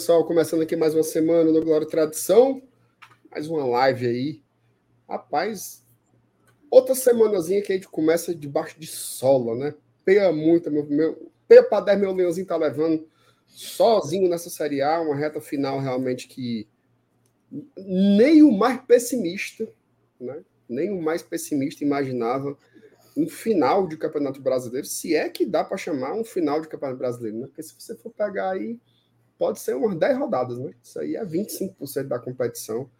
pessoal. Começando aqui mais uma semana no Glória Tradição. Mais uma live aí. Rapaz, outra semanazinha que a gente começa debaixo de sola, né? Peia muito, meu, meu, peia para 10, meu leãozinho tá levando sozinho nessa Série A, uma reta final realmente que nem o mais pessimista, né? Nem o mais pessimista imaginava um final de Campeonato Brasileiro, se é que dá para chamar um final de Campeonato Brasileiro, né? Porque se você for pegar aí, pode ser umas 10 rodadas, né? Isso aí é 25% da competição.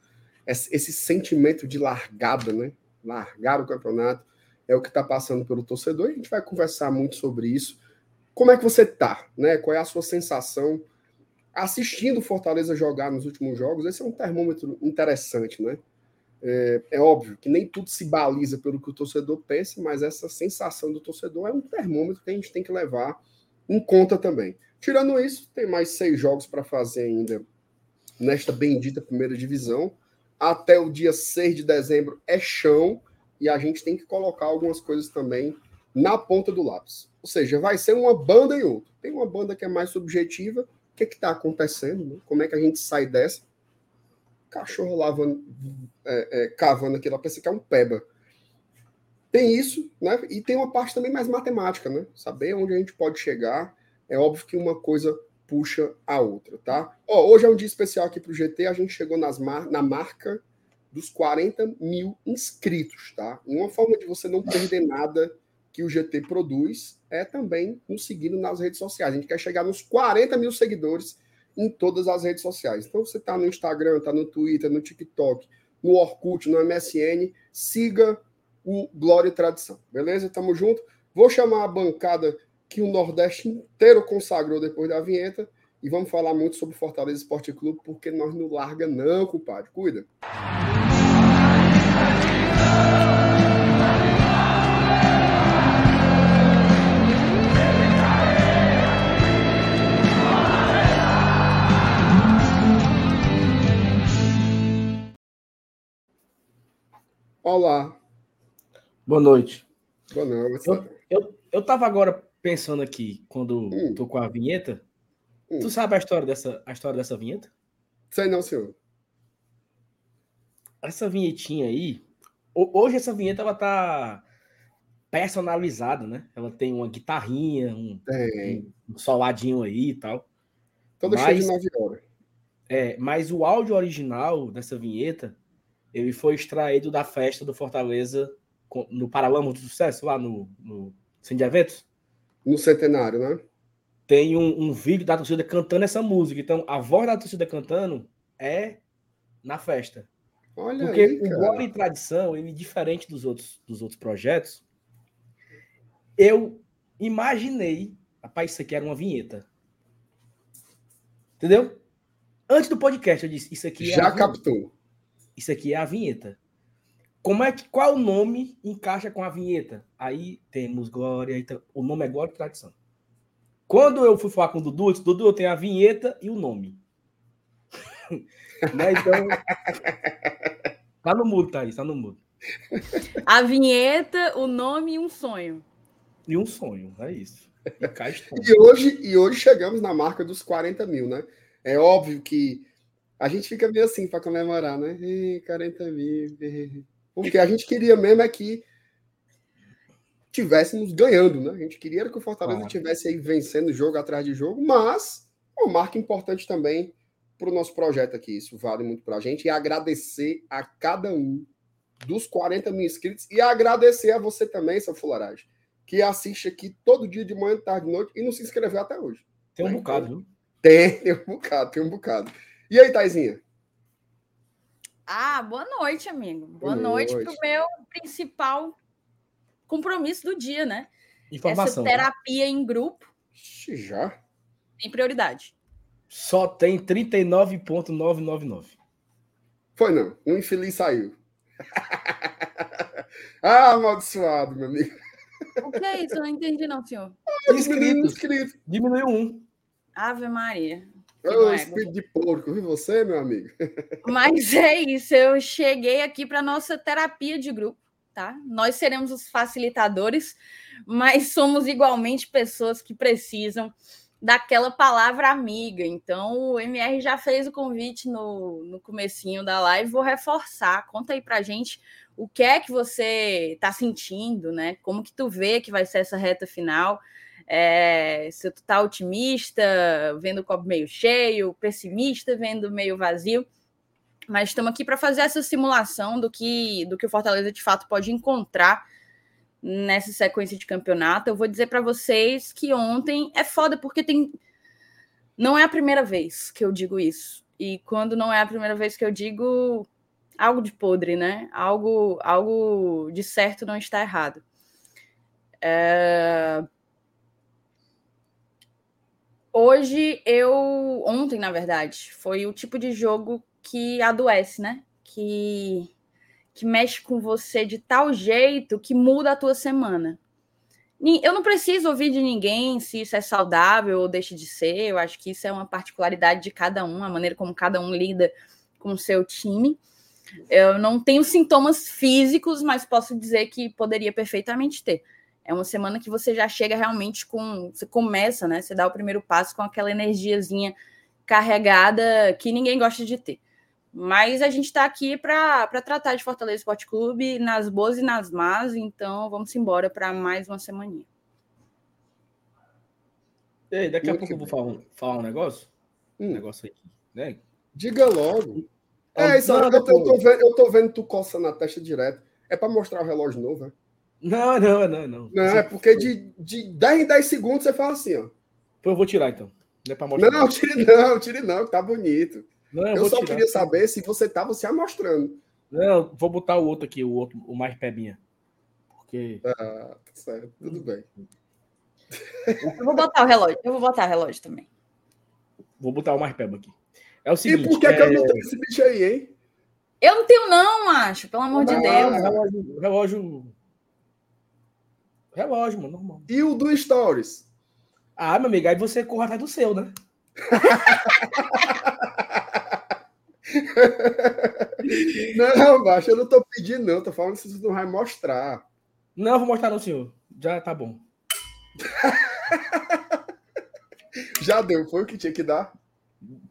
Esse sentimento de largada, né? Largar o campeonato é o que está passando pelo torcedor e a gente vai conversar muito sobre isso. Como é que você tá, né? Qual é a sua sensação assistindo o Fortaleza jogar nos últimos jogos? Esse é um termômetro interessante, né? É, é, óbvio que nem tudo se baliza pelo que o torcedor pensa, mas essa sensação do torcedor é um termômetro que a gente tem que levar em conta também. Tirando isso, tem mais seis jogos para fazer ainda nesta bendita primeira divisão. Até o dia 6 de dezembro é chão e a gente tem que colocar algumas coisas também na ponta do lápis. Ou seja, vai ser uma banda e outra. Tem uma banda que é mais subjetiva. O que é está acontecendo? Né? Como é que a gente sai dessa? cachorro lavando, é, é, cavando aquilo, ela pensa que é um peba. Tem isso, né? E tem uma parte também mais matemática, né? Saber onde a gente pode chegar. É óbvio que uma coisa puxa a outra, tá? Ó, hoje é um dia especial aqui para o GT. A gente chegou nas mar na marca dos 40 mil inscritos, tá? Uma forma de você não perder nada que o GT produz é também nos seguindo nas redes sociais. A gente quer chegar nos 40 mil seguidores em todas as redes sociais. Então, você está no Instagram, está no Twitter, no TikTok, no Orkut, no MSN, siga o Glória e Tradição, beleza? Tamo junto. Vou chamar a bancada que o Nordeste inteiro consagrou depois da vinheta e vamos falar muito sobre Fortaleza Esporte Clube, porque nós não larga não, compadre. Cuida. Olá. Boa noite. Boa noite. Eu, eu, eu tava agora pensando aqui, quando hum. tô com a vinheta. Hum. Tu sabe a história dessa, a história dessa vinheta? Sei não, senhor. Essa vinhetinha aí, hoje essa vinheta ela tá personalizada, né? Ela tem uma guitarrinha, um, um, um soladinho aí e tal. Toda mas, cheia de 9 horas. É, mas o áudio original dessa vinheta ele foi extraído da festa do Fortaleza no Paralama do Sucesso, lá no, no Centro de Eventos. No Centenário, né? Tem um, um, vídeo da torcida cantando essa música. Então, a voz da torcida cantando é na festa. Olha Porque aí, o Glória e Tradição, ele diferente dos outros, dos outros projetos, eu imaginei, rapaz, isso aqui era uma vinheta. Entendeu? Antes do podcast, eu disse, isso aqui Já captou. Isso aqui é a vinheta. Como é que qual nome encaixa com a vinheta? Aí temos Glória, então, o nome é Glória e Tradição. Quando eu fui falar com o Dudu, eu disse, Dudu, eu tenho a vinheta e o nome. né? Então, tá no mudo, Thaís, tá no mudo. A vinheta, o nome e um sonho. E um sonho, é isso. E, e hoje, e hoje chegamos na marca dos 40 mil, né? É óbvio que a gente fica meio assim para comemorar, né? E 40 mil. Porque a gente queria mesmo é que tivéssemos ganhando, né? A gente queria que o Fortaleza estivesse aí vencendo jogo atrás de jogo, mas uma marca importante também para o nosso projeto aqui. Isso vale muito para a gente. E agradecer a cada um dos 40 mil inscritos e agradecer a você também, seu Fularagem, que assiste aqui todo dia de manhã, tarde e noite e não se inscreveu até hoje. Tem um né? bocado, viu? Tem, tem um bocado, tem um bocado. E aí, Taizinha? Ah, boa noite, amigo. Boa, boa noite, para o meu principal compromisso do dia, né? Informação. Essa terapia em grupo. Já? Tem prioridade. Só tem 39,999. Foi não. Um infeliz saiu. ah, amaldiçoado, meu amigo. O que é isso? Eu não entendi, não, senhor. Ah, inscritos. Diminuiu um. Ave Maria. Ô, espírito de porco, viu você, meu amigo? Mas é isso, eu cheguei aqui para nossa terapia de grupo, tá? Nós seremos os facilitadores, mas somos igualmente pessoas que precisam daquela palavra amiga. Então, o MR já fez o convite no, no comecinho da live, vou reforçar. Conta aí pra gente o que é que você está sentindo, né? Como que tu vê que vai ser essa reta final? É, se tu tá otimista, vendo o copo meio cheio, pessimista, vendo meio vazio. Mas estamos aqui para fazer essa simulação do que, do que o Fortaleza de fato pode encontrar nessa sequência de campeonato. Eu vou dizer para vocês que ontem é foda porque tem não é a primeira vez que eu digo isso. E quando não é a primeira vez que eu digo algo de podre, né? Algo algo de certo não está errado. É... Hoje eu ontem, na verdade, foi o tipo de jogo que adoece, né? Que que mexe com você de tal jeito que muda a tua semana. Eu não preciso ouvir de ninguém se isso é saudável ou deixa de ser. Eu acho que isso é uma particularidade de cada um, a maneira como cada um lida com o seu time. Eu não tenho sintomas físicos, mas posso dizer que poderia perfeitamente ter. É uma semana que você já chega realmente com. Você começa, né? Você dá o primeiro passo com aquela energiazinha carregada que ninguém gosta de ter. Mas a gente está aqui para tratar de Fortaleza Esporte Clube nas boas e nas más, então vamos embora para mais uma semaninha. Ei, daqui a pouco eu vou falar um, falar um negócio. Um negócio aqui, né? Diga logo. É, isso, eu, eu, tô vendo, eu tô vendo tu coça na testa direto. É para mostrar o relógio novo, né? Não, não, não, não. Não, é porque de, de 10 em 10 segundos você fala assim, ó. Eu vou tirar então. Não é pra mostrar. Não, tire não, tire não, tá bonito. Não, eu, eu só tirar. queria saber se você estava se amostrando. Não, vou botar o outro aqui, o outro, o mais pebinha. Porque. Ah, tá certo, tudo bem. Eu vou botar o relógio, eu vou botar o relógio também. Vou botar o mais peba aqui. É o seguinte. E por que, é... que eu não tenho esse bicho aí, hein? Eu não tenho, não, macho, pelo amor ah, de Deus. Relógio, relógio. Relógio, mano, normal. E o do Stories? Ah, meu amigo, aí você corre atrás do seu, né? não, baixo, eu não tô pedindo, não. Tô falando que você não vai mostrar. Não, vou mostrar no senhor. Já tá bom. Já deu, foi o que tinha que dar.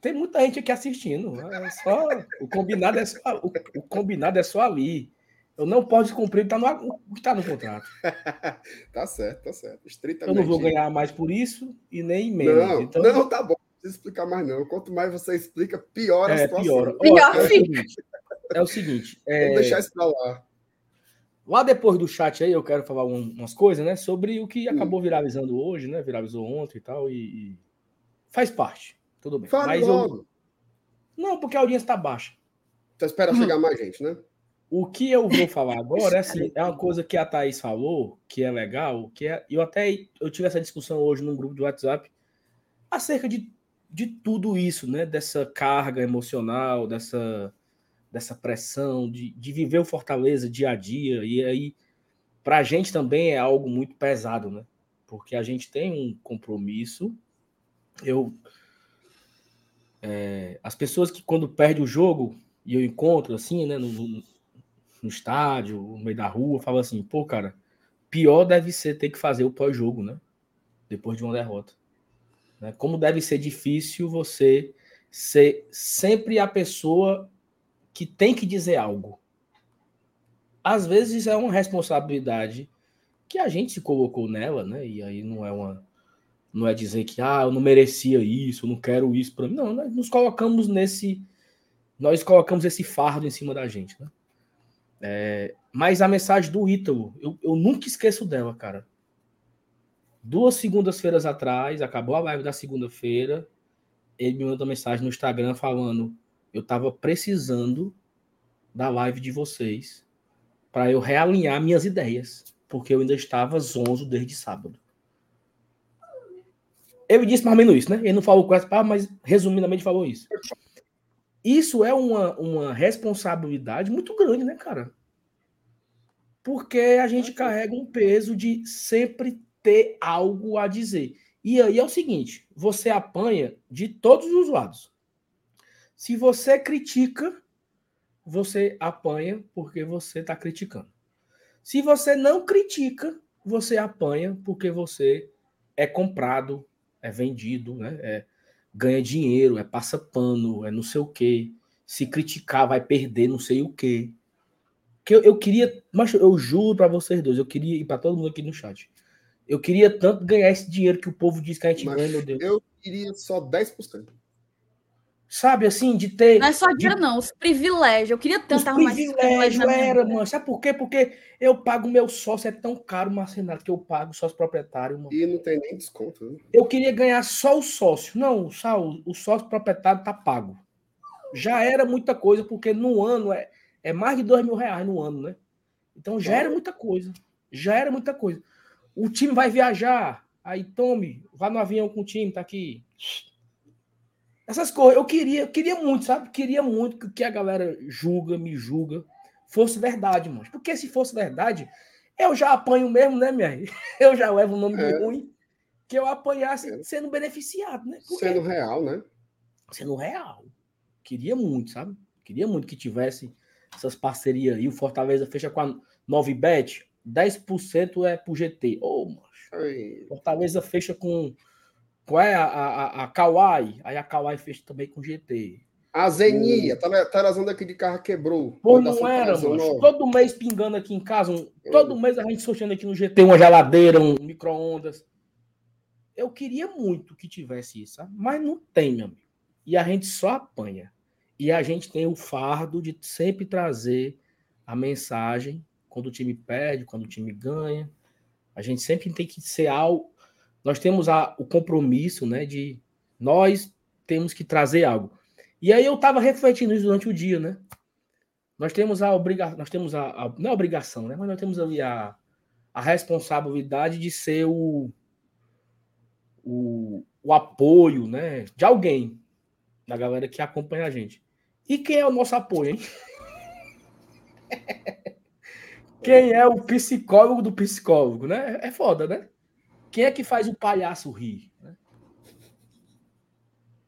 Tem muita gente aqui assistindo. É só, o, combinado é só, o, o combinado é só ali. Eu não posso cumprir tá no, o que está no contrato. tá certo, tá certo. Estritamente. Eu não vou ganhar mais por isso e nem menos. Não, então... não tá bom precisa explicar mais, não. Quanto mais você explica, pior a é, situação. Pior. pior é, o seguinte, é o seguinte. É... Vamos deixar isso para lá. Lá depois do chat aí, eu quero falar um, umas coisas, né? Sobre o que hum. acabou viralizando hoje, né? Viralizou ontem e tal. E, e... faz parte. Tudo bem. Fale Mas logo. Eu... Não, porque a audiência está baixa. Então espera hum. chegar mais gente, né? O que eu vou falar agora é, assim, é uma coisa que a Thaís falou, que é legal, que é. Eu até eu tive essa discussão hoje num grupo do WhatsApp acerca de de tudo isso, né? Dessa carga emocional, dessa, dessa pressão, de, de viver o Fortaleza dia a dia. E aí, para a gente também é algo muito pesado, né? Porque a gente tem um compromisso. Eu. É, as pessoas que, quando perde o jogo, e eu encontro assim, né, no, no, no estádio, no meio da rua, falam assim: pô, cara, pior deve ser ter que fazer o pós-jogo, né? Depois de uma derrota. Né? Como deve ser difícil você ser sempre a pessoa que tem que dizer algo. Às vezes é uma responsabilidade que a gente se colocou nela, né? E aí não é uma não é dizer que ah, eu não merecia isso, eu não quero isso para mim. Não, nós nos colocamos nesse nós colocamos esse fardo em cima da gente, né? É, mas a mensagem do Ítalo, eu, eu nunca esqueço dela, cara duas segundas-feiras atrás, acabou a live da segunda-feira, ele me mandou mensagem no Instagram falando: eu estava precisando da live de vocês para eu realinhar minhas ideias, porque eu ainda estava zonzo desde sábado. Ele disse mais ou menos isso, né? Ele não falou palavra, mas resumidamente falou isso. Isso é uma, uma responsabilidade muito grande, né, cara? Porque a gente carrega um peso de sempre ter algo a dizer. E aí é o seguinte: você apanha de todos os lados. Se você critica, você apanha porque você está criticando. Se você não critica, você apanha porque você é comprado é vendido, né? É, ganha dinheiro, é passa pano, é não sei o quê. Se criticar, vai perder não sei o quê. Que eu, eu queria, mas eu juro para vocês dois, eu queria ir para todo mundo aqui no chat. Eu queria tanto ganhar esse dinheiro que o povo diz que a gente mas ganha, meu Deus. Eu queria só 10%. Sabe assim, de ter. Não é só dinheiro, de... não, os privilégios. Eu queria tanto os arrumar privilégios era, mano. Sabe por quê? Porque eu pago meu sócio, é tão caro, Marcenato, que eu pago sócio proprietário, mano. E não tem nem desconto, né? Eu queria ganhar só o sócio. Não, Saul, o sócio proprietário tá pago. Já era muita coisa, porque no ano é, é mais de dois mil reais no ano, né? Então já era muita coisa. Já era muita coisa. O time vai viajar. Aí, tome, vá no avião com o time, tá aqui essas coisas, eu queria, eu queria muito, sabe? Queria muito que a galera julga, me julga, fosse verdade, mano. Porque se fosse verdade, eu já apanho mesmo, né, minha? Eu já levo o nome é. ruim, que eu apanhasse é. sendo beneficiado, né? Porque... Sendo real, né? Sendo real. Queria muito, sabe? Queria muito que tivesse essas parcerias aí. O Fortaleza fecha com a 9bet, 10% é pro GT. Ô, oh. Fortaleza fecha com qual é a, a, a Kawai? Aí a Kawai fez também com GT. A Zenia, tá, tá usando aqui de carro quebrou. Pô, não era, mano. Todo mês pingando aqui em casa. Um, todo mês a gente sorteando aqui no GT uma geladeira, um micro-ondas. Eu queria muito que tivesse isso, sabe? mas não tem, meu amigo. E a gente só apanha. E a gente tem o fardo de sempre trazer a mensagem quando o time perde, quando o time ganha. A gente sempre tem que ser algo, nós temos a, o compromisso né, de nós temos que trazer algo. E aí eu estava refletindo isso durante o dia, né? Nós temos a obrigação, nós temos a, a, não é obrigação, né? Mas nós temos ali a, a responsabilidade de ser o, o, o apoio, né? De alguém, da galera que acompanha a gente. E quem é o nosso apoio, hein? quem é o psicólogo do psicólogo, né? É foda, né? Quem é que faz o palhaço rir? Né?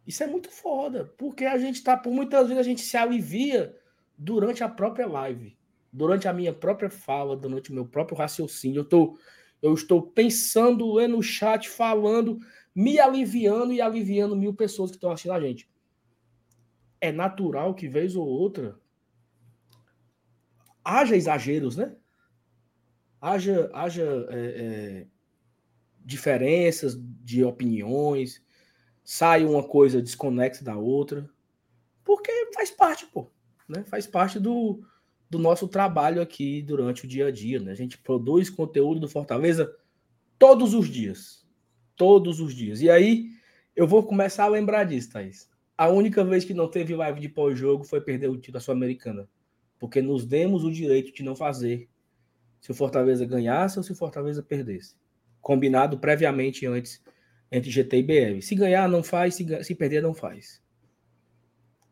Isso é muito foda, porque a gente tá, por muitas vezes a gente se alivia durante a própria live, durante a minha própria fala, durante o meu próprio raciocínio. Eu, tô, eu estou pensando, lendo o chat, falando, me aliviando e aliviando mil pessoas que estão assistindo a gente. É natural que, vez ou outra, haja exageros, né? Haja, haja é, é, diferenças de opiniões, sai uma coisa desconexa da outra, porque faz parte, pô, né? Faz parte do, do nosso trabalho aqui durante o dia a dia, né? A gente produz conteúdo do Fortaleza todos os dias, todos os dias. E aí eu vou começar a lembrar disso, Thaís. A única vez que não teve live de pós-jogo foi perder o título da Sul-Americana, porque nos demos o direito de não fazer se o Fortaleza ganhasse ou se o Fortaleza perdesse combinado previamente antes entre GT e BR. Se ganhar, não faz, se, se perder, não faz.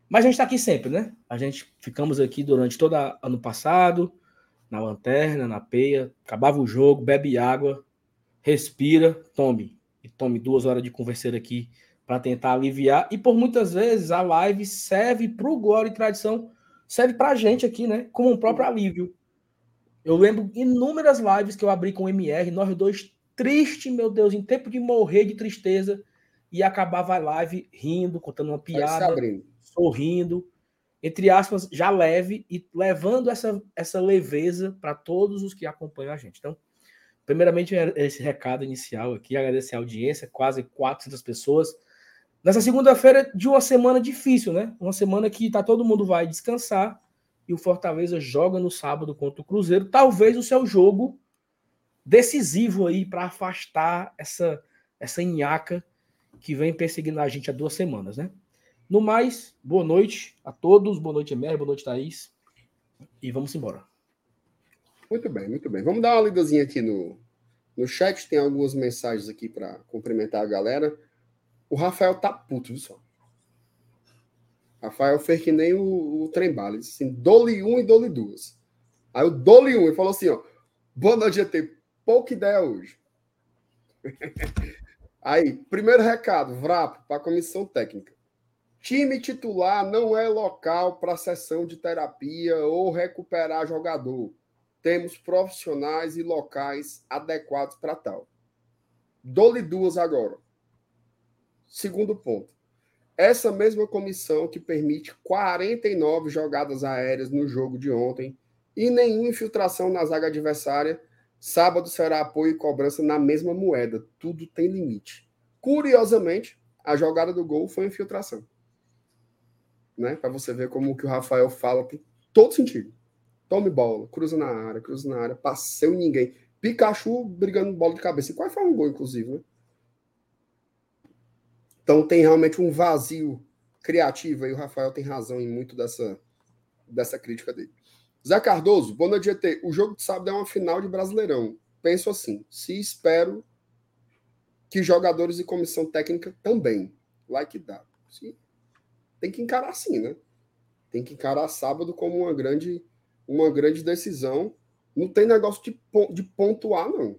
Mas a gente está aqui sempre, né? A gente ficamos aqui durante todo ano passado, na lanterna, na peia, acabava o jogo, bebe água, respira, tome. E tome duas horas de conversar aqui para tentar aliviar. E por muitas vezes a live serve para o Glória e Tradição, serve para a gente aqui, né? Como um próprio alívio. Eu lembro inúmeras lives que eu abri com o MR, nós dois triste, meu Deus, em tempo de morrer de tristeza, e acabava a live rindo, contando uma piada, sorrindo, entre aspas, já leve e levando essa, essa leveza para todos os que acompanham a gente. Então, primeiramente, é esse recado inicial aqui, agradecer a audiência, quase 400 pessoas. Nessa segunda-feira de uma semana difícil, né? Uma semana que tá todo mundo vai descansar e o Fortaleza joga no sábado contra o Cruzeiro. Talvez o seu jogo decisivo aí para afastar essa essa inhaca que vem perseguindo a gente há duas semanas, né? No mais, boa noite a todos, boa noite, Emer, boa noite, Thaís. E vamos embora. Muito bem, muito bem. Vamos dar uma lidazinha aqui no, no chat. Tem algumas mensagens aqui para cumprimentar a galera. O Rafael tá puto, viu só? Rafael fez que nem o, o trem bala. Ele disse assim: dole um e dole duas. Aí o dole um e falou assim: ó, boa noite, GT pouca ideia hoje. Aí, primeiro recado, VRAP, para a comissão técnica. Time titular não é local para sessão de terapia ou recuperar jogador. Temos profissionais e locais adequados para tal. Dou-lhe duas agora. Segundo ponto. Essa mesma comissão que permite 49 jogadas aéreas no jogo de ontem e nenhuma infiltração na zaga adversária, sábado será apoio e cobrança na mesma moeda. Tudo tem limite. Curiosamente, a jogada do gol foi infiltração. Né? Para você ver como que o Rafael fala tem todo sentido. Tome bola, cruza na área, cruza na área, passeu ninguém. Pikachu brigando bola de cabeça. E quase foi um gol, inclusive, né? Então tem realmente um vazio criativo aí. O Rafael tem razão em muito dessa, dessa crítica dele. Zé Cardoso, boa noite, GT. O jogo de sábado é uma final de Brasileirão. Penso assim, se espero que jogadores e comissão técnica também. Like. Sim. Tem que encarar assim, né? Tem que encarar sábado como uma grande, uma grande decisão. Não tem negócio de, de pontuar, não.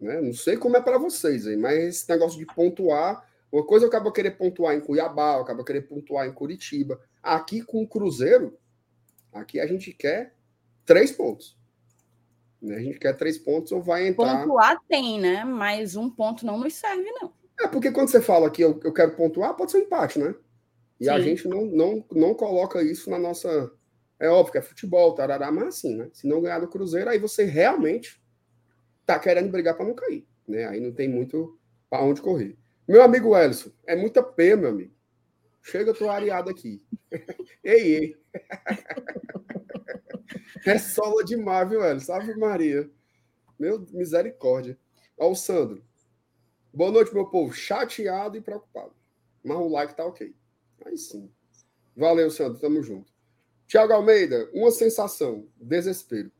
Né? Não sei como é para vocês aí, mas esse negócio de pontuar uma coisa eu acabo querer pontuar em Cuiabá, eu acabo querer pontuar em Curitiba. Aqui com o Cruzeiro, aqui a gente quer três pontos. Né? A gente quer três pontos ou vai entrar. Pontuar tem, né? Mas um ponto não nos serve, não. É porque quando você fala que eu, eu quero pontuar, pode ser um empate, né? E Sim. a gente não, não, não coloca isso na nossa. É óbvio que é futebol, tarará, mas assim, né? Se não ganhar do Cruzeiro, aí você realmente tá querendo brigar para não cair. Né? Aí não tem muito para onde correr. Meu amigo Elson, é muita P, meu amigo. Chega, eu tô areado aqui. ei, ei. é sola demais, viu, Elson? Ave Maria. Meu misericórdia. Ó, o Sandro. Boa noite, meu povo. Chateado e preocupado. Mas o like tá ok. Aí sim. Valeu, Sandro. Tamo junto. Tiago Almeida, uma sensação, desespero.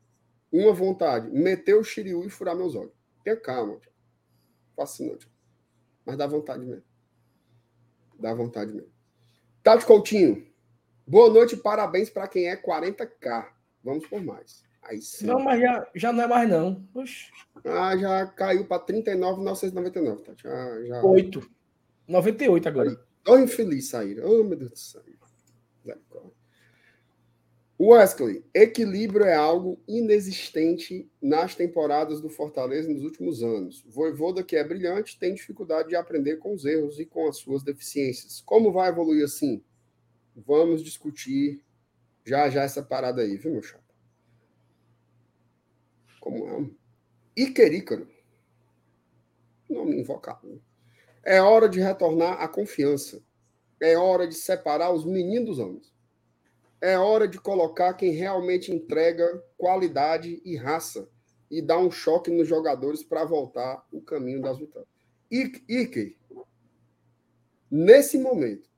Uma vontade, meter o xiriu e furar meus olhos. Tenha calma, Fascinante. Mas dá vontade mesmo. Dá vontade mesmo. Tati Coutinho. Boa noite, parabéns para quem é 40k. Vamos por mais. Aí sim. Não, mas já, já não é mais não. Oxi. Ah, já caiu para 39,999, Tati. Já, já... 8. 98 agora. Tô infeliz sair. Oh, meu Deus do céu. Wesley, equilíbrio é algo inexistente nas temporadas do Fortaleza nos últimos anos. Voivoda, que é brilhante, tem dificuldade de aprender com os erros e com as suas deficiências. Como vai evoluir assim? Vamos discutir já já essa parada aí, viu, meu chapa? Como é? Iquerícaro. Nome invocado. É hora de retornar à confiança. É hora de separar os meninos dos homens é hora de colocar quem realmente entrega qualidade e raça e dar um choque nos jogadores para voltar o caminho das vitórias. Ike, nesse momento,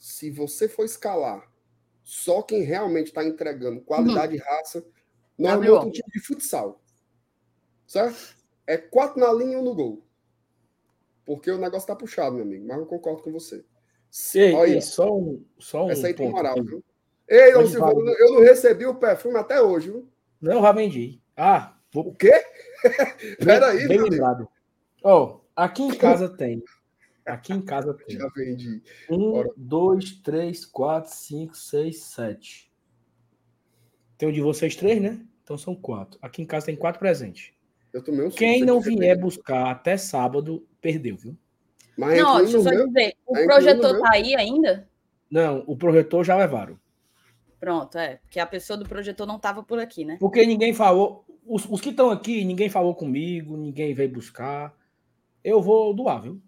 se você for escalar só quem realmente está entregando qualidade uhum. e raça, nós é um time de futsal. Certo? É quatro na linha e um no gol. Porque o negócio tá puxado, meu amigo. Mas eu concordo com você. Ei, Olha, ei, só um, só um essa aí tem moral, viu? Ei, Silva, eu não recebi o perfume até hoje, viu? Não, já vendi. Ah, vou... o quê? Peraí, bem lembrado. Ó, oh, aqui em casa tem. Aqui em casa tem. Já vendi. Um, dois, três, quatro, cinco, seis, sete. Tem o de vocês três, né? Então são quatro. Aqui em casa tem quatro presentes. Eu tomei um Quem não vier buscar até sábado, perdeu, viu? Mas não, deixa eu só dizer. O projetor tá aí ainda? Não, o projetor já levaram. Pronto, é. Porque a pessoa do projetor não estava por aqui, né? Porque ninguém falou. Os, os que estão aqui, ninguém falou comigo, ninguém veio buscar. Eu vou doar, viu?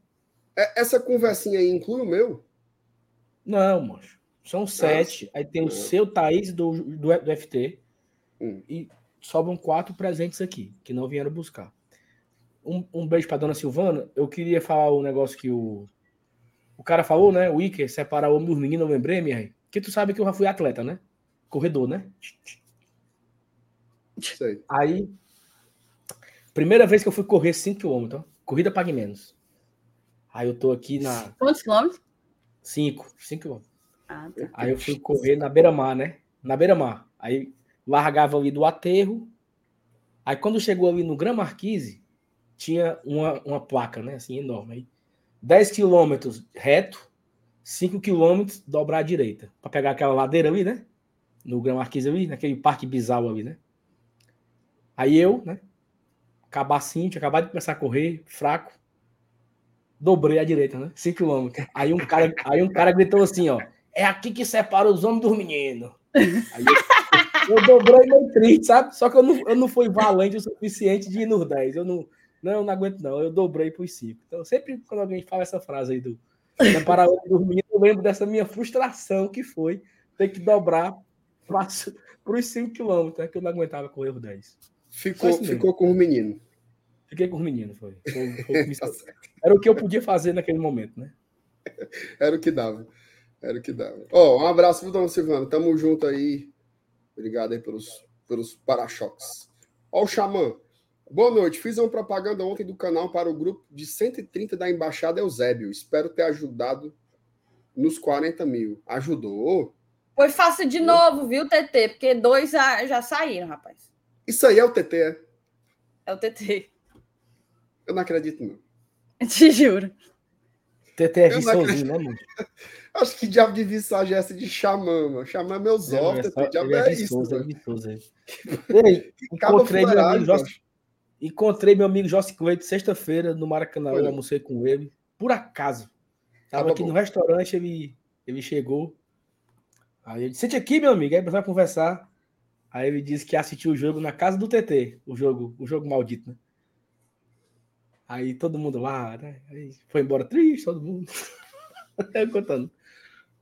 É, essa conversinha aí inclui o meu? Não, moço. São sete. Aí tem o seu Thaís do, do, do FT. Hum. E sobram quatro presentes aqui, que não vieram buscar. Um, um beijo para dona Silvana. Eu queria falar o um negócio que o, o cara falou, né? O Iker, separar o homem dos meninos, eu lembrei, minha que tu sabe que eu já fui atleta, né? Corredor, né? Sei. Aí, primeira vez que eu fui correr 5 km, corrida pague menos. Aí eu tô aqui na. Quantos quilômetros? 5, 5 km. Ah, tá. Aí eu fui correr na beira-mar, né? Na beira-mar. Aí largava ali do aterro. Aí quando chegou ali no Gran Marquise, tinha uma, uma placa, né? Assim, enorme. Aí, 10 quilômetros reto, 5 quilômetros, dobrar à direita. Para pegar aquela ladeira ali, né? No Gran Marquês ali, naquele parque bizarro ali, né? Aí eu, né? Cabacinho, tinha acabado de começar a correr, fraco. Dobrei a direita, né? 5 km. Aí um cara, aí um cara gritou assim, ó, é aqui que separa os homens dos meninos. Aí eu, eu dobrei meio triste, sabe? Só que eu não, eu não fui valente o suficiente de ir nos 10. Eu não, não, eu não aguento não, eu dobrei para os 5. Então sempre quando alguém fala essa frase aí do separar os dos meninos, eu lembro dessa minha frustração que foi ter que dobrar para os 5 km, né? que eu não aguentava correr os 10. Ficou, ficou com o menino. Fiquei com os meninos, foi. foi, foi tá Era o que eu podia fazer naquele momento, né? Era o que dava. Era o que dava. Ó, oh, um abraço, viu, dona Silvana? Tamo junto aí. Obrigado aí pelos, pelos para-choques. Ó, o Xamã. Boa noite. Fiz uma propaganda ontem do canal para o grupo de 130 da Embaixada Eusébio. Espero ter ajudado nos 40 mil. Ajudou? Foi fácil de novo, viu, TT? Porque dois já, já saíram, rapaz. Isso aí é o TT, é? É o TT. Eu não acredito, não. Te juro. TT é sozinho, né, mano? Acho que diabo de visagem é essa de xamã, mano. Xamã é meus ovos, TT. Diabo é, é isso. Souza, é Souza. Ei, encontrei meu amigo Jossi, encontrei meu amigo Jossi Cleito sexta-feira no Maracanã. Eu almocei com ele. Por acaso. Tava aqui bom. no restaurante, ele, ele chegou. Aí ele disse: Sente aqui, meu amigo. Aí vai conversar. Aí ele disse que assistiu o jogo na casa do TT, o jogo, o jogo maldito, né? Aí todo mundo lá, né? Aí foi embora triste, todo mundo. Eu contando.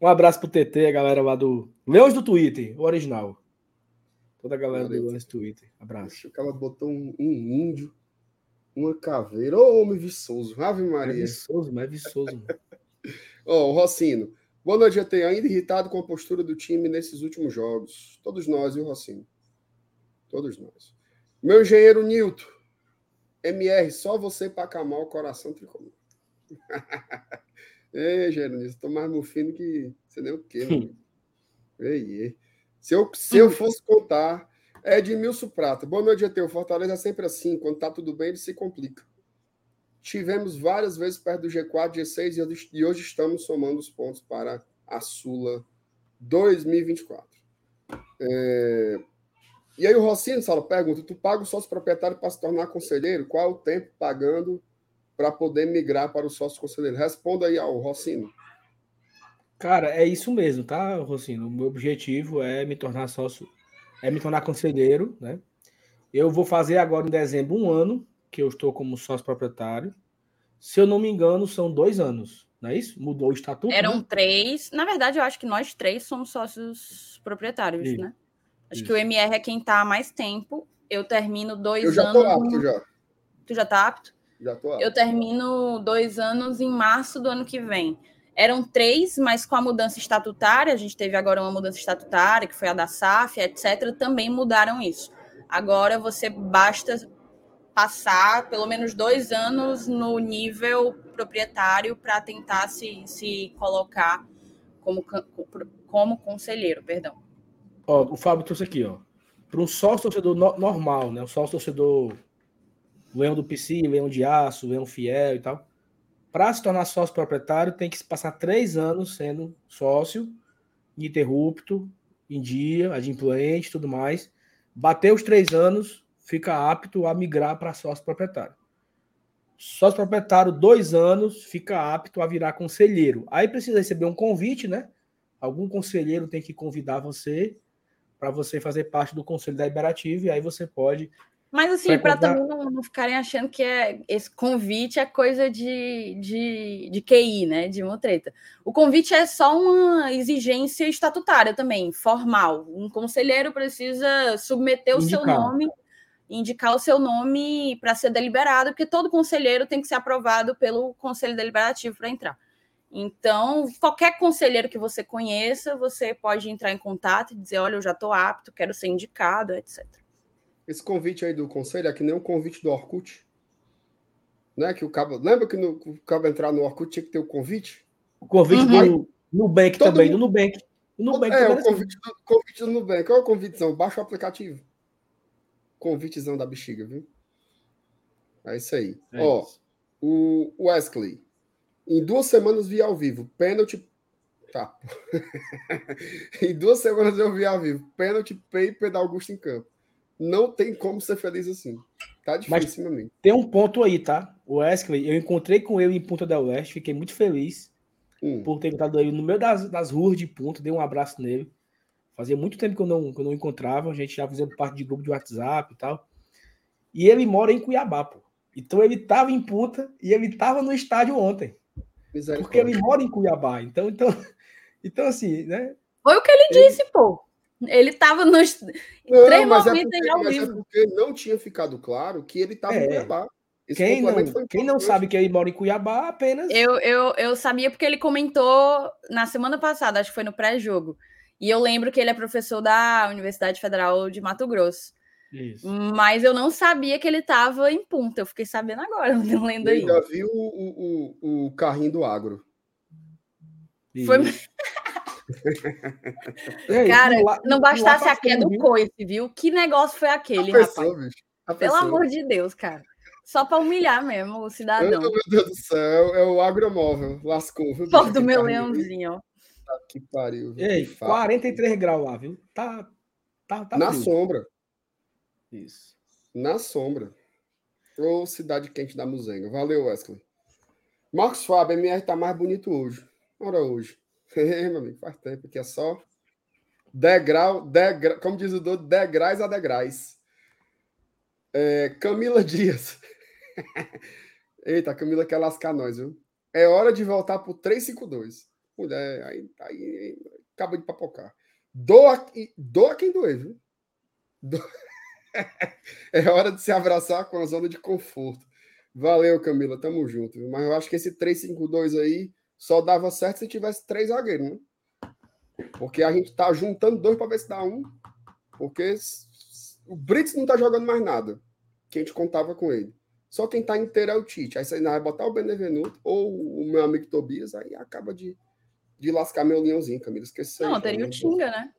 Um abraço pro TT, a galera lá do Leões do Twitter, o original. Toda a galera Valeu. do Leões do Twitter. Abraço. Acho que ela botou um, um índio, uma caveira. Ô, oh, homem viçoso. Ave Maria. É viçoso, mas é viçoso. Ó, oh, o Rocino. Boa noite, GT. Ainda irritado com a postura do time nesses últimos jogos. Todos nós, viu, Rocino? Todos nós. Meu engenheiro Nilton. MR, só você para acalmar o coração tricolor. Ei, Gerônimo, tô mais mufino que você nem o quê, meu ei, ei. Se eu, se eu fosse contar, é Edmilson Prata. Boa noite, GT. O Fortaleza é sempre assim. Quando tá tudo bem, ele se complica. Tivemos várias vezes perto do G4, G6 e hoje estamos somando os pontos para a Sula 2024. É, e aí o Rocinho, Saulo, pergunta: tu paga o sócio proprietário para se tornar conselheiro? Qual é o tempo pagando para poder migrar para o sócio conselheiro? Responda aí ao Rocinho. Cara, é isso mesmo, tá, Rocinho? O meu objetivo é me tornar sócio, é me tornar conselheiro, né? Eu vou fazer agora em dezembro um ano que eu estou como sócio proprietário. Se eu não me engano, são dois anos, não é isso? Mudou o estatuto? Eram né? três. Na verdade, eu acho que nós três somos sócios proprietários, né? Acho Isso. que o MR é quem está há mais tempo. Eu termino dois anos. Eu já estou apto já. Tu já está apto? Já estou apto. Eu termino dois anos em março do ano que vem. Eram três, mas com a mudança estatutária, a gente teve agora uma mudança estatutária, que foi a da SAF, etc., também mudaram isso. Agora você basta passar pelo menos dois anos no nível proprietário para tentar se, se colocar como, como conselheiro, perdão. Ó, o Fábio trouxe aqui, ó. Para um sócio torcedor no, normal, né? Um sócio torcedor leão do PC, leão de aço, leão fiel e tal. Para se tornar sócio proprietário, tem que passar três anos sendo sócio, ininterrupto, em dia, adimplente e tudo mais. Bater os três anos, fica apto a migrar para sócio proprietário. Sócio proprietário, dois anos, fica apto a virar conselheiro. Aí precisa receber um convite, né? Algum conselheiro tem que convidar você para você fazer parte do conselho deliberativo e aí você pode. Mas assim, para também não, não, ficarem achando que é esse convite é coisa de, de, de QI, né? De uma treta. O convite é só uma exigência estatutária também, formal. Um conselheiro precisa submeter o indicar. seu nome, indicar o seu nome para ser deliberado, porque todo conselheiro tem que ser aprovado pelo conselho deliberativo para entrar. Então, qualquer conselheiro que você conheça, você pode entrar em contato e dizer: olha, eu já estou apto, quero ser indicado, etc. Esse convite aí do conselho é que nem um convite do Orkut. Né? Que o cabo, lembra que no, o cabo entrar no Orkut tinha que ter o convite? O convite uhum. do Nubank Todo também, mundo... do Nubank. O Nubank é, o é convite, do, convite do Nubank. Qual é o convitezão? Baixa o aplicativo. Convitezão da bexiga, viu? É isso aí. É Ó, isso. o Wesley. Em duas semanas vi ao vivo. Pênalti. Tá. em duas semanas eu vi ao vivo. Pênalti paper da Augusto em campo. não tem como ser feliz assim. Tá difícil, meu amigo. Tem um ponto aí, tá? O Wesley, eu encontrei com ele em Punta del Oeste, fiquei muito feliz Hum. por ter encontrado ele no meio das, das ruas de Punta, dei um abraço nele. Fazia muito tempo que eu não, que eu não encontrava, a gente já fazia parte de grupo de WhatsApp e tal. E ele mora em Cuiabá, pô. Então ele tava em Punta e ele tava no estádio ontem. Porque ele mora em Cuiabá. Então, então, então assim, né? Foi o que ele disse, pô. Ele tava nos Não, três mas é momentos porque, aí ao é porque não tinha ficado claro que ele estava É. em Cuiabá. Esse Quem não, quem não sabe que ele mora em Cuiabá, apenas. Eu, eu, eu sabia porque ele comentou na semana passada, acho que foi no pré-jogo. E eu lembro que ele é professor da Universidade Federal de Mato Grosso. Isso. Mas eu não sabia que ele estava em punta. Eu fiquei sabendo agora, lendo Eu aí. já vi o, o, o, o carrinho do agro. Foi- Isso. Ei, Cara, e lá- não bastasse pra a queda do coice, viu? Que negócio foi aquele, pessoa, rapaz? bicho. Pelo pessoa. amor de Deus, cara. Só para humilhar mesmo o Meu cidadão. Deus do céu, é o agromóvel. Lascou, viu? Pô, do meu leãozinho, ó. Tá Que pariu. viu? Ei, Que fato. 43 graus lá, viu? Tá, tá, tá Na frio. sombra. Isso. Na sombra. Ô, cidade quente da Muzenga. Valeu, Wesley. Marcos Fábio, MR tá mais bonito hoje. Ora, hoje. É, meu amigo, faz tempo que é só degrau, degra, como diz o Dodo, degraus a degraus. É, Camila Dias. Eita, Camila quer lascar nós, viu? É hora de voltar pro 352. Mulher, aí, aí acaba de papocar. Doa, doa quem doer, viu? É hora de se abraçar com a zona de conforto. Valeu, Camila, tamo junto. viu? Mas eu acho que esse 3-5-2 aí só dava certo se tivesse três zagueiros, né? Porque a gente tá juntando dois para ver se dá um. Porque o Brits não tá jogando mais nada. Que a gente contava com ele. Só quem tá inteiro é o Tite. Aí você ainda vai botar o Benevenuto ou o meu amigo Tobias, aí acaba de, de lascar meu leãozinho, Camila. Aí, Não, teria o? Tinga, né?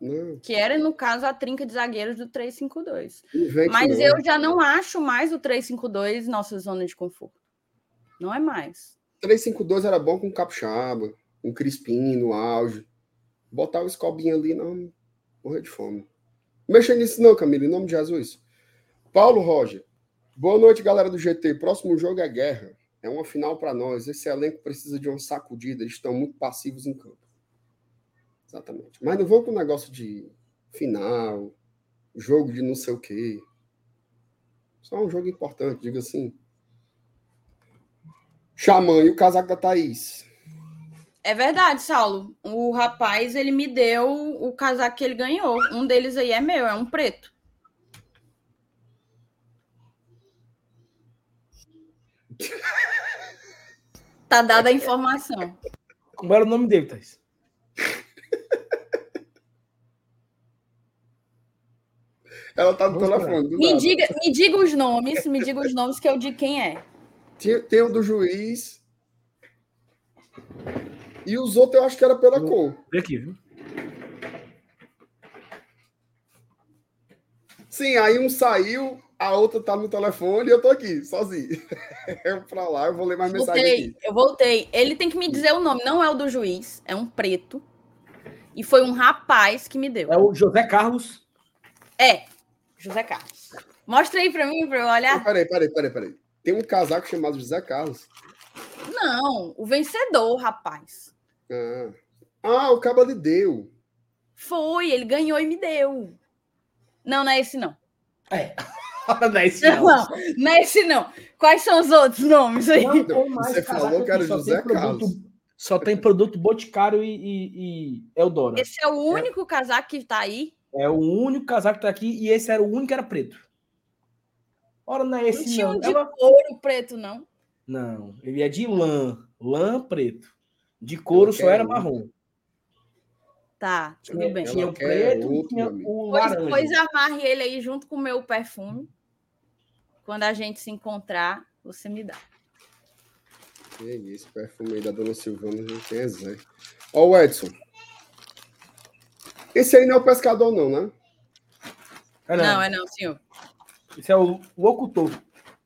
Não, Que era, no caso, a trinca de zagueiros do 3-5-2. invente Mas não. eu já não acho mais o 3-5-2 nossa zona de conforto. Não é mais. 3-5-2 era bom com Capixaba, com Crispim no auge. Botar o Escobinho ali, não. Morrer de fome. Mexa nisso, não, Camila, em nome de Jesus. Paulo Roger. Boa noite, galera do GT. Próximo jogo é guerra. É uma final para nós. Esse elenco precisa de uma sacudida. Eles estão muito passivos em campo. Exatamente. Mas não vão com o negócio de final, jogo de não sei o quê. Só um jogo importante, diga assim. Xamã e o casaco da Thaís. É verdade, Saulo. O rapaz, ele me deu o casaco que ele ganhou. Um deles aí é meu, é um preto. Tá dada a informação. Como era o nome dele, Thais? Ela tá no telefone. Me nada. diga, me diga os nomes, me diga os nomes que eu digo quem é. Tem, tem o do juiz. E os outros eu acho que era pela cor. Aqui, viu? Sim, aí um saiu, a outra tá no telefone e eu tô aqui, sozinho. Eu pra lá, eu vou ler mais mensagem Voltei, aqui. eu voltei. Ele tem que me dizer o nome, não é o do juiz, é um preto. E foi um rapaz que me deu. É o José Carlos. É, José Carlos. Mostra aí pra mim, pra eu olhar. peraí, peraí, peraí, peraí. Tem um casaco chamado José Carlos. Não, o vencedor, rapaz. Ah, ah o cabo lhe deu. Foi, ele ganhou e me deu. Não, não é esse não. É. não é esse Não, não. não é esse não. Quais são os outros nomes aí? Não mais Você falou que era José tem produto- Carlos. Só tem produto Boticário e, e, e Eldora. Esse é o único casaco que tá aí. É o único casaco que tá aqui e esse era o único que era preto. Ora, não é Não esse tinha não. um de Ela- couro preto, não. Não, ele é de lã. Lã preto. De couro só era um. marrom. Tá, tudo bem. Ela tinha o preto e outro, tinha o Pois, laranja. pois amarre ele aí junto com o meu perfume. Quando a gente se encontrar, você me dá. Que isso, perfume aí da dona Silvana, não tem exemplo. Ó, o Edson. Esse aí não é o pescador, não, né? É, Não, não, é não, senhor. Esse é o locutor.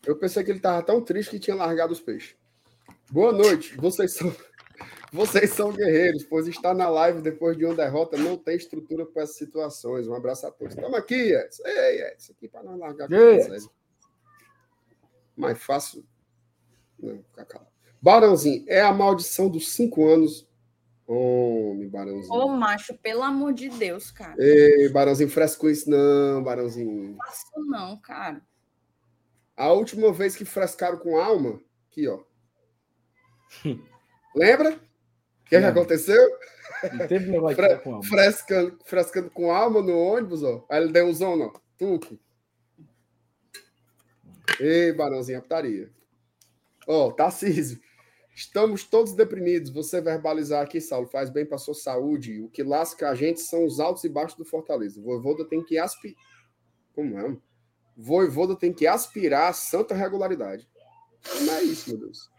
Eu pensei que ele tava tão triste que tinha largado os peixes. Boa noite. Vocês são, Vocês são guerreiros, pois estar na live depois de uma derrota não tem estrutura para essas situações. Um abraço a todos. Estamos aqui, Edson. Ei, Edson, aqui para nós largar a Mais fácil. Não, cacau. Barãozinho, é a maldição dos cinco anos. Homem, Barãozinho. Ô, macho, pelo amor de Deus, cara. Ei, Barãozinho, fresco isso não, Barãozinho. Não faço não, cara. A última vez que frescaram com alma, aqui, ó. Lembra? O que, é que aconteceu? Não teve negócio Fre com alma. frescando, frescando com alma no ônibus, ó. Aí ele deu um zona, ó. Tuque. Ei, Barãozinho, a putaria. Ó, Tarcísio. Estamos todos deprimidos. Você verbalizar aqui, Saulo, faz bem para sua saúde. O que lasca a gente são os altos e baixos do Fortaleza. Voivoda tem que aspirar. Como é? Voivoda tem que aspirar a santa regularidade. Não é isso, meu Deus.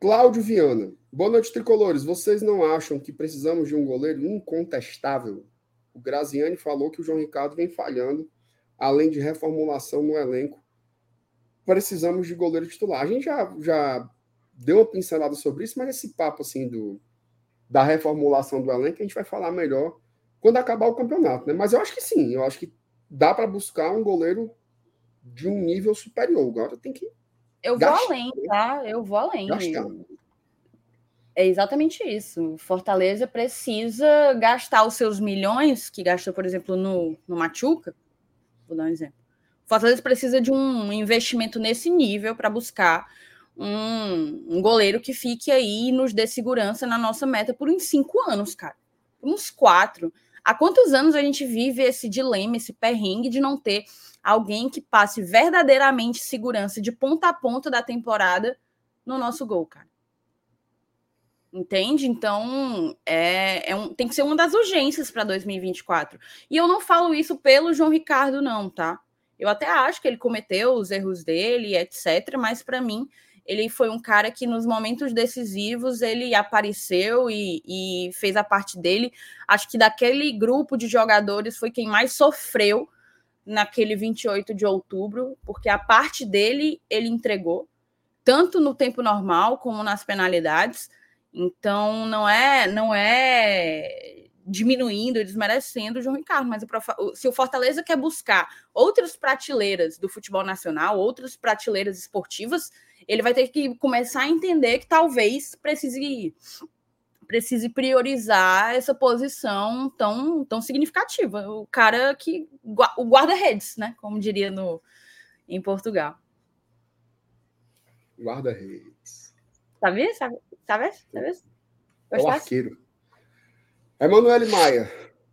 Cláudio Viana. Boa noite, tricolores. Vocês não acham que precisamos de um goleiro incontestável? O Graziani falou que o João Ricardo vem falhando, além de reformulação no elenco. Precisamos de goleiro titular. A gente já, já deu uma pincelada sobre isso, mas esse papo assim do, da reformulação do elenco a gente vai falar melhor quando acabar o campeonato, né? Mas eu acho que sim, eu acho que dá para buscar um goleiro de um nível superior. Agora tem que Eu vou Gastar, além, tá? Eu vou além. gastar. É exatamente isso. Fortaleza precisa gastar os seus milhões, que gastou, por exemplo, no, no Machuca. Vou dar um exemplo. Fortaleza precisa de um investimento nesse nível para buscar um, um goleiro que fique aí e nos dê segurança na nossa meta por uns cinco anos, cara. Uns quatro. Há quantos anos a gente vive esse dilema, esse perrengue de não ter alguém que passe verdadeiramente segurança de ponta a ponta da temporada no nosso gol, cara? Entende? Então, é, é um, tem que ser uma das urgências para 2024. E eu não falo isso pelo João Ricardo, não, tá? Eu até acho que ele cometeu os erros dele, etc. Mas para mim, ele foi um cara que nos momentos decisivos ele apareceu e, e fez a parte dele. Acho que daquele grupo de jogadores foi quem mais sofreu naquele 28 de outubro, porque a parte dele ele entregou, tanto no tempo normal como nas penalidades. Então não é não é diminuindo, desmerecendo o João Ricardo, mas o, se o Fortaleza quer buscar outras prateleiras do futebol nacional, outras prateleiras esportivas, ele vai ter que começar a entender que talvez precise precise priorizar essa posição tão, tão significativa. O cara que o guarda-redes, né? Como diria no em Portugal. Guarda-redes. Sabe? Sabe? Sabe? É o arqueiro. Emanuele Maia.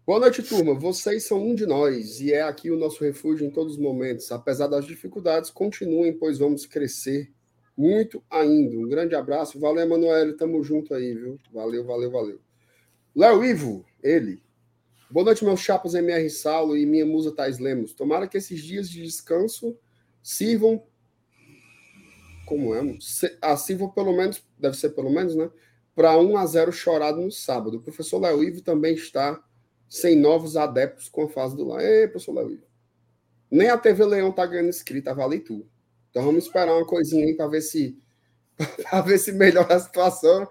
Boa noite, turma. Vocês são um de nós e é aqui o nosso refúgio em todos os momentos. Apesar das dificuldades, continuem, pois vamos crescer muito ainda. Um grande abraço. Valeu, Emanuele. Tamo junto aí, viu? Valeu, valeu, valeu. Léo Ivo, ele. Boa noite, meus chapas MR Saulo e minha musa Thais Lemos. Tomara que esses dias de descanso sirvam. Como é? Sirvam pelo menos, deve ser pelo menos, né? Para 1 a 0 chorado no sábado. O professor Léo Ivo também está sem novos adeptos com a fase do lá. Ei, professor Léo Ivo. Nem a TV Leão tá ganhando inscrita, vale tudo. Então vamos esperar uma coisinha aí para ver se para ver se melhora a situação.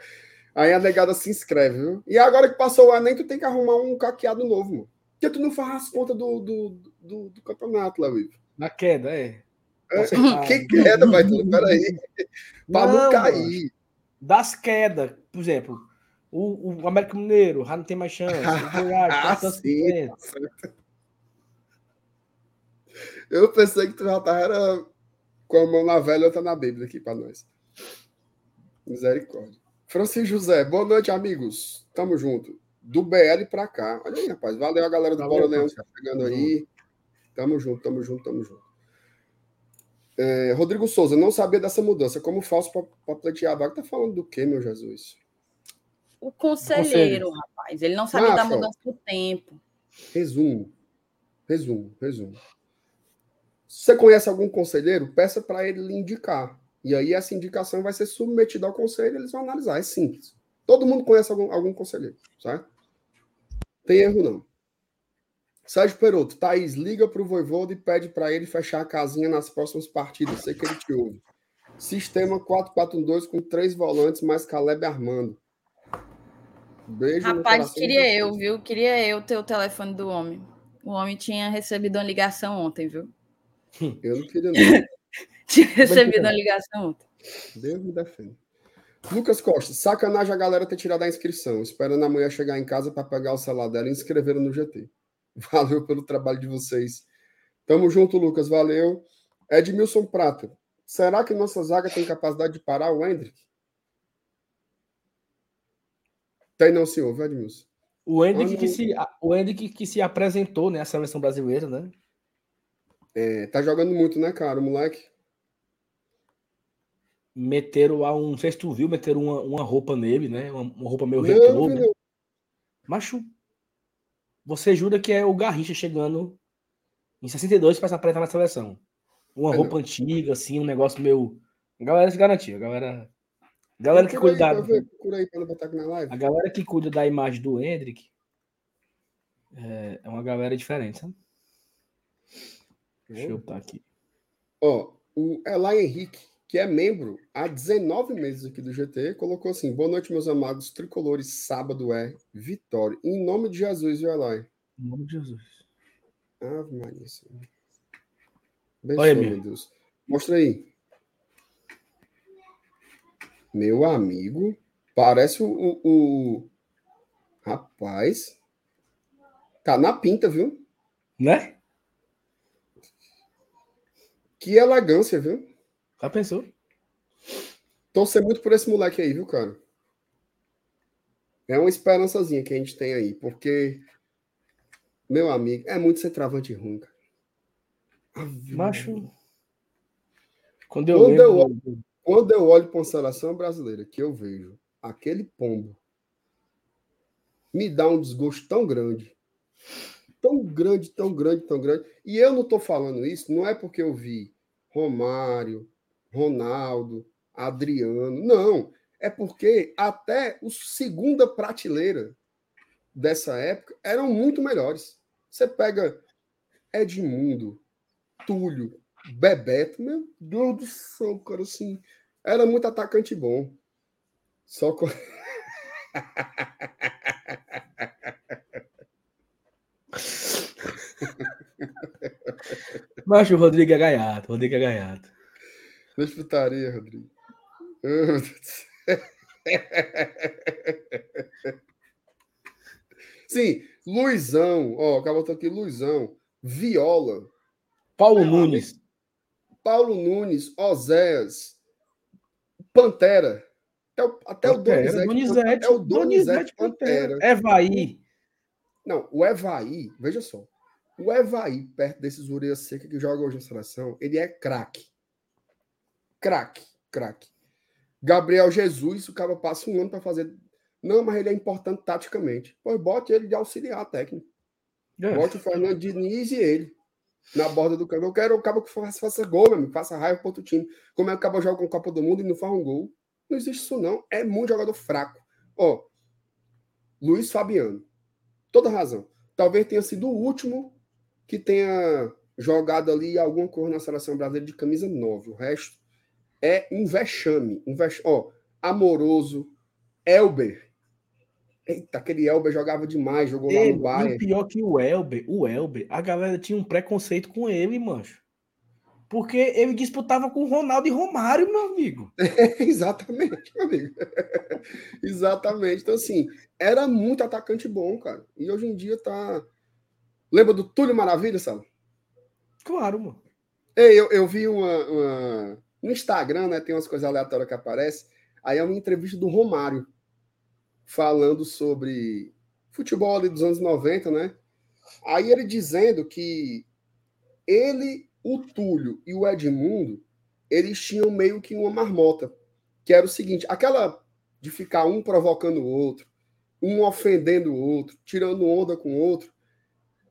Aí a negada se inscreve, viu? E agora que passou o Enem, tu tem que arrumar um caqueado novo, mano. Porque tu não faz as contas do, do, do, do campeonato, Léo Ivo. Na queda, é. é que queda, vai tudo, peraí. Para não, não cair. Das quedas, por exemplo, o, o América Mineiro já não tem mais chance. O Goiás, ah, Eu pensei que tu já tava com a mão na velha e outra na Bíblia aqui para nós. Misericórdia. Francisco José, boa noite, amigos. Tamo junto. Do BL para cá. Olha aí, rapaz. Valeu a galera do Bora Leão que tá chegando aí. Tamo junto, tamo junto, tamo junto. É, Rodrigo Souza, não sabia dessa mudança. Como falso para pleitear a vaga? Tá falando do quê, meu Jesus? O conselheiro, rapaz. Ele não sabia ah, da mudança do tempo. Resumo. Resumo, resumo. Se você conhece algum conselheiro, peça para ele lhe indicar. E aí essa indicação vai ser submetida ao conselho e eles vão analisar. É simples. Todo mundo conhece algum, algum conselheiro, certo? Tem erro não. Sérgio Peroto, Thaís, liga para o Voivoda e pede para ele fechar a casinha nas próximas partidas. Sei que ele te ouve. Sistema 4-4-2 com três volantes, mais Caleb Armando. Beijo Rapaz, queria eu, viu? Queria eu ter o telefone do homem. O homem tinha recebido uma ligação ontem, viu? Eu não queria, não. tinha recebido uma ligação ontem. Deus me defenda. Lucas Costa, sacanagem a galera ter tirado a inscrição, esperando amanhã chegar em casa para pegar o celular dela e inscrever no GT. Valeu pelo trabalho de vocês. Tamo junto, Lucas, valeu. Edmilson Prata, será que nossa zaga tem capacidade de parar o Hendrick? Tem não, senhor, Edmilson. O Hendrick, que se, o Hendrick que se apresentou né, à seleção brasileira, né? É, tá jogando muito, né, cara, o moleque? meteram lá um. Não sei se tu viu, meteram uma, uma roupa nele, né? Uma, uma roupa meio retrô. Né? Macho, você jura que é o Garrincha chegando em 62 para se apresentar na seleção. Uma é roupa não. antiga, assim, um negócio meio. A galera se garantia, a galera. A galera que cuida aí, da. Ver, aí. A galera que cuida da imagem do Hendrick é, é uma galera diferente, sabe? Deixa eu botar aqui. Ó, o Elai Henrique que é membro há 19 meses aqui do GT, colocou assim: Boa noite, meus amados tricolores. Sábado é vitória. Em nome de Jesus, viu, Eloy? Em nome de Jesus. Ave Maria. Olha, meu Deus. Mostra aí. Meu amigo, parece o, o, o, Rapaz. Tá na pinta, viu? Né? Que elegância, viu? Já pensou? Torcer muito por esse moleque aí, viu, cara? É uma esperançazinha que a gente tem aí, porque, meu amigo, é muito ser travante ruim, cara. Macho. Quando eu, quando, lembro... eu olho, quando eu olho para uma seleção brasileira que eu vejo aquele pombo, me dá um desgosto tão grande. Tão grande, tão grande, tão grande. E eu não estou falando isso, não é porque eu vi Romário, Ronaldo, Adriano. Não, é porque até o segunda prateleira dessa época eram muito melhores. Você pega Edmundo, Túlio, Bebeto, meu Deus do céu, cara, assim, era muito atacante bom. Só com... Mas o Rodrigo é gaiato, Rodrigo é gaiato. Deixa putaria, Rodrigo. Sim, Luizão, ó, acabou aqui, Luizão, Viola. Paulo é, Nunes. Paulo Nunes, Oséias, Pantera. Até o, até Pantera, o Donizete. Até o Donizete, Pantera. Evaí. Não, o Evaí, veja só. O Evaí, perto desses orelhas seca que joga hoje na seleção, ele é craque. Craque, craque. Gabriel Jesus, o cara passa um ano para fazer. Não, mas ele é importante taticamente. Pois bote ele de auxiliar técnico. É. Bote o Fernando Diniz e ele na borda do campo. Eu quero o cabo que faça, faça gol, meu amigo, faça raiva para outro time. Como é que o cabo joga com Copa do Mundo e não faz um gol? Não existe isso, não. É muito jogador fraco. Ó, Luiz Fabiano. Toda razão. Talvez tenha sido o último que tenha jogado ali alguma cor na seleção brasileira de camisa 9. O resto é um vexame. Um vex... Ó, amoroso, Elber. Eita, aquele Elber jogava demais, jogou ele, lá no Bayern. E o pior que o Elber, o Elber, a galera tinha um preconceito com ele, mancho. Porque ele disputava com Ronaldo e Romário, meu amigo. É, exatamente, meu amigo. exatamente. Então, assim, era muito atacante bom, cara. E hoje em dia tá. Lembra do Túlio Maravilha, sabe? Claro, mano. Ei, eu, eu vi uma, uma, no Instagram, né, tem umas coisas aleatórias que aparecem. Aí é uma entrevista do Romário, falando sobre futebol ali dos anos 90, né? Aí ele dizendo que ele, o Túlio e o Edmundo, eles tinham meio que uma marmota, que era o seguinte, aquela de ficar um provocando o outro, um ofendendo o outro, tirando onda com o outro,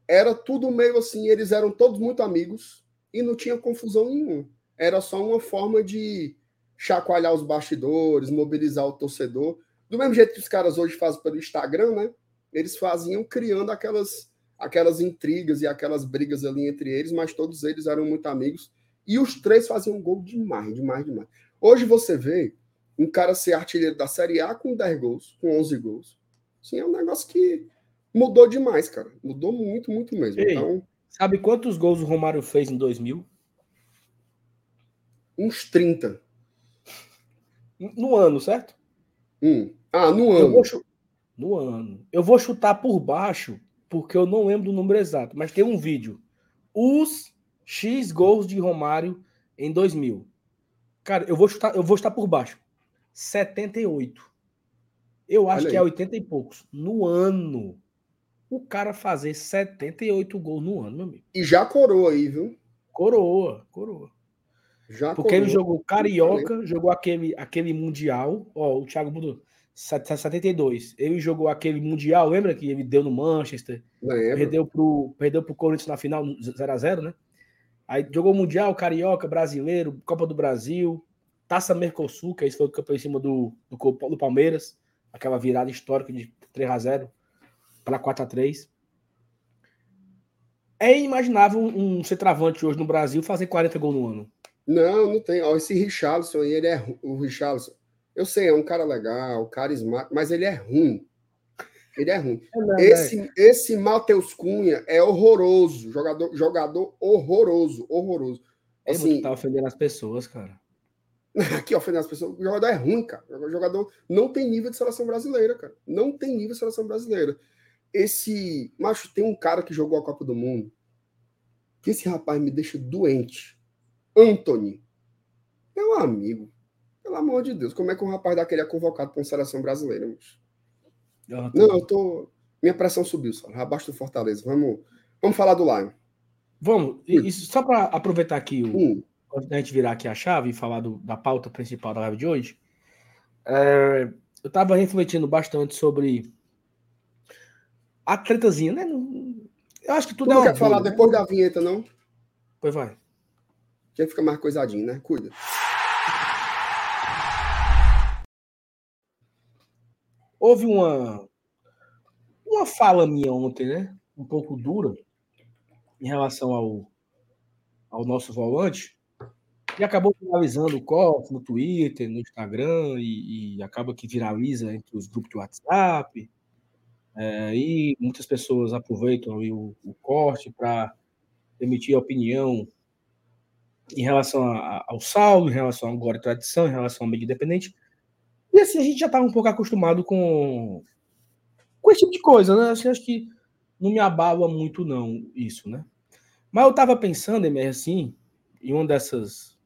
era tudo meio assim, eles eram todos muito amigos e não tinha confusão nenhuma era só uma forma de chacoalhar os bastidores, mobilizar o torcedor. Do mesmo jeito que os caras hoje fazem pelo Instagram, né? Eles faziam criando aquelas, aquelas intrigas e aquelas brigas ali entre eles, mas todos eles eram muito amigos. E os três faziam gol demais, demais, demais. Hoje você vê um cara ser artilheiro da Série A com 10 gols, com 11 gols. Sim, é um negócio que mudou demais, cara. Mudou muito, muito mesmo. Ei, então, sabe quantos gols o Romário fez em 2000? Uns 30. No ano, certo? Hum. Ah, no ano. No ano. Eu vou chutar por baixo, porque eu não lembro do número exato, mas tem um vídeo. Os X gols de Romário em 2000. Cara, eu vou chutar, eu vou chutar por baixo. 78. Eu acho que é 80 e poucos. No ano. O cara fazer 78 gols no ano, meu amigo. E já coroa aí, viu? Coroa, coroa. Já Porque ele jogou Carioca, jogou aquele, aquele Mundial. Ó, o Thiago mudou. 72. Ele jogou aquele Mundial, lembra que ele deu no Manchester? Lembra. Perdeu pro, perdeu pro Corinthians na final 0x0, né? Aí jogou Mundial, Carioca, Brasileiro, Copa do Brasil, Taça Mercosul, que aí foi o campeão em cima do, do, do Palmeiras, aquela virada histórica de 3 x 0 para 4 x 3 É inimaginável um, um centroavante hoje no Brasil fazer 40 gols no ano. Não, não tem. Ó, esse Richarlison aí, ele é o Richarlison. Eu sei, é um cara legal, carismático, mas ele é ruim. Ele é ruim. É não, esse é. esse Matheus Cunha é horroroso. Jogador, jogador horroroso, horroroso. É assim, tá ofendendo as pessoas, cara. Aqui ofendendo as pessoas. O jogador é ruim, cara. O jogador não tem nível de seleção brasileira, cara. Não tem nível de seleção brasileira. Esse. Macho, tem um cara que jogou a Copa do Mundo. Que esse rapaz me deixa doente. Anthony. Meu amigo. Pelo amor de Deus, como é que um rapaz daquele é convocado para uma seleção brasileira? Não, eu tô. Minha pressão subiu só. Abaixo do Fortaleza. Vamos, vamos falar do Lion. Vamos. Isso, só para aproveitar aqui o. Hum. Da gente virar aqui a chave e falar do, da pauta principal da live de hoje. É, eu estava refletindo bastante sobre a tretazinha, né? Eu acho que tudo tu é não quer falar né? depois da vinheta, não? Pois vai. Que fica mais coisadinho, né? Cuida. Houve uma, uma fala minha ontem, né? Um pouco dura em relação ao, ao nosso volante. E acabou viralizando o corte no Twitter, no Instagram, e, e, acaba que viraliza entre os grupos de WhatsApp. É, e muitas pessoas aproveitam o, o corte para emitir opinião em relação a, ao saldo, em relação à agora tradição, em relação ao meio independente. E assim, a gente já estava um pouco acostumado com, com esse tipo de coisa, né? Assim, acho que não me abala muito, não, isso, né? Mas eu estava pensando, MR, assim, em uma dessas.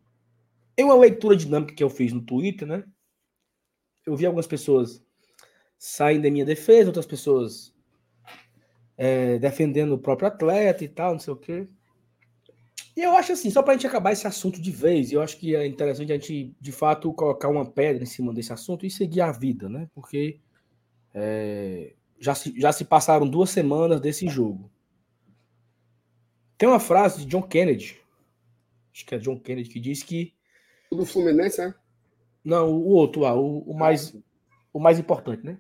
Em uma leitura dinâmica que eu fiz no Twitter, né? Eu vi algumas pessoas saindo da minha defesa, outras pessoas é, defendendo o próprio atleta e tal, não sei o quê. E eu acho assim, só para a gente acabar esse assunto de vez, eu acho que é interessante a gente, de fato, colocar uma pedra em cima desse assunto e seguir a vida, né? Porque é, já, se, já se passaram duas semanas desse jogo. Tem uma frase de John Kennedy, acho que é John Kennedy, que diz que. O do Fluminense, é? Não, o outro lá, o, o mais, o mais importante, né?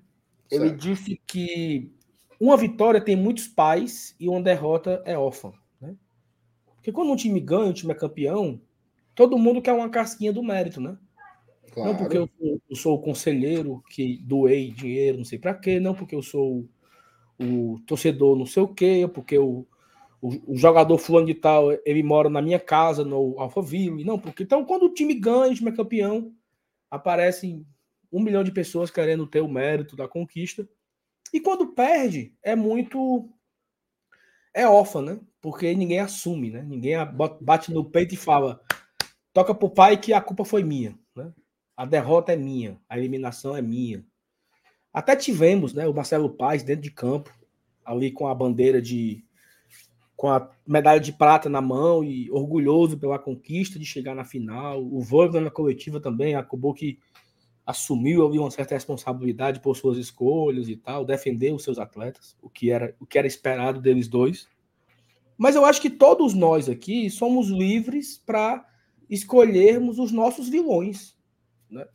Certo. Ele disse que uma vitória tem muitos pais e uma derrota é órfã. Porque quando um time ganha, um time é campeão, todo mundo quer uma casquinha do mérito, né? Claro. Não porque eu, eu, sou o conselheiro que doei dinheiro, não sei para quê, não porque eu sou o, o torcedor não sei o quê, porque o, o, o, jogador fulano de tal, ele mora na minha casa, no Alphaville, não, porque então quando o time ganha, o time é campeão, aparecem um milhão de pessoas querendo ter o mérito da conquista, e quando perde, é muito é órfã, né? Porque ninguém assume, né? Ninguém bate no peito e fala: toca pro pai que a culpa foi minha, né? A derrota é minha, a eliminação é minha. Até tivemos, né? O Marcelo Paz dentro de campo, ali com a bandeira de. com a medalha de prata na mão e orgulhoso pela conquista de chegar na final. O Voivoda na coletiva também acabou que assumiu uma certa responsabilidade por suas escolhas e tal, defender os seus atletas, o que era, o que era esperado deles dois. Mas eu acho que todos nós aqui somos livres para escolhermos os nossos vilões. Né?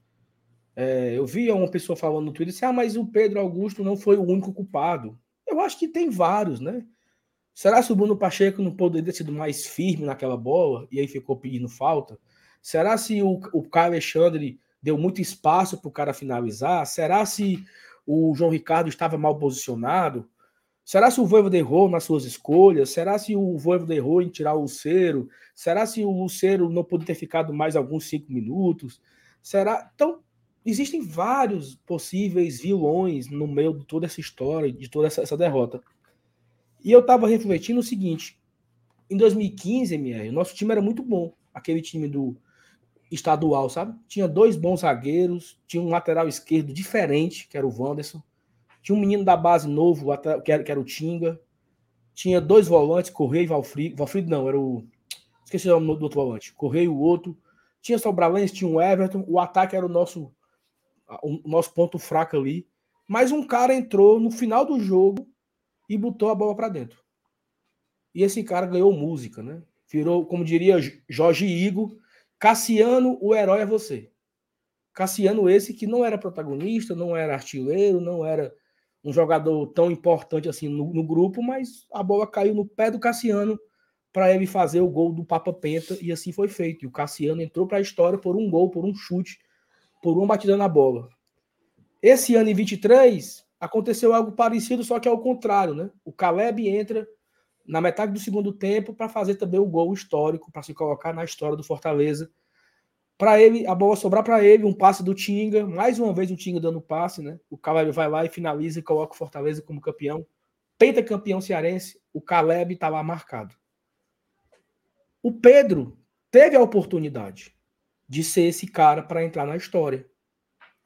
É, eu vi uma pessoa falando no Twitter assim, ah, mas o Pedro Augusto não foi o único culpado. Eu acho que tem vários, né? Será que o Bruno Pacheco não poderia ter sido mais firme naquela bola e aí ficou pedindo falta? Será se o, o Caio Alexandre deu muito espaço para o cara finalizar? Será se o João Ricardo estava mal posicionado? Será se o Voivoda errou nas suas escolhas? Será se o Voivoda errou em tirar o Lucero? Será se o Lucero não poderia ter ficado mais alguns cinco minutos? Será? Então, existem vários possíveis vilões no meio de toda essa história, de toda essa, essa derrota. E eu estava refletindo o seguinte: em 2015, MR, o nosso time era muito bom. Aquele time do estadual, sabe? Tinha dois bons zagueiros, tinha um lateral esquerdo diferente, que era o Wanderson. Tinha um menino da base novo, que era, que era o Tinga. Tinha dois volantes, Correio e Valfrido. Valfrido não, era o. Esqueci o nome do outro volante. Correio, o outro. Tinha Sobralense, tinha o Everton. O ataque era o nosso, o nosso ponto fraco ali. Mas um cara entrou no final do jogo e botou a bola para dentro. E esse cara ganhou música, né? Virou, como diria Jorge Igo, Cassiano, o herói é você. Cassiano, esse que não era protagonista, não era artilheiro, não era um jogador tão importante assim no, no grupo, mas a bola caiu no pé do Cassiano para ele fazer o gol do Papa Penta e assim foi feito. E o Cassiano entrou para a história por um gol, por um chute, por uma batida na bola. Esse ano em 23 aconteceu algo parecido, só que ao contrário, né? O Caleb entra na metade do segundo tempo para fazer também o gol histórico, para se colocar na história do Fortaleza. Para ele, a bola sobrar para ele, um passe do Tinga, mais uma vez o Tinga dando passe, né? O Caleb vai lá e finaliza e coloca o Fortaleza como campeão. Penta campeão cearense, o Caleb está lá marcado. O Pedro teve a oportunidade de ser esse cara para entrar na história,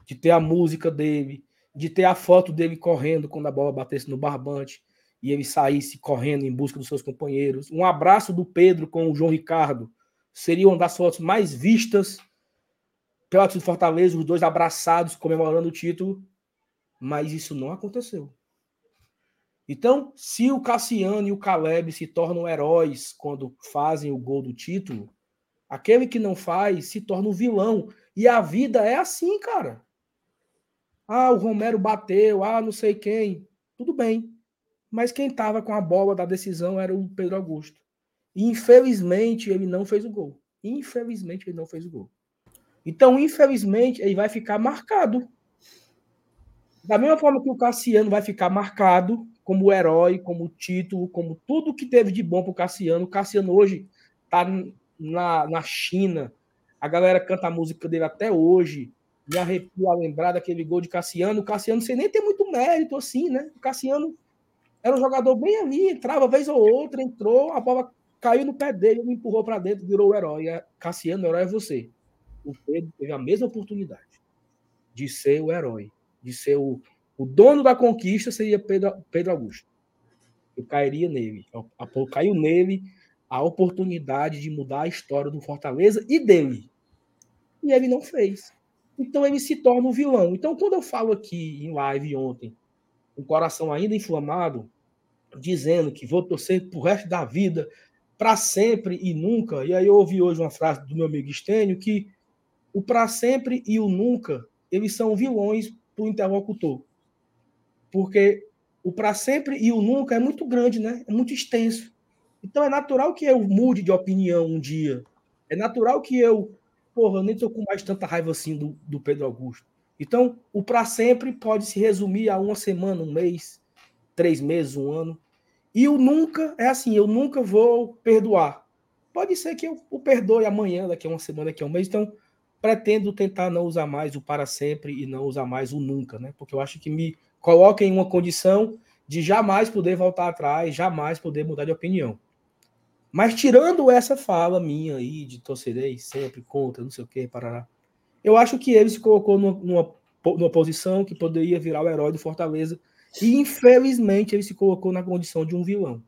de ter a música dele, de ter a foto dele correndo quando a bola batesse no barbante, e ele saísse correndo em busca dos seus companheiros. Um abraço do Pedro com o João Ricardo seria uma das fotos mais vistas pela torcida Fortaleza, os dois abraçados comemorando o título, mas isso não aconteceu. Então, se o Cassiano e o Caleb se tornam heróis quando fazem o gol do título, aquele que não faz se torna um vilão. E a vida é assim, cara. Ah, o Romero bateu, ah, não sei quem. Tudo bem mas quem estava com a bola da decisão era o Pedro Augusto. E, infelizmente, ele não fez o gol. Infelizmente, ele não fez o gol. Então, infelizmente, ele vai ficar marcado. Da mesma forma que o Cassiano vai ficar marcado como herói, como título, como tudo que teve de bom para o Cassiano. O Cassiano hoje está na, na China. A galera canta a música dele até hoje. Me arrepio a lembrar daquele gol de Cassiano. O Cassiano, você nem tem muito mérito assim, né? O Cassiano era um jogador bem ali, entrava vez ou outra, entrou, a bola caiu no pé dele, me empurrou para dentro, virou o herói. Cassiano, o herói é você. O Pedro teve a mesma oportunidade de ser o herói, de ser o, o dono da conquista, seria Pedro, Pedro Augusto. Eu cairia nele. Caiu nele a oportunidade de mudar a história do Fortaleza e dele. E ele não fez. Então ele se torna um vilão. Então, quando eu falo aqui em live ontem, um coração ainda inflamado, dizendo que vou torcer pro resto da vida, para sempre e nunca. E aí eu ouvi hoje uma frase do meu amigo Estênio que o para sempre e o nunca, eles são vilões para o interlocutor. Porque o para sempre e o nunca é muito grande, né? É muito extenso. Então é natural que eu mude de opinião um dia. É natural que eu, porra, eu nem tô com mais tanta raiva assim do, do Pedro Augusto. Então, o para sempre pode se resumir a uma semana, um mês, três meses, um ano. E o nunca é assim, eu nunca vou perdoar. Pode ser que eu o perdoe amanhã, daqui a uma semana, daqui a um mês. Então, pretendo tentar não usar mais o para sempre e não usar mais o nunca, né? Porque eu acho que me coloca em uma condição de jamais poder voltar atrás, jamais poder mudar de opinião. Mas tirando essa fala minha aí de torcerei sempre contra, não sei o que, parará. Eu acho que ele se colocou numa, numa posição que poderia virar o herói do Fortaleza e infelizmente ele se colocou na condição de um vilão.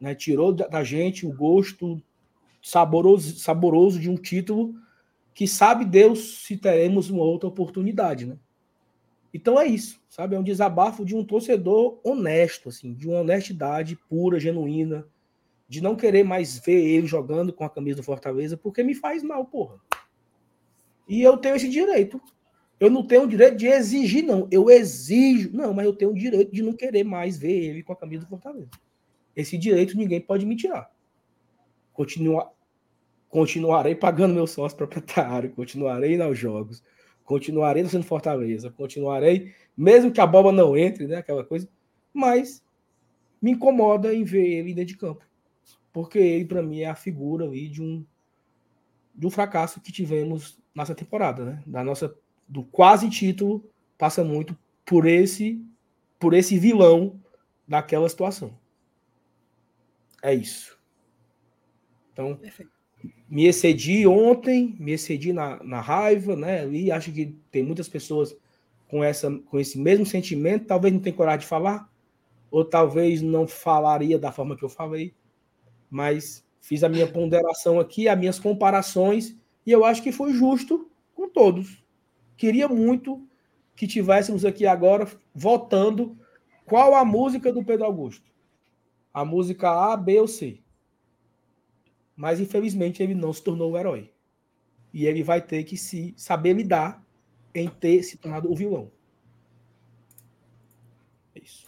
Né? Tirou da gente o gosto saboroso, saboroso de um título que sabe Deus se teremos uma outra oportunidade, né? Então é isso, sabe? É um desabafo de um torcedor honesto, assim, de uma honestidade pura, genuína, de não querer mais ver ele jogando com a camisa do Fortaleza, porque me faz mal, porra. E eu tenho esse direito. Eu não tenho o direito de exigir, não. Eu exijo. Não, mas eu tenho o direito de não querer mais ver ele com a camisa do Fortaleza. Esse direito ninguém pode me tirar. Continua, continuarei pagando meu sócio proprietário, continuarei aos jogos, continuarei sendo Fortaleza, continuarei, mesmo que a bola não entre, né, aquela coisa, mas me incomoda em ver ele dentro de campo, porque ele para mim é a figura ali de um do fracasso que tivemos nessa temporada, né? Da nossa do quase título passa muito por esse por esse vilão daquela situação. É isso. Então, Perfeito. me excedi ontem, me excedi na, na raiva, né? E acho que tem muitas pessoas com, essa, com esse mesmo sentimento, talvez não tenha coragem de falar, ou talvez não falaria da forma que eu falei, mas fiz a minha ponderação aqui, as minhas comparações, e eu acho que foi justo com todos. Queria muito que tivéssemos aqui agora votando qual a música do Pedro Augusto. A música A, B ou C. Mas infelizmente ele não se tornou o herói. E ele vai ter que se saber lidar em ter se tornado o vilão. É isso.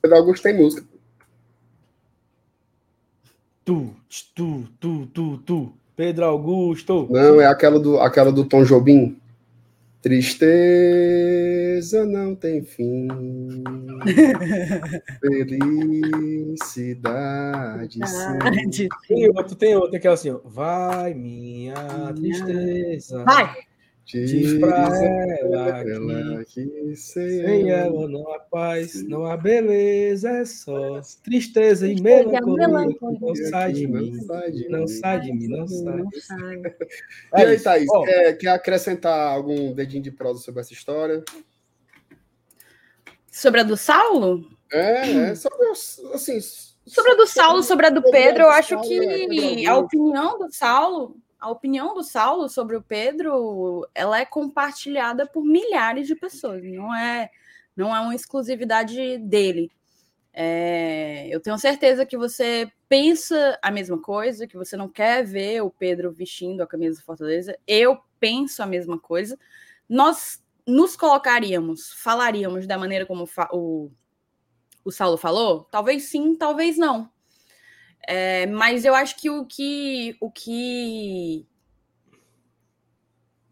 Pedro Augusto tem música. Tu, tu, tu, tu, tu. Pedro Augusto. Não, é aquela do, aquela do Tom Jobim. Tristeza não tem fim. Felicidade sim. Tem outro, tem outro que é assim, ó. Vai minha tristeza. Vai. Diz pra ela que, que sem ela não há paz, não há beleza, é só tristeza e melancolia não sai de mim, não sai de mim, não sai. E aí, Thaís, quer, quer acrescentar algum dedinho de prosa sobre essa história? Sobre a do Saulo? É, é sobre, assim... Sobre a do Saulo, sobre a do Pedro, eu acho que a opinião do Saulo a opinião do Saulo sobre o Pedro, ela é compartilhada por milhares de pessoas, não é, não é uma exclusividade dele. É, eu tenho certeza que você pensa a mesma coisa, que você não quer ver o Pedro vestindo a camisa do Fortaleza. Eu penso a mesma coisa. Nós nos colocaríamos, falaríamos da maneira como o, o Saulo falou? Talvez sim, talvez não. É, mas eu acho que o que o que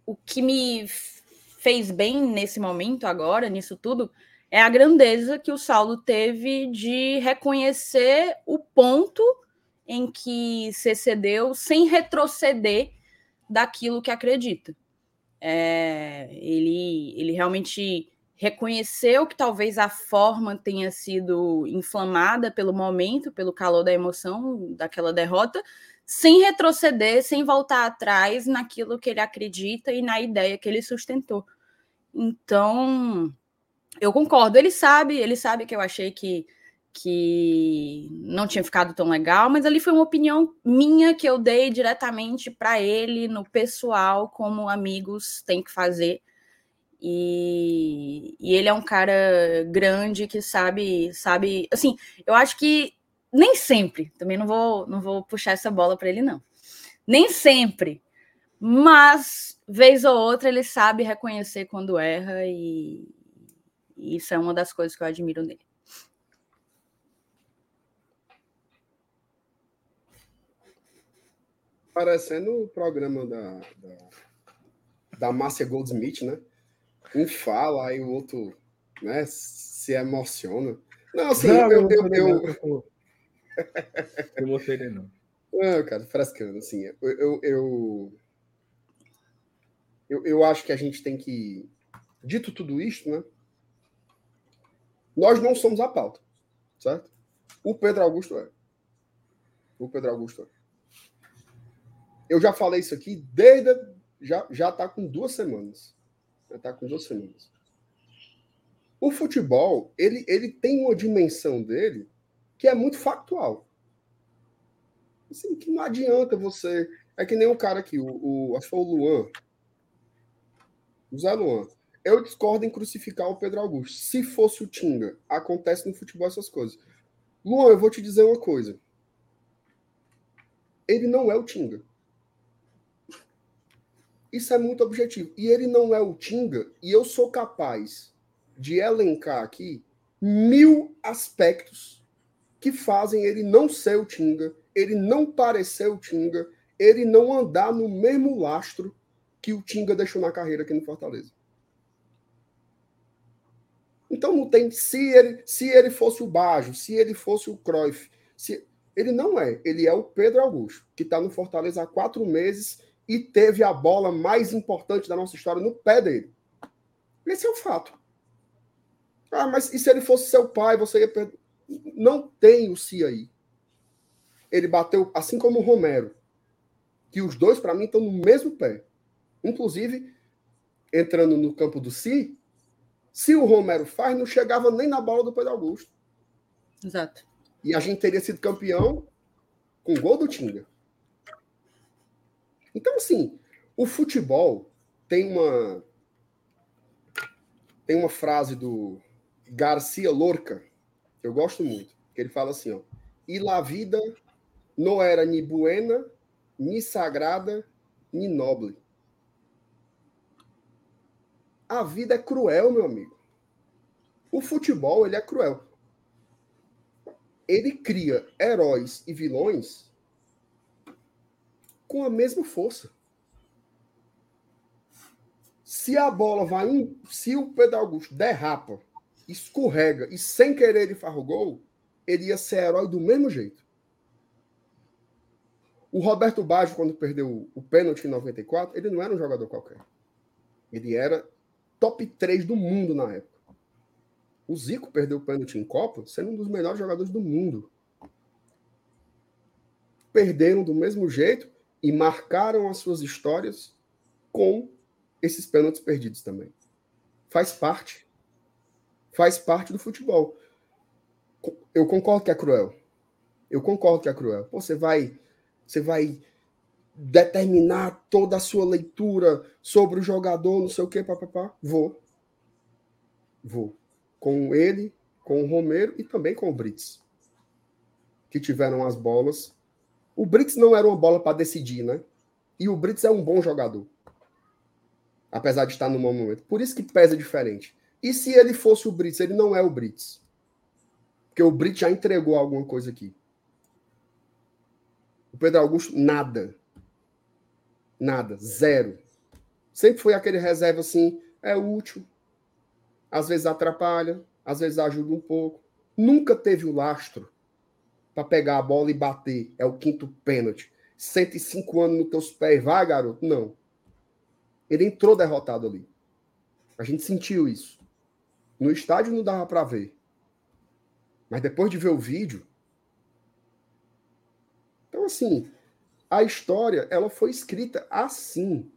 o que me fez bem nesse momento agora, nisso tudo, é a grandeza que o Saulo teve de reconhecer o ponto em que se cedeu sem retroceder daquilo que acredita. É, ele, ele realmente reconheceu que talvez a forma tenha sido inflamada pelo momento, pelo calor da emoção daquela derrota, sem retroceder, sem voltar atrás naquilo que ele acredita e na ideia que ele sustentou. Então, eu concordo. Ele sabe, ele sabe que eu achei que que não tinha ficado tão legal, mas ali foi uma opinião minha que eu dei diretamente para ele no pessoal, como amigos têm que fazer e, e, ele é um cara grande que sabe, sabe, assim, eu acho que nem sempre, também não vou, não vou puxar essa bola para ele não. Nem sempre, mas vez ou outra ele sabe reconhecer quando erra e, e isso é uma das coisas que eu admiro nele. Parecendo o programa da, da, da Márcia Goldsmith, né? Um fala, aí o outro né, se emociona. Não, assim, não, eu. eu, eu, eu... eu não. Não, cara, frescando, assim, eu, eu, eu, eu, eu acho que a gente tem que. Dito tudo isto, né? Nós não somos a pauta, certo? O Pedro Augusto é. O Pedro Augusto é. Eu já falei isso aqui desde. Já, já tá com duas semanas. Está com duas semanas. O futebol, ele, ele tem uma dimensão dele que é muito factual. Assim, que não adianta você. É que nem um cara aqui, o, o, acho foi o Luan. O Zé Luan. Eu discordo em crucificar o Pedro Augusto. Se fosse o Tinga, acontece no futebol essas coisas. Luan, eu vou te dizer uma coisa. Ele não é o Tinga. Isso é muito objetivo. E ele não é o Tinga, e eu sou capaz de elencar aqui mil aspectos que fazem ele não ser o Tinga, ele não parecer o Tinga, ele não andar no mesmo lastro que o Tinga deixou na carreira aqui no Fortaleza. Então não tem se ele se ele fosse o Bajo, se ele fosse o Cruyff, se ele não é, ele é o Pedro Augusto que está no Fortaleza há quatro meses e teve a bola mais importante da nossa história no pé dele. Esse é o fato. Ah, mas e se ele fosse seu pai, você ia perder? Não tem o si aí. Ele bateu, assim como o Romero, que os dois, para mim, estão no mesmo pé. Inclusive, entrando no campo do si, se o Romero faz, não chegava nem na bola do Pedro Augusto. Exato. E a gente teria sido campeão com gol do Tinga. Então, assim, o futebol tem uma tem uma frase do Garcia Lorca que eu gosto muito, que ele fala assim, ó, e la vida não era ni buena, ni sagrada, ni noble. A vida é cruel, meu amigo. O futebol, ele é cruel. Ele cria heróis e vilões com a mesma força. Se a bola vai um, se o Pedro Augusto derrapa, escorrega e sem querer ele faz o gol, ele ia ser herói do mesmo jeito. O Roberto Baggio, quando perdeu o pênalti em 94, ele não era um jogador qualquer. Ele era top 3 do mundo na época. O Zico perdeu o pênalti em Copa, sendo um dos melhores jogadores do mundo. Perderam do mesmo jeito e marcaram as suas histórias com esses pênaltis perdidos também. Faz parte. Faz parte do futebol. Eu concordo que é cruel. Eu concordo que é cruel. Pô, você vai, você vai determinar toda a sua leitura sobre o jogador, não sei o que, papapá. Vou. Vou. Com ele, com o Romero e também com o Brits. Que tiveram as bolas o Brits não era uma bola para decidir, né? E o Brits é um bom jogador. Apesar de estar no momento. Por isso que pesa diferente. E se ele fosse o Brits? Ele não é o Brits. Porque o Brits já entregou alguma coisa aqui. O Pedro Augusto, nada. Nada. Zero. Sempre foi aquele reserva assim, é útil. Às vezes atrapalha, às vezes ajuda um pouco. Nunca teve o lastro para pegar a bola e bater. É o quinto pênalti. 105 anos nos teus pés, vai, garoto? Não. Ele entrou derrotado ali. A gente sentiu isso. No estádio não dava para ver. Mas depois de ver o vídeo. Então, assim, a história ela foi escrita assim.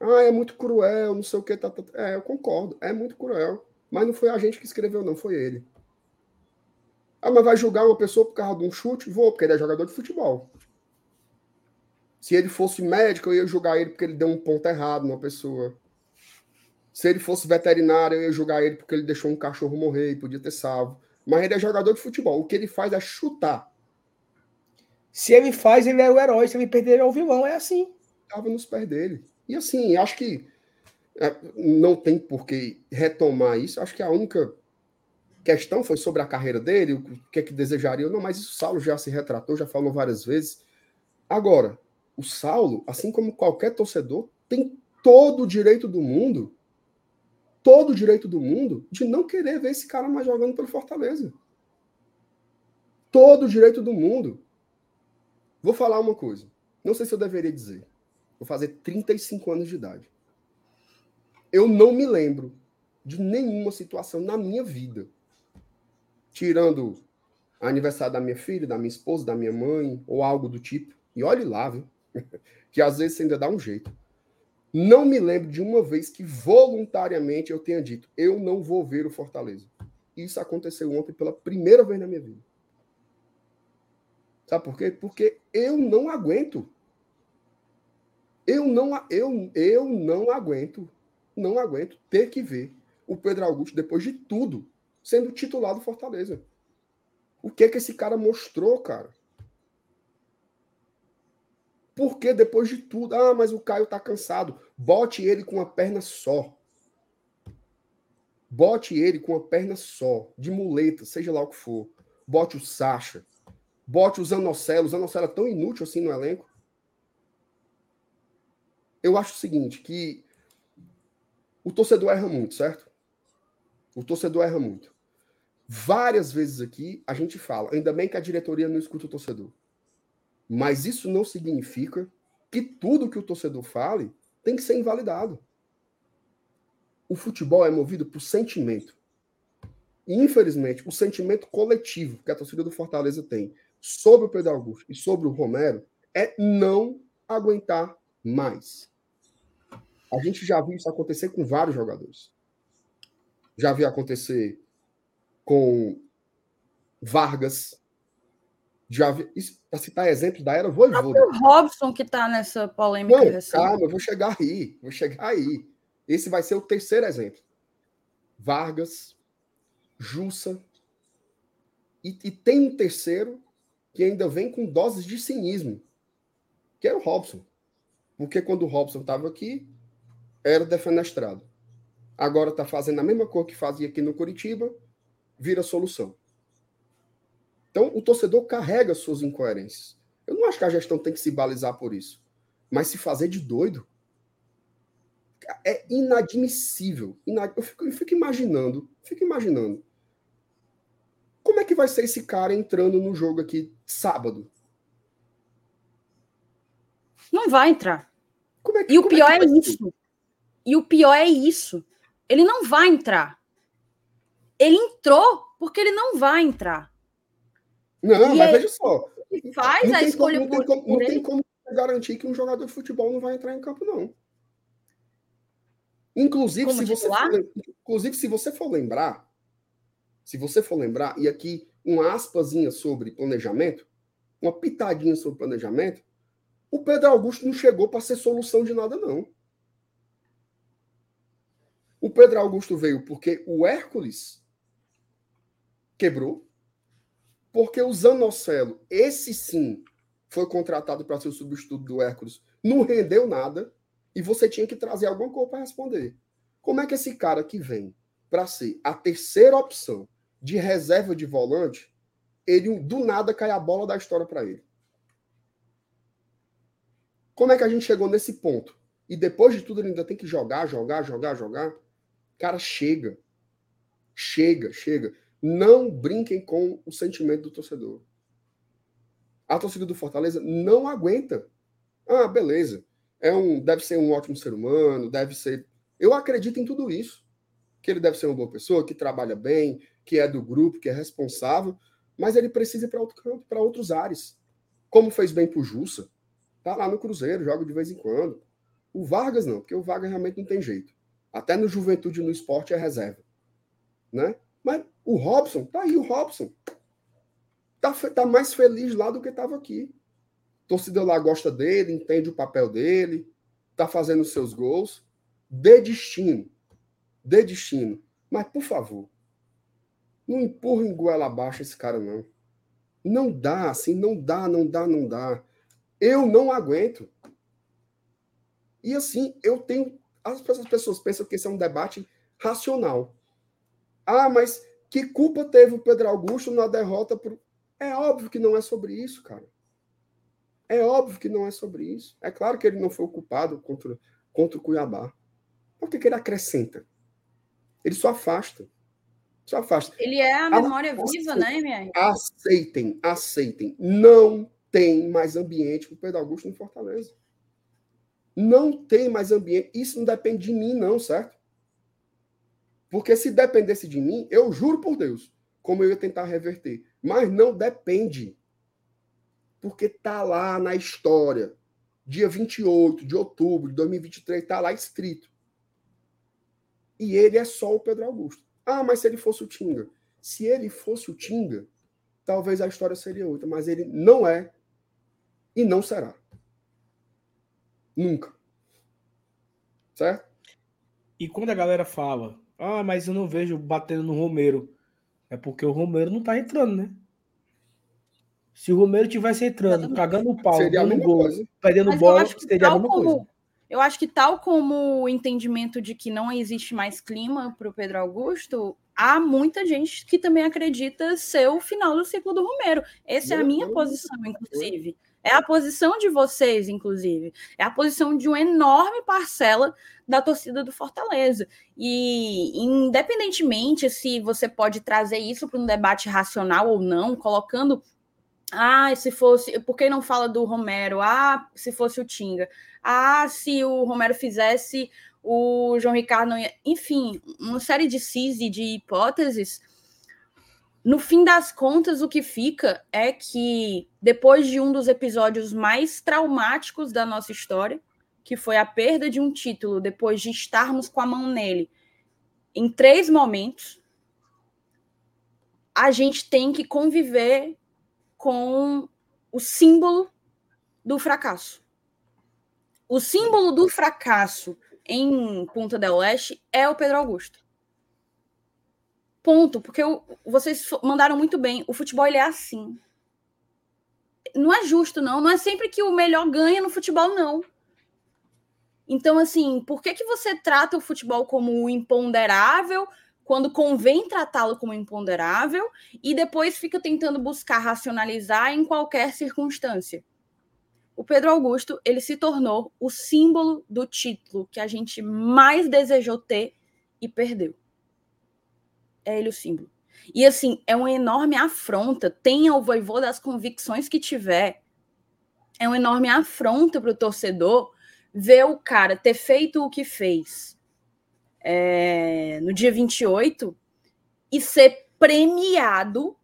Ah, é muito cruel, não sei o que. Tá, tá. É, eu concordo. É muito cruel. Mas não foi a gente que escreveu, não, foi ele. Ah, mas vai julgar uma pessoa por causa de um chute? Vou, porque ele é jogador de futebol. Se ele fosse médico, eu ia julgar ele porque ele deu um ponto errado numa pessoa. Se ele fosse veterinário, eu ia julgar ele porque ele deixou um cachorro morrer e podia ter salvo. Mas ele é jogador de futebol. O que ele faz é chutar. Se ele faz, ele é o herói. Se ele perder, ele é o vilão. É assim. Estava nos pés dele. E assim, acho que é, não tem por que retomar isso. Acho que a única questão foi sobre a carreira dele, o que é que desejaria. Não, mas isso o Saulo já se retratou, já falou várias vezes. Agora, o Saulo, assim como qualquer torcedor, tem todo o direito do mundo, todo o direito do mundo de não querer ver esse cara mais jogando pelo Fortaleza. Todo o direito do mundo. Vou falar uma coisa. Não sei se eu deveria dizer. Vou fazer 35 anos de idade. Eu não me lembro de nenhuma situação na minha vida tirando aniversário da minha filha, da minha esposa, da minha mãe, ou algo do tipo. E olhe lá, viu? que às vezes ainda dá um jeito. Não me lembro de uma vez que voluntariamente eu tenha dito: eu não vou ver o Fortaleza. Isso aconteceu ontem pela primeira vez na minha vida. Sabe por quê? Porque eu não aguento. Eu não, eu, eu não aguento, não aguento ter que ver o Pedro Augusto depois de tudo sendo titular do Fortaleza. O que que esse cara mostrou, cara? Porque depois de tudo, ah, mas o Caio tá cansado. Bote ele com uma perna só. Bote ele com uma perna só, de muleta, seja lá o que for. Bote o Sacha. bote o Zanocelo. O Zanocelo é tão inútil assim no elenco. Eu acho o seguinte, que o torcedor erra muito, certo? O torcedor erra muito. Várias vezes aqui a gente fala, ainda bem que a diretoria não escuta o torcedor. Mas isso não significa que tudo que o torcedor fale tem que ser invalidado. O futebol é movido por sentimento. E, infelizmente, o sentimento coletivo que a torcida do Fortaleza tem sobre o Pedro Augusto e sobre o Romero é não aguentar mais. A gente já viu isso acontecer com vários jogadores. Já viu acontecer com Vargas. Já para citar exemplo da era Voivoda. O Robson que está nessa polêmica Não, recente. Calma, eu vou chegar aí. Vou chegar aí. Esse vai ser o terceiro exemplo. Vargas, Jussa. E, e tem um terceiro que ainda vem com doses de cinismo, que é o Robson. Porque quando o Robson estava aqui, era defenestrado. Agora está fazendo a mesma coisa que fazia aqui no Curitiba, vira solução. Então, o torcedor carrega suas incoerências. Eu não acho que a gestão tem que se balizar por isso. Mas se fazer de doido é inadmissível. Eu fico, eu fico imaginando, fico imaginando. Como é que vai ser esse cara entrando no jogo aqui sábado? Não vai entrar. É que, e o pior é, é isso. E o pior é isso. Ele não vai entrar. Ele entrou porque ele não vai entrar. Não, e mas é, veja só. Faz a escolha como, não por, tem como, Não tem como garantir que um jogador de futebol não vai entrar em campo, não. Inclusive, se você for, inclusive, se você for lembrar, se você for lembrar, e aqui uma aspasinha sobre planejamento, uma pitadinha sobre planejamento, o Pedro Augusto não chegou para ser solução de nada, não. O Pedro Augusto veio porque o Hércules quebrou, porque o Zanocelo, esse sim, foi contratado para ser o substituto do Hércules, não rendeu nada e você tinha que trazer alguma coisa para responder. Como é que esse cara que vem para ser a terceira opção de reserva de volante, ele do nada cai a bola da história para ele? Como é que a gente chegou nesse ponto? E depois de tudo ele ainda tem que jogar, jogar, jogar, jogar. Cara, chega. Chega, chega. Não brinquem com o sentimento do torcedor. A torcida do Fortaleza não aguenta. Ah, beleza. É um, deve ser um ótimo ser humano, deve ser. Eu acredito em tudo isso. Que ele deve ser uma boa pessoa, que trabalha bem, que é do grupo, que é responsável, mas ele precisa ir para outro campo, para outros ares. Como fez bem para o Jussa. Tá lá no Cruzeiro, joga de vez em quando. O Vargas não, porque o Vargas realmente não tem jeito. Até no Juventude no esporte é reserva. Né? Mas o Robson, tá aí o Robson. Tá, tá mais feliz lá do que estava aqui. Torcida lá gosta dele, entende o papel dele, tá fazendo seus gols. Dê destino. Dê destino. Mas, por favor, não empurra em goela abaixo esse cara, não. Não dá, assim, não dá, não dá, não dá. Eu não aguento. E assim, eu tenho as pessoas pensam que esse é um debate racional. Ah, mas que culpa teve o Pedro Augusto na derrota? Por... É óbvio que não é sobre isso, cara. É óbvio que não é sobre isso. É claro que ele não foi culpado contra, contra o Cuiabá. Por que, que ele acrescenta? Ele só afasta. Só afasta. Ele é a memória viva, né, minha? Aceitem, aceitem. Não tem mais ambiente para o Pedro Augusto no Fortaleza. Não tem mais ambiente. Isso não depende de mim, não, certo? Porque se dependesse de mim, eu juro por Deus, como eu ia tentar reverter. Mas não depende. Porque tá lá na história. Dia 28 de outubro de 2023, tá lá escrito. E ele é só o Pedro Augusto. Ah, mas se ele fosse o Tinga. Se ele fosse o Tinga, talvez a história seria outra. Mas ele não é e não será. Nunca. Certo? E quando a galera fala, ah, mas eu não vejo batendo no Romero, é porque o Romero não tá entrando, né? Se o Romero tivesse entrando, cagando o pau, seria dando gol, coisa. perdendo bola, seria a mesma como, coisa. Eu acho que tal como o entendimento de que não existe mais clima para o Pedro Augusto, há muita gente que também acredita ser o final do ciclo do Romero. Essa é a minha posição, inclusive. É a posição de vocês, inclusive. É a posição de uma enorme parcela da torcida do Fortaleza. E, independentemente se você pode trazer isso para um debate racional ou não, colocando. Ah, se fosse. Por que não fala do Romero? Ah, se fosse o Tinga. Ah, se o Romero fizesse, o João Ricardo não ia. Enfim, uma série de cis e de hipóteses no fim das contas, o que fica é que depois de um dos episódios mais traumáticos da nossa história, que foi a perda de um título depois de estarmos com a mão nele em três momentos, a gente tem que conviver com o símbolo do fracasso. O símbolo do fracasso em Punta del Oeste é o Pedro Augusto. Ponto, porque vocês mandaram muito bem. O futebol ele é assim. Não é justo, não. Não é sempre que o melhor ganha no futebol, não. Então, assim, por que, que você trata o futebol como imponderável quando convém tratá-lo como imponderável e depois fica tentando buscar racionalizar em qualquer circunstância? O Pedro Augusto, ele se tornou o símbolo do título que a gente mais desejou ter e perdeu é ele o símbolo. E assim, é uma enorme afronta. Tenha o voivô das convicções que tiver. É uma enorme afronta para o torcedor ver o cara ter feito o que fez é, no dia 28 e ser premiado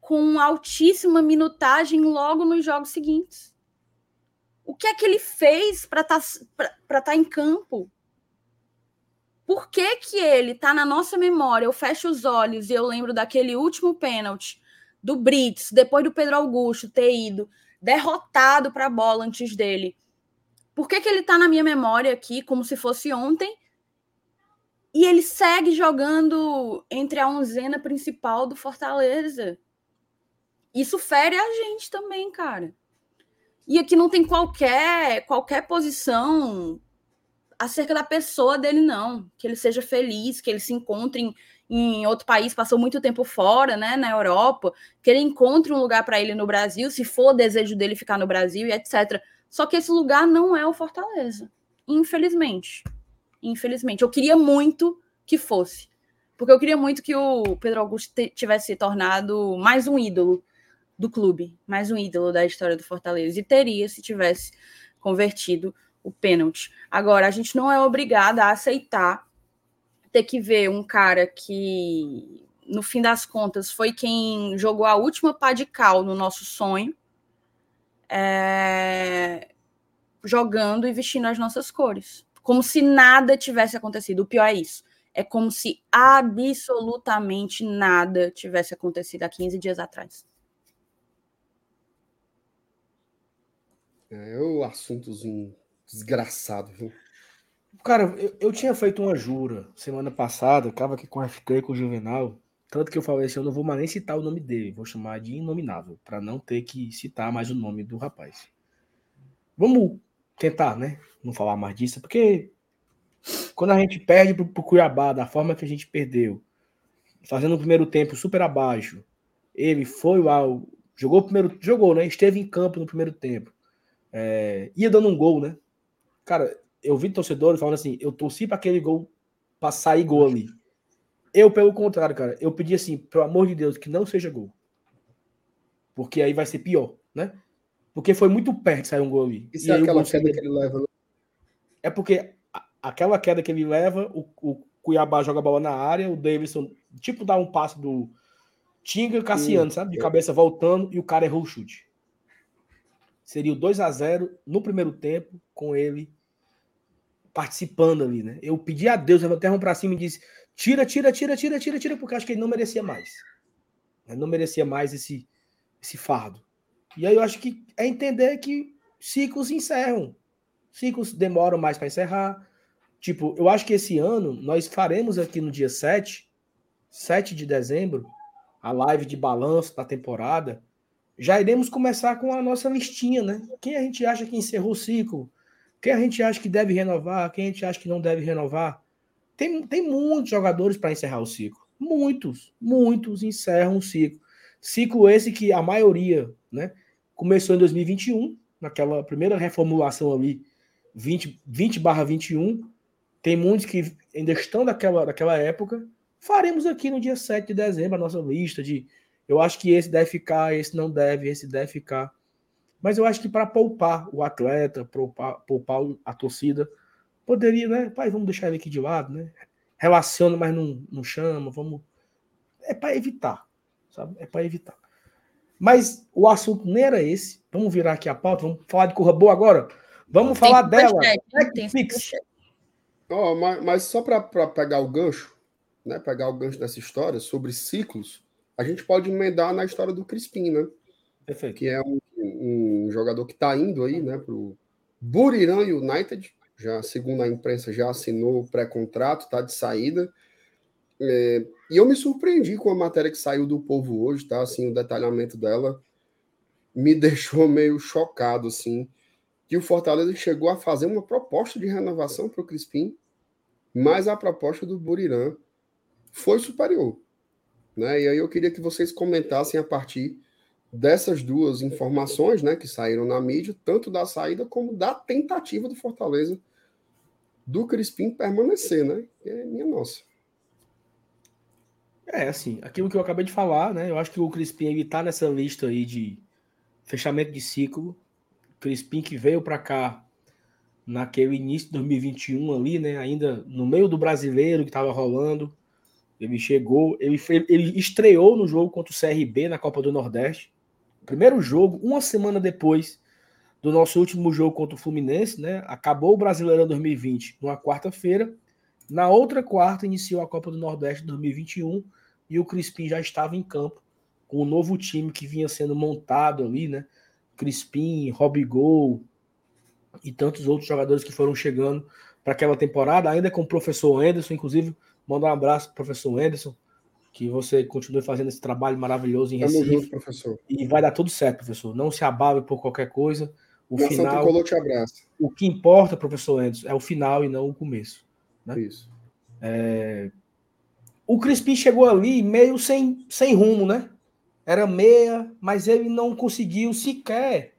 com altíssima minutagem logo nos jogos seguintes. O que é que ele fez para estar tá, tá em campo? Por que, que ele tá na nossa memória? Eu fecho os olhos e eu lembro daquele último pênalti do Brits, depois do Pedro Augusto ter ido derrotado para a bola antes dele. Por que, que ele tá na minha memória aqui, como se fosse ontem? E ele segue jogando entre a onzena principal do Fortaleza. Isso fere a gente também, cara. E aqui não tem qualquer qualquer posição acerca da pessoa dele, não. Que ele seja feliz, que ele se encontre em, em outro país, passou muito tempo fora, né, na Europa, que ele encontre um lugar para ele no Brasil, se for desejo dele ficar no Brasil e etc. Só que esse lugar não é o Fortaleza, infelizmente. Infelizmente. Eu queria muito que fosse. Porque eu queria muito que o Pedro Augusto tivesse se tornado mais um ídolo do clube, mais um ídolo da história do Fortaleza. E teria se tivesse convertido o pênalti. Agora, a gente não é obrigada a aceitar ter que ver um cara que, no fim das contas, foi quem jogou a última pá de cal no nosso sonho, é... jogando e vestindo as nossas cores. Como se nada tivesse acontecido. O pior é isso. É como se absolutamente nada tivesse acontecido há 15 dias atrás. É o assuntozinho Desgraçado, viu? Cara, eu, eu, tinha feito uma jura semana passada, acaba aqui com o FT, com o Juvenal. Tanto que eu falei assim: eu não vou mais nem citar o nome dele, vou chamar de inominável, para não ter que citar mais o nome do rapaz. Vamos tentar, né? Não falar mais disso, porque quando a gente perde pro, pro Cuiabá da forma que a gente perdeu, fazendo o primeiro tempo super abaixo, ele foi lá, jogou o primeiro, jogou, né? Esteve em campo no primeiro tempo, é, ia dando um gol, né? Cara, eu vi torcedores falando assim: eu torci para aquele gol, para sair gol ali. Eu, pelo contrário, cara, eu pedi assim, pelo amor de Deus, que não seja gol. Porque aí vai ser pior, né? Porque foi muito perto de sair um gol ali. Isso e é aquela queda que ele leva, né? É porque aquela queda que ele leva, o, o, Cuiabá joga a bola na área, o Davidson, tipo, dá um passo do Tinga e Cassiano, sabe? De é. cabeça voltando, e o cara errou o chute. Seria o 2 a 0 no primeiro tempo, com ele participando ali, né? Eu pedi a Deus, levantei a mão para cima e disse: tira, tira, tira, tira, tira, tira, porque acho que ele não merecia mais. Ele não merecia mais esse, esse fardo. E aí eu acho que é entender que ciclos encerram. Ciclos demoram mais para encerrar. Tipo, eu acho que esse ano nós faremos aqui no dia 7, 7 de dezembro, a live de balanço da temporada. Já iremos começar com a nossa listinha, né? Quem a gente acha que encerrou o ciclo? Quem a gente acha que deve renovar, quem a gente acha que não deve renovar. Tem, tem muitos jogadores para encerrar o ciclo. Muitos, muitos encerram o ciclo. Ciclo esse que a maioria, né, começou em 2021, naquela primeira reformulação ali, 20, 20 barra 21. Tem muitos que ainda estão daquela, daquela época. Faremos aqui no dia 7 de dezembro a nossa lista de eu acho que esse deve ficar, esse não deve, esse deve ficar. Mas eu acho que para poupar o atleta, poupar, poupar a torcida, poderia, né? Pai, vamos deixar ele aqui de lado, né? Relaciona, mas não, não chama, vamos. É para evitar, sabe? É para evitar. Mas o assunto nem era esse. Vamos virar aqui a pauta, vamos falar de Corra Boa agora. Vamos tem falar dela. Netflix. Oh, mas, mas só para pegar o gancho, né? Pegar o gancho dessa história sobre ciclos, a gente pode emendar na história do Crispim, né? Perfeito. Que é um, um jogador que está indo aí, né, para o Buriram United, já segundo a imprensa já assinou o pré-contrato, está de saída. É, e eu me surpreendi com a matéria que saiu do Povo hoje, tá? Assim, o detalhamento dela me deixou meio chocado, assim, que o Fortaleza chegou a fazer uma proposta de renovação para o Crispim, mas a proposta do Buriram foi superior. Né? E aí eu queria que vocês comentassem a partir dessas duas informações né, que saíram na mídia, tanto da saída como da tentativa do Fortaleza do Crispim permanecer, né? É minha nossa. É, assim, aquilo que eu acabei de falar, né? Eu acho que o Crispim ele tá nessa lista aí de fechamento de ciclo. Crispim que veio para cá naquele início de 2021 ali, né? Ainda no meio do brasileiro que estava rolando. Ele chegou, ele, ele estreou no jogo contra o CRB na Copa do Nordeste. Primeiro jogo, uma semana depois do nosso último jogo contra o Fluminense, né? Acabou o Brasileirão 2020 numa quarta-feira. Na outra quarta iniciou a Copa do Nordeste 2021 e o Crispim já estava em campo com o novo time que vinha sendo montado ali, né? Crispim, Robigol e tantos outros jogadores que foram chegando para aquela temporada, ainda com o professor Anderson, inclusive, mandar um abraço para o professor Anderson, que você continue fazendo esse trabalho maravilhoso em Recife. Tamo junto, professor. E vai dar tudo certo, professor. Não se abale por qualquer coisa. O final. te abraço. O que importa, professor Anderson, é o final e não o começo. Né? Isso. É... O Crispim chegou ali meio sem, sem rumo, né? Era meia, mas ele não conseguiu sequer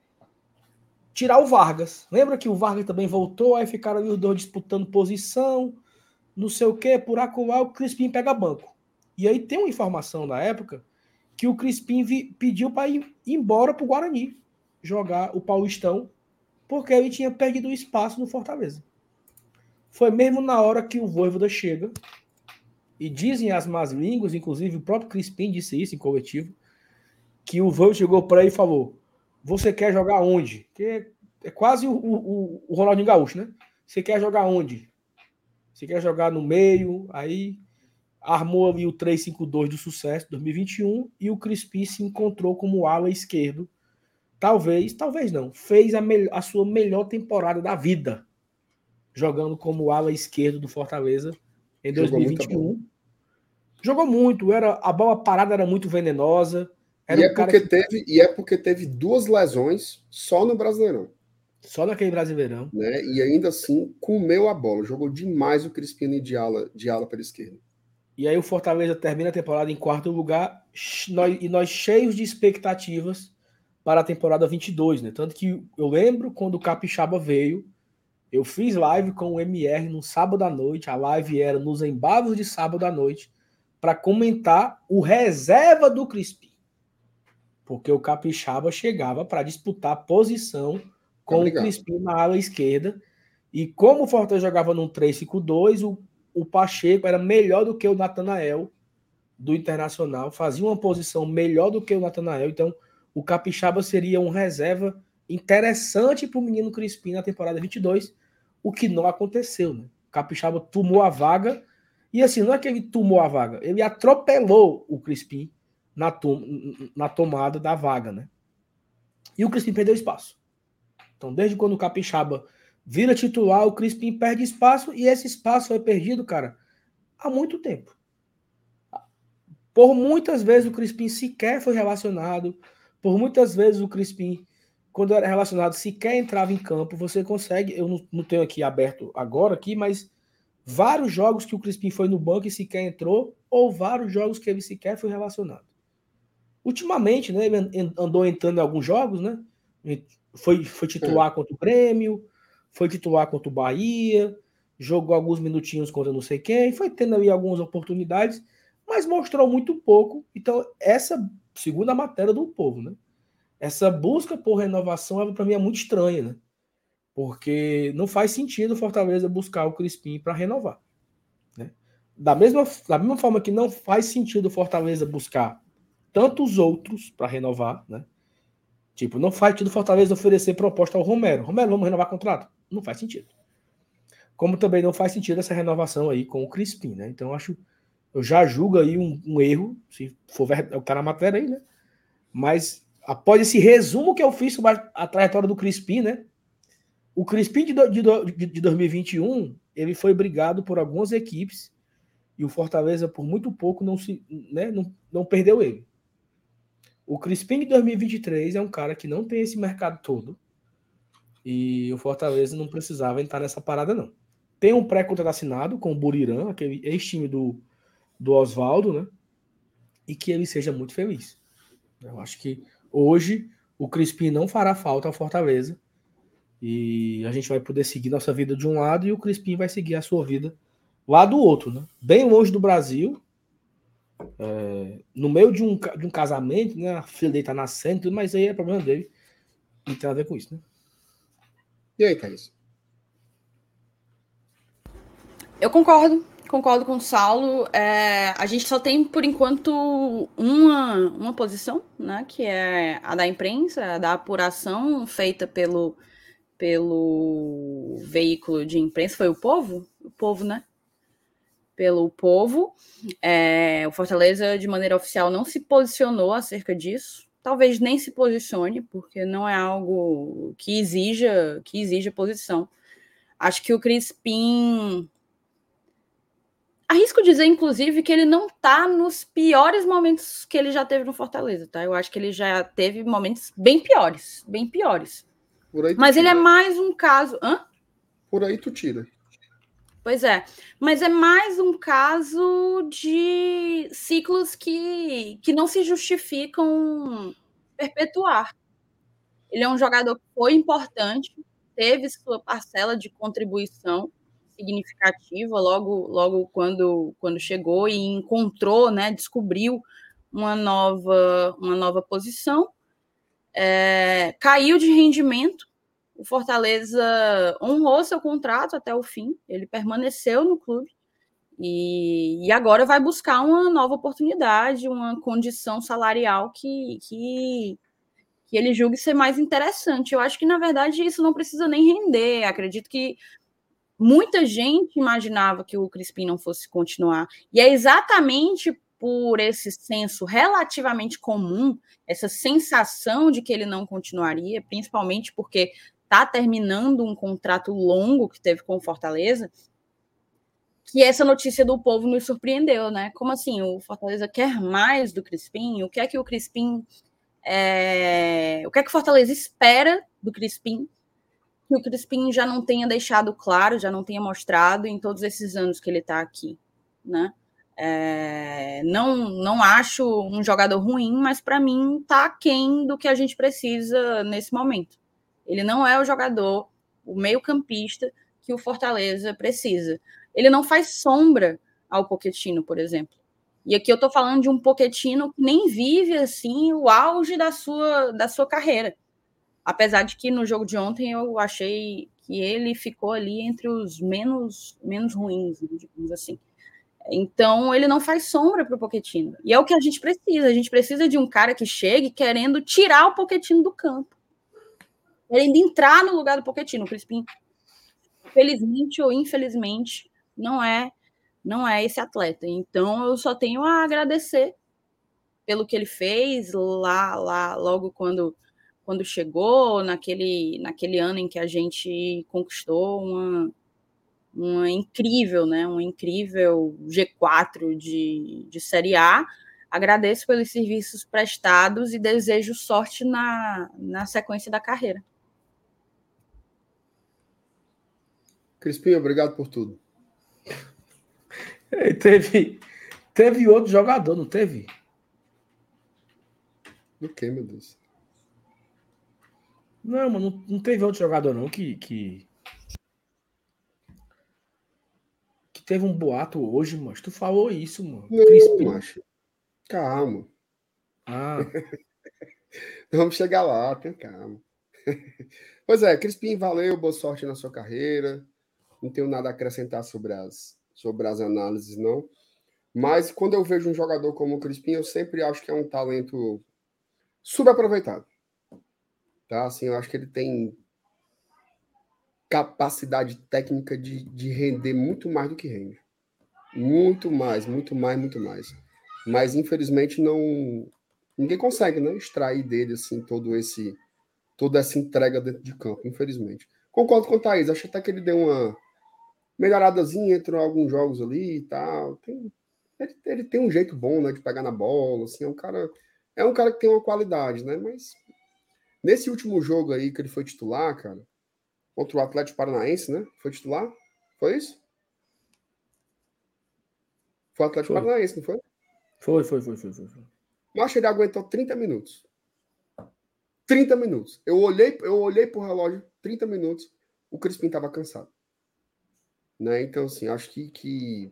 tirar o Vargas. Lembra que o Vargas também voltou, aí ficaram ali os dois disputando posição, não sei o quê, por acolá, o Crispim pega banco. E aí tem uma informação na época que o Crispim pediu para ir embora para o Guarani jogar o Paulistão, porque ele tinha perdido espaço no Fortaleza. Foi mesmo na hora que o Voivoda chega, e dizem as más línguas, inclusive o próprio Crispim disse isso em coletivo, que o Voivoda chegou para ele e falou: Você quer jogar onde? Que é, é quase o, o, o Ronaldinho Gaúcho, né? Você quer jogar onde? Você quer jogar no meio? Aí armou ali o 3-5-2 do sucesso 2021 e o Crispim se encontrou como ala esquerdo. Talvez, talvez não, fez a, a sua melhor temporada da vida jogando como ala esquerdo do Fortaleza em 2021. Jogou muito, Jogou muito era a bola parada era muito venenosa. Era e, um é porque que... teve, e é porque teve duas lesões só no Brasileirão. Só naquele Brasileirão. Né? E ainda assim comeu a bola. Jogou demais o Crispini de ala, de ala pela esquerda. E aí o Fortaleza termina a temporada em quarto lugar e nós cheios de expectativas para a temporada 22, né? Tanto que eu lembro quando o Capixaba veio, eu fiz live com o MR no sábado à noite, a live era nos embalos de sábado à noite, para comentar o reserva do Crispim. Porque o Capixaba chegava para disputar posição com Obrigado. o Crispim na ala esquerda. E como o Fortaleza jogava num 3-5-2, o, o Pacheco era melhor do que o Natanael do Internacional, fazia uma posição melhor do que o Natanael. Então, o Capixaba seria um reserva interessante para o menino Crispim na temporada 22, o que não aconteceu. Né? O Capixaba tomou a vaga, e assim, não é que ele tomou a vaga, ele atropelou o Crispim na, tom na tomada da vaga. Né? E o Crispim perdeu espaço. Então, desde quando o Capixaba vira titular, o Crispim perde espaço e esse espaço foi perdido, cara, há muito tempo. Por muitas vezes o Crispim sequer foi relacionado, por muitas vezes o Crispim, quando era relacionado, sequer entrava em campo. Você consegue, eu não, não tenho aqui aberto agora aqui, mas vários jogos que o Crispim foi no banco e sequer entrou, ou vários jogos que ele sequer foi relacionado. Ultimamente, né, ele andou entrando em alguns jogos, né? Foi, foi titular é. contra o Grêmio, foi titular contra o Bahia, jogou alguns minutinhos contra não sei quem, foi tendo ali algumas oportunidades, mas mostrou muito pouco. Então, essa segunda matéria do povo, né? Essa busca por renovação, para mim, é muito estranha, né? Porque não faz sentido o Fortaleza buscar o Crispim para renovar. Né? Da, mesma, da mesma forma que não faz sentido o Fortaleza buscar tantos outros para renovar, né? Tipo, não faz sentido o Fortaleza oferecer proposta ao Romero. Romero, vamos renovar contrato? Não faz sentido. Como também não faz sentido essa renovação aí com o Crispim, né? Então, eu acho, eu já julgo aí um, um erro, se for o cara matéria aí, né? Mas após esse resumo que eu fiz sobre a, trajetória do Crispim, né? O Crispim de, de, de, de 2021, ele foi brigado por algumas equipes e o Fortaleza, por muito pouco, não, se, né, não, não perdeu ele. O Crispim de 2023 é um cara que não tem esse mercado todo e o Fortaleza não precisava entrar nessa parada, não. Tem um pré-contrato assinado com o Burirã, aquele ex-time do, do Oswaldo, né? E que ele seja muito feliz. Eu acho que hoje o Crispim não fará falta ao Fortaleza e a gente vai poder seguir nossa vida de um lado e o Crispim vai seguir a sua vida lá do outro, né? Bem longe do Brasil, é, no meio de um, de um casamento, né? A filha dele tá nascendo, mas aí é problema dele. Não tem a ver com isso, né? E aí, Thaís? Eu concordo, concordo com o Saulo. É, a gente só tem, por enquanto, uma, uma posição, né? Que é a da imprensa, a da apuração feita pelo pelo veículo de imprensa, foi o Povo? O Povo, né? Pelo Povo. É, o Fortaleza, de maneira oficial, não se posicionou acerca disso. Talvez nem se posicione, porque não é algo que exija, que exija posição. Acho que o Crispim. Arrisco dizer, inclusive, que ele não está nos piores momentos que ele já teve no Fortaleza, tá? Eu acho que ele já teve momentos bem piores, bem piores. Mas tira. ele é mais um caso. Hã? Por aí tu tira. Pois é, mas é mais um caso de ciclos que, que não se justificam perpetuar. Ele é um jogador que foi importante, teve sua parcela de contribuição significativa logo logo quando, quando chegou e encontrou, né, descobriu uma nova uma nova posição é, caiu de rendimento. O Fortaleza honrou seu contrato até o fim, ele permaneceu no clube e, e agora vai buscar uma nova oportunidade, uma condição salarial que, que, que ele julgue ser mais interessante. Eu acho que, na verdade, isso não precisa nem render. Acredito que muita gente imaginava que o Crispim não fosse continuar. E é exatamente por esse senso relativamente comum, essa sensação de que ele não continuaria, principalmente porque está terminando um contrato longo que teve com o Fortaleza, que essa notícia do povo nos surpreendeu, né? Como assim? O Fortaleza quer mais do Crispim? O que é que o Crispim. É... O que é que o Fortaleza espera do Crispim? Que o Crispim já não tenha deixado claro, já não tenha mostrado em todos esses anos que ele está aqui, né? É, não, não acho um jogador ruim, mas para mim está aquém do que a gente precisa nesse momento. Ele não é o jogador, o meio-campista que o Fortaleza precisa. Ele não faz sombra ao Poquetino, por exemplo. E aqui eu estou falando de um Poquetino que nem vive assim o auge da sua, da sua carreira. Apesar de que no jogo de ontem eu achei que ele ficou ali entre os menos, menos ruins, digamos assim. Então ele não faz sombra para o Poquetino. E é o que a gente precisa. A gente precisa de um cara que chegue querendo tirar o Poquetino do campo. Querendo entrar no lugar do Poquetino. O Crispim, felizmente ou infelizmente, não é não é esse atleta. Então eu só tenho a agradecer pelo que ele fez lá lá logo quando quando chegou naquele naquele ano em que a gente conquistou uma uma incrível, né, um incrível G4 de, de Série A. Agradeço pelos serviços prestados e desejo sorte na, na sequência da carreira. Crispim, obrigado por tudo. teve, teve outro jogador, não teve? Do que, meu Deus? Não, mano, não, não teve outro jogador, não, que, que. Que teve um boato hoje, mas tu falou isso, mano. Não, Crispim. macho. Calma. Ah, Vamos chegar lá, tenha calma. Pois é, Crispim, valeu, boa sorte na sua carreira. Não tenho nada a acrescentar sobre as, sobre as análises, não. Mas quando eu vejo um jogador como o Crispim, eu sempre acho que é um talento subaproveitado. Tá? Assim, eu acho que ele tem capacidade técnica de, de render muito mais do que rende. Muito mais, muito mais, muito mais. Mas infelizmente não ninguém consegue, né, extrair dele assim todo esse toda essa entrega dentro de campo, infelizmente. Concordo com o Thaís, acho até que ele deu uma melhoradazinha entre alguns jogos ali e tal. Tem, ele, ele, tem um jeito bom, né, de pegar na bola, assim, é um cara é um cara que tem uma qualidade, né? Mas nesse último jogo aí que ele foi titular, cara, contra o Atlético Paranaense, né? Foi titular? Foi isso? Foi o Atlético Foi. Paranaense, não foi? foi, foi, foi, foi, foi. foi. Mas ele aguentou 30 minutos. 30 minutos. Eu olhei, eu olhei pro relógio, 30 minutos, o Crispim estava cansado. Né? Então, assim, acho que, que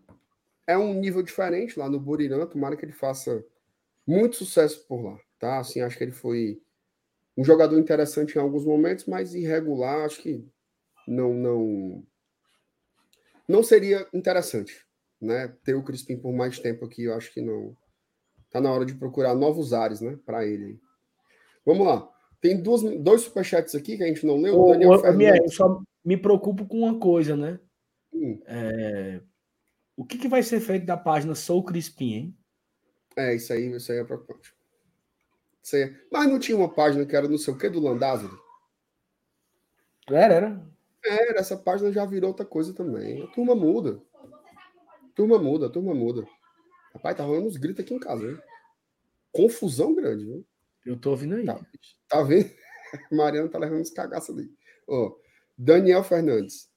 é um nível diferente lá no Burirã. Tomara que ele faça muito sucesso por lá, tá? Assim, acho que ele foi um jogador interessante em alguns momentos, mas irregular, acho que não não não seria interessante, né? Ter o Crispim por mais tempo aqui, eu acho que não tá na hora de procurar novos ares, né, para ele. Vamos lá. Tem duas, dois superchats aqui que a gente não leu. Ô, Daniel ô, Fernandes. eu só me preocupo com uma coisa, né? Hum, É, O que, que vai ser feito da página Sou Crispim, hein? É, isso aí, isso aí é preocupante. Isso aí é- Mas não tinha uma página que era não sei o que do Landázuri? Era, era. Era, essa página já virou outra coisa também. A turma muda. Turma muda, turma muda. Rapaz, tá rolando uns gritos aqui em casa, hein? Confusão grande, viu? Eu tô ouvindo aí. Tá, tá vendo? Mariana tá levando uns cagaços ali. Ó, Daniel Fernandes.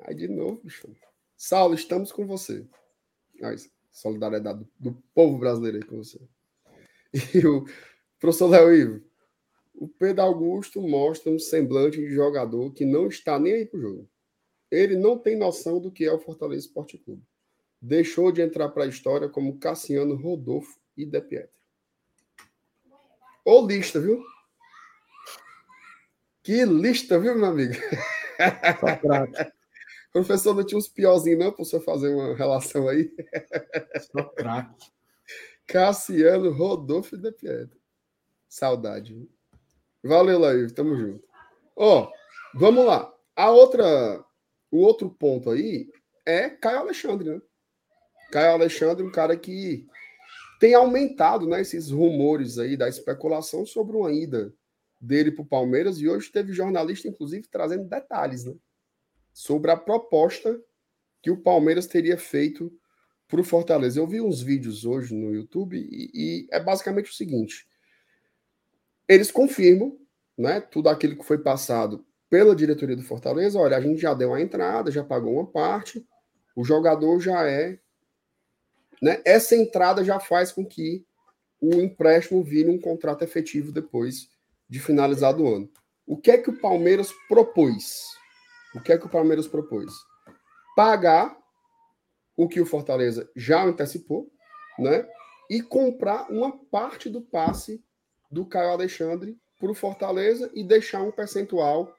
Aí de novo, bicho. Saulo, estamos com você. Aí, solidariedade do, do povo brasileiro aí com você. E o professor Léo Ivo. O Pedro Augusto mostra um semblante de jogador que não está nem aí pro jogo. Ele não tem noção do que é o Fortaleza Esporte Clube. Deixou de entrar para a história como Cassiano, Rodolfo e De Pietro. Ô lista, viu? Que lista, viu, meu amigo? Só craque. Professor, não tinha uns piorzinhos, não, para você fazer uma relação aí? Só craque. Cassiano, Rodolfo De Pietro. Saudade. Viu? Valeu, Laís, tamo junto. Ó, vamos lá. A outra, o outro ponto aí é Caio Alexandre, né? Caio Alexandre, um cara que tem aumentado, né, esses rumores aí da especulação sobre uma ida dele para o Palmeiras e hoje teve jornalista, inclusive, trazendo detalhes, né, sobre a proposta que o Palmeiras teria feito para o Fortaleza. Eu vi uns vídeos hoje no YouTube e, e é basicamente o seguinte: eles confirmam, né, tudo aquilo que foi passado pela diretoria do Fortaleza. Olha, a gente já deu a entrada, já pagou uma parte, o jogador já é, né? Essa entrada já faz com que o empréstimo vire um contrato efetivo depois de finalizado o ano. O que é que o Palmeiras propôs? O que é que o Palmeiras propôs? Pagar o que o Fortaleza já antecipou, né? E comprar uma parte do passe do Caio Alexandre para o Fortaleza e deixar um percentual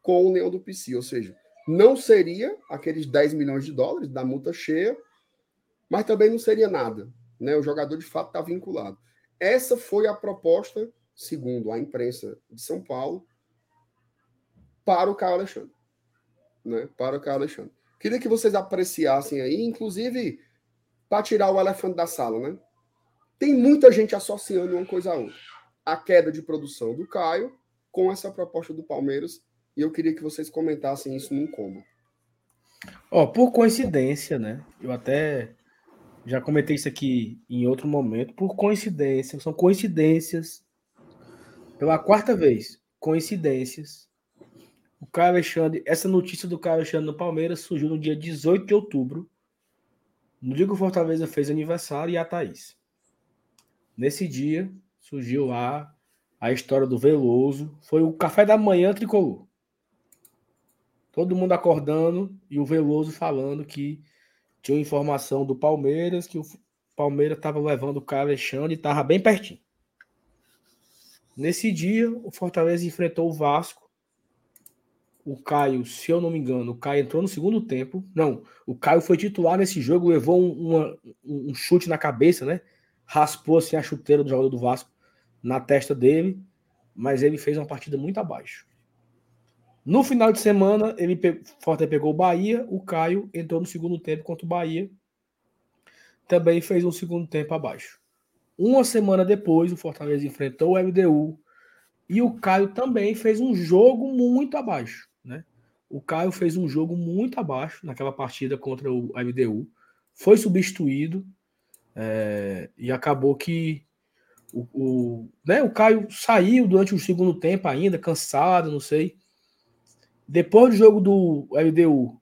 com o Leão do PC. Ou seja, não seria aqueles 10 milhões de dólares da multa cheia, mas também não seria nada. Né? O jogador de fato está vinculado. Essa foi a proposta, segundo a imprensa de São Paulo, para o Caio Alexandre. Né? Para o Caio Alexandre. Queria que vocês apreciassem aí, inclusive para tirar o elefante da sala, né? Tem muita gente associando uma coisa a outra. A queda de produção do Caio com essa proposta do Palmeiras. E eu queria que vocês comentassem isso num combo. Ó, por coincidência, né? Eu até já comentei isso aqui em outro momento. Por coincidência, são coincidências. Pela quarta vez, coincidências. O Caio Alexandre, essa notícia do Caio Alexandre no Palmeiras surgiu no dia 18 de outubro, no dia que o Fortaleza fez aniversário e a Thaís. Nesse dia surgiu lá a história do Veloso. Foi o café da manhã tricolor. Todo mundo acordando e o Veloso falando que tinha informação do Palmeiras, que o Palmeiras estava levando o Caio Alexandre e estava bem pertinho. Nesse dia, o Fortaleza enfrentou o Vasco o Caio, se eu não me engano, o Caio entrou no segundo tempo. Não, o Caio foi titular nesse jogo, levou um, uma, um chute na cabeça, né? Raspou assim a chuteira do jogador do Vasco na testa dele, mas ele fez uma partida muito abaixo. No final de semana, ele pe... Forte pegou o Bahia, o Caio entrou no segundo tempo contra o Bahia, também fez um segundo tempo abaixo. Uma semana depois, o Fortaleza enfrentou o MDU e o Caio também fez um jogo muito abaixo. Né? O Caio fez um jogo muito abaixo naquela partida contra o MDU, foi substituído é, e acabou que o, o, né, o Caio saiu durante o segundo tempo ainda, cansado, não sei. Depois do jogo do MDU,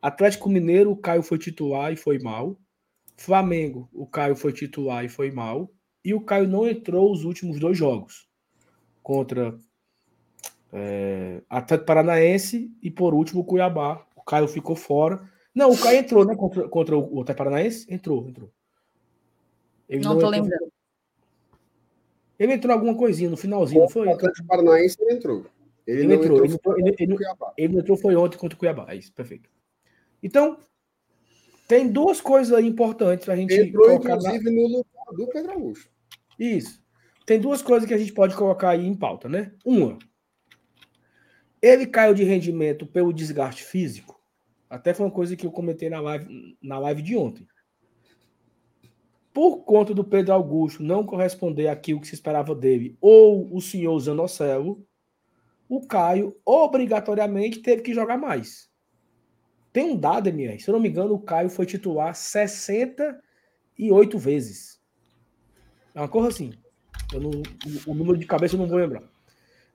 Atlético Mineiro, o Caio foi titular e foi mal. Flamengo, o Caio foi titular e foi mal. E o Caio não entrou os últimos dois jogos. Contra é, Atlético Paranaense e por último o Cuiabá. O Caio ficou fora. Não, o Caio entrou, né? Contra, contra o Atlético Paranaense? Entrou, entrou. Ele não, não tô entrou, lembrando. Ele entrou alguma coisinha no finalzinho, não foi? O Atlético Paranaense ele entrou. Ele, ele entrou, entrou, ele, ele, ele, entrou foi ontem contra o Cuiabá. É isso, perfeito. Então, tem duas coisas aí importantes para a gente entrou, colocar inclusive, na... no lugar do Pedro Augusto. Isso. Tem duas coisas que a gente pode colocar aí em pauta, né? Uma, ele caiu de rendimento pelo desgaste físico. Até foi uma coisa que eu comentei na live, na live de ontem. Por conta do Pedro Augusto não corresponder àquilo que se esperava dele, ou o senhor Zanocelo, o Caio obrigatoriamente teve que jogar mais. Tem um dado, MR, se eu não me engano, o Caio foi titular 68 vezes. É uma coisa assim. Não, o, o número de cabeça eu não vou lembrar.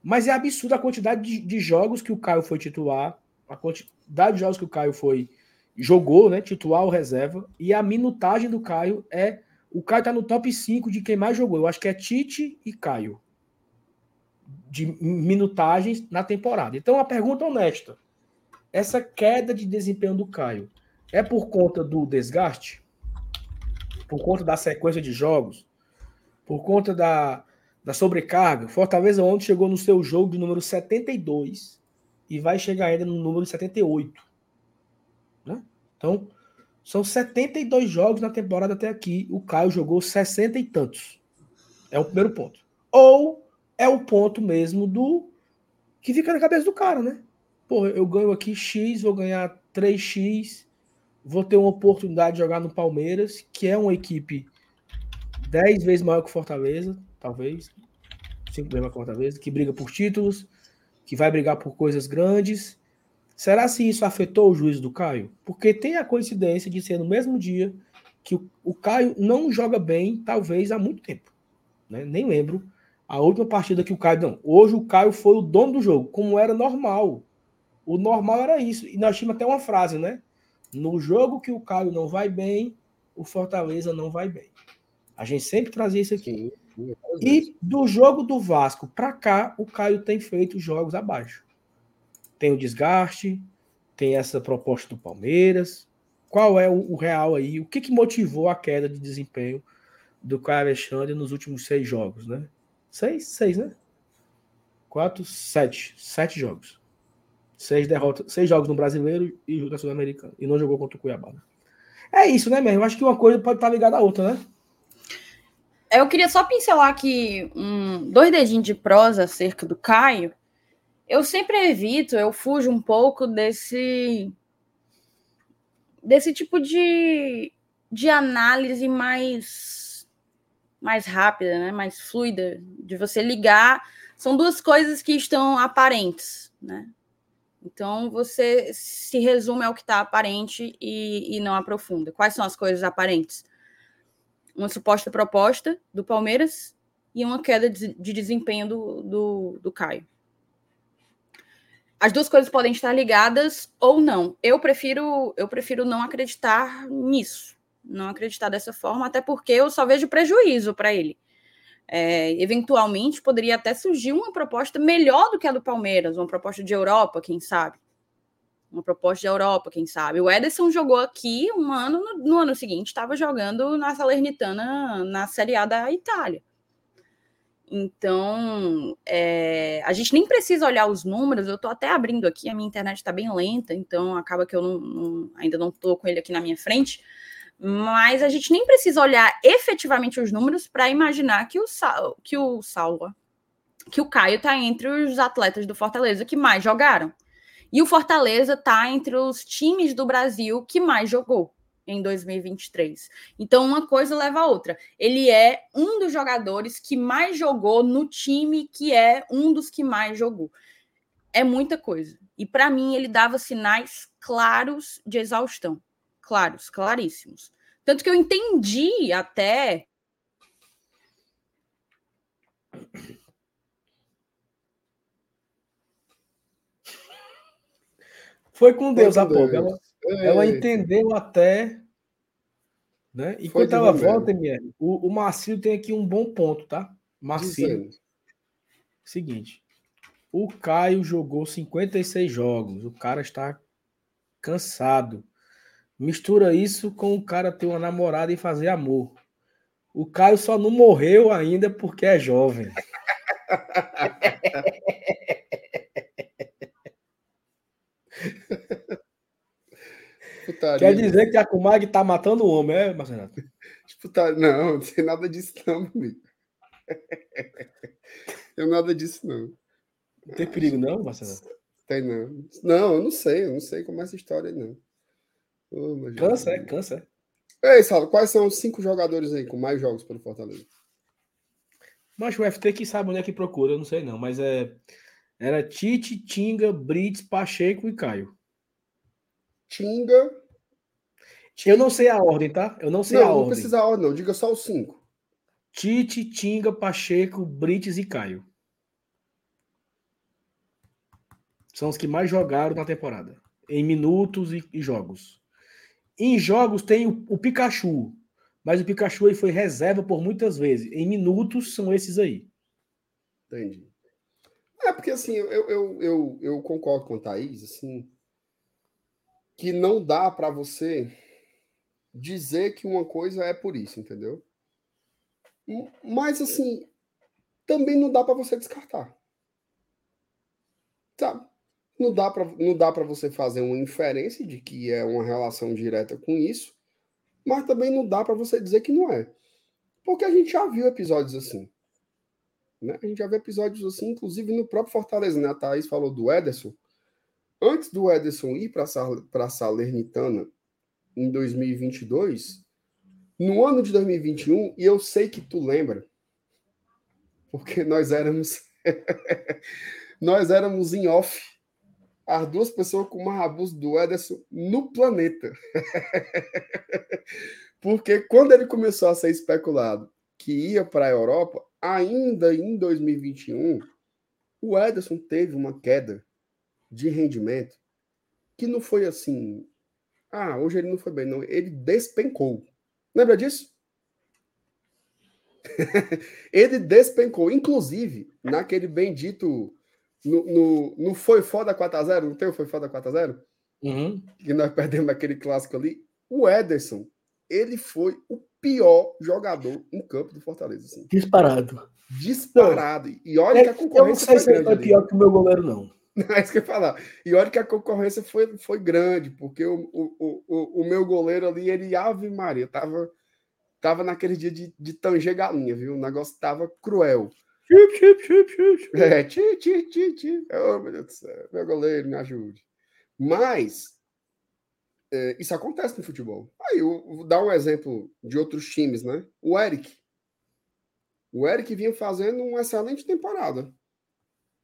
Mas é absurda a quantidade de, de, jogos que o Caio foi titular, a quantidade de jogos que o Caio foi jogou, né, titular ou reserva, e a minutagem do Caio é o Caio tá no top 5 de quem mais jogou. Eu acho que é Tite e Caio. De minutagens na temporada. Então, a pergunta honesta: essa queda de desempenho do Caio é por conta do desgaste? Por conta da sequência de jogos? Por conta da, da sobrecarga. Fortaleza ontem chegou no seu jogo de número 72 e vai chegar ainda no número 78. Né? Então, são 72 jogos na temporada até aqui. O Caio jogou 60 e tantos. É o primeiro ponto. Ou é o ponto mesmo do que fica na cabeça do cara, né? Pô, eu ganho aqui X, vou ganhar 3X, vou ter uma oportunidade de jogar no Palmeiras, que é uma equipe 10 vezes maior que o Fortaleza, talvez, cinco vezes maior que o Fortaleza, que briga por títulos, que vai brigar por coisas grandes. Será se isso afetou o juízo do Caio? Porque tem a coincidência de ser no mesmo dia que o, o Caio não joga bem, talvez há muito tempo. Né? Nem lembro a última partida que o Caio. Não, hoje o Caio foi o dono do jogo, como era normal. O normal era isso. E nós tínhamos até uma frase, né? No jogo que o Caio não vai bem, o Fortaleza não vai bem. A gente sempre trazia isso aqui. E do jogo do Vasco para cá, o Caio tem feito jogos abaixo. Tem o desgaste, tem essa proposta do Palmeiras. Qual é o, o real aí? O que, que motivou a queda de desempenho do Caio Alexandre nos últimos seis jogos, né? Seis? Seis, né? Quatro, sete. Sete jogos. Seis derrotas, seis jogos no brasileiro e na Sul-Americana. E não jogou contra o Cuiabá. É isso, né, mesmo? Acho que uma coisa pode estar ligada à outra, né? Eu queria só pincelar aqui um, dois dedinhos de prosa acerca do Caio. Eu sempre evito, eu fujo um pouco desse desse tipo de, de análise mais mais rápida, né? mais fluida, de você ligar. São duas coisas que estão aparentes, né? Então você se resume ao que está aparente e, e não aprofunda. Quais são as coisas aparentes? Uma suposta proposta do Palmeiras e uma queda de, de desempenho do, do, do Caio. as duas coisas podem estar ligadas ou não. Eu prefiro, eu prefiro não acreditar nisso, não acreditar dessa forma, até porque eu só vejo prejuízo para ele. É, eventualmente poderia até surgir uma proposta melhor do que a do Palmeiras, uma proposta de Europa, quem sabe. Uma proposta de Europa, quem sabe. O Ederson jogou aqui um ano, no, no ano seguinte estava jogando na Salernitana na Série A da Itália. Então, é, a gente nem precisa olhar os números, eu estou até abrindo aqui, a minha internet está bem lenta, então acaba que eu não, não, ainda não estou com ele aqui na minha frente, mas a gente nem precisa olhar efetivamente os números para imaginar que o, que o Saulo, que o Caio está entre os atletas do Fortaleza que mais jogaram. E o Fortaleza está entre os times do Brasil que mais jogou em 2023. Então, uma coisa leva a outra. Ele é um dos jogadores que mais jogou no time que é um dos que mais jogou. É muita coisa. E para mim, ele dava sinais claros de exaustão. Claros, claríssimos. Tanto que eu entendi até. Foi com Deus a pouco. Ela, ela entendeu até. Né? E quando estava volta, o, o Marcílio tem aqui um bom ponto, tá? Marcílio. Seguinte. O Caio jogou 56 jogos. O cara está cansado. Mistura isso com o cara ter uma namorada e fazer amor. O Caio só não morreu ainda porque é jovem. Putaria. Quer dizer que a Kumag tá matando o homem, é, Marcelo? Putaria. Não, não tem nada disso, não, amigo. Tem nada disso, não. Não tem perigo, não, Marcelo? Tem, não. Não, eu não sei, eu não sei como é essa história aí, não. Oh, cansa, é, cansa. Ei, Saulo, quais são os cinco jogadores aí com mais jogos pelo Fortaleza? Mas o FT que sabe onde é que procura, eu não sei não, mas é era Tite, Tinga, Brits, Pacheco e Caio. Tinga. Eu não sei a ordem, tá? Eu não sei não, a não ordem. Não precisa a ordem, não. Diga só os cinco. Tite, Tinga, Pacheco, Brites e Caio. São os que mais jogaram na temporada. Em minutos e, e jogos. Em jogos tem o, o, Pikachu. Mas o Pikachu aí foi reserva por muitas vezes. Em minutos são esses aí. Entendi. É porque assim, eu, eu, eu, eu concordo com a Thaís, assim, que não dá para você dizer que uma coisa é por isso, entendeu? Mas assim, também não dá para você descartar. Sabe? Não dá para não dá para você fazer uma inferência de que é uma relação direta com isso, mas também não dá para você dizer que não é. Porque a gente já viu episódios assim. Né? A gente já viu episódios assim, inclusive no próprio Fortaleza, né? A Thaís falou do Ederson antes do Ederson ir para a Salernitana em 2022, no ano de 2021, e eu sei que tu lembra, porque nós éramos nós éramos em off as duas pessoas com mais abuso do Ederson no planeta. porque quando ele começou a ser especulado que ia para a Europa, ainda em 2021, o Ederson teve uma queda de rendimento que não foi assim. Ah, hoje ele não foi bem, não. Ele despencou. Lembra disso? ele despencou. Inclusive, naquele bendito. No, no, no Foi Foda 4x0, não tem o Foi Foda 4x0? Uhum. Que nós perdemos aquele clássico ali. O Ederson, ele foi o pior jogador em campo do Fortaleza. Assim. Disparado. Disparado. E olha é, que a concorrência eu não sei se foi pior que o meu goleiro, não. É isso que eu ia falar. E olha que a concorrência foi, foi grande, porque o, o, o, o meu goleiro ali, ele, Ave Maria, tava, tava naquele dia de, de tanger galinha, viu? O negócio tava cruel. Chip, chip, chip, chip. É, ti, ti, ti, ti. Oh, meu Deus do céu. Meu goleiro, me ajude. Mas, é, isso acontece no futebol. Aí, eu vou dar um exemplo de outros times, né? O Eric. O Eric vinha fazendo uma excelente temporada.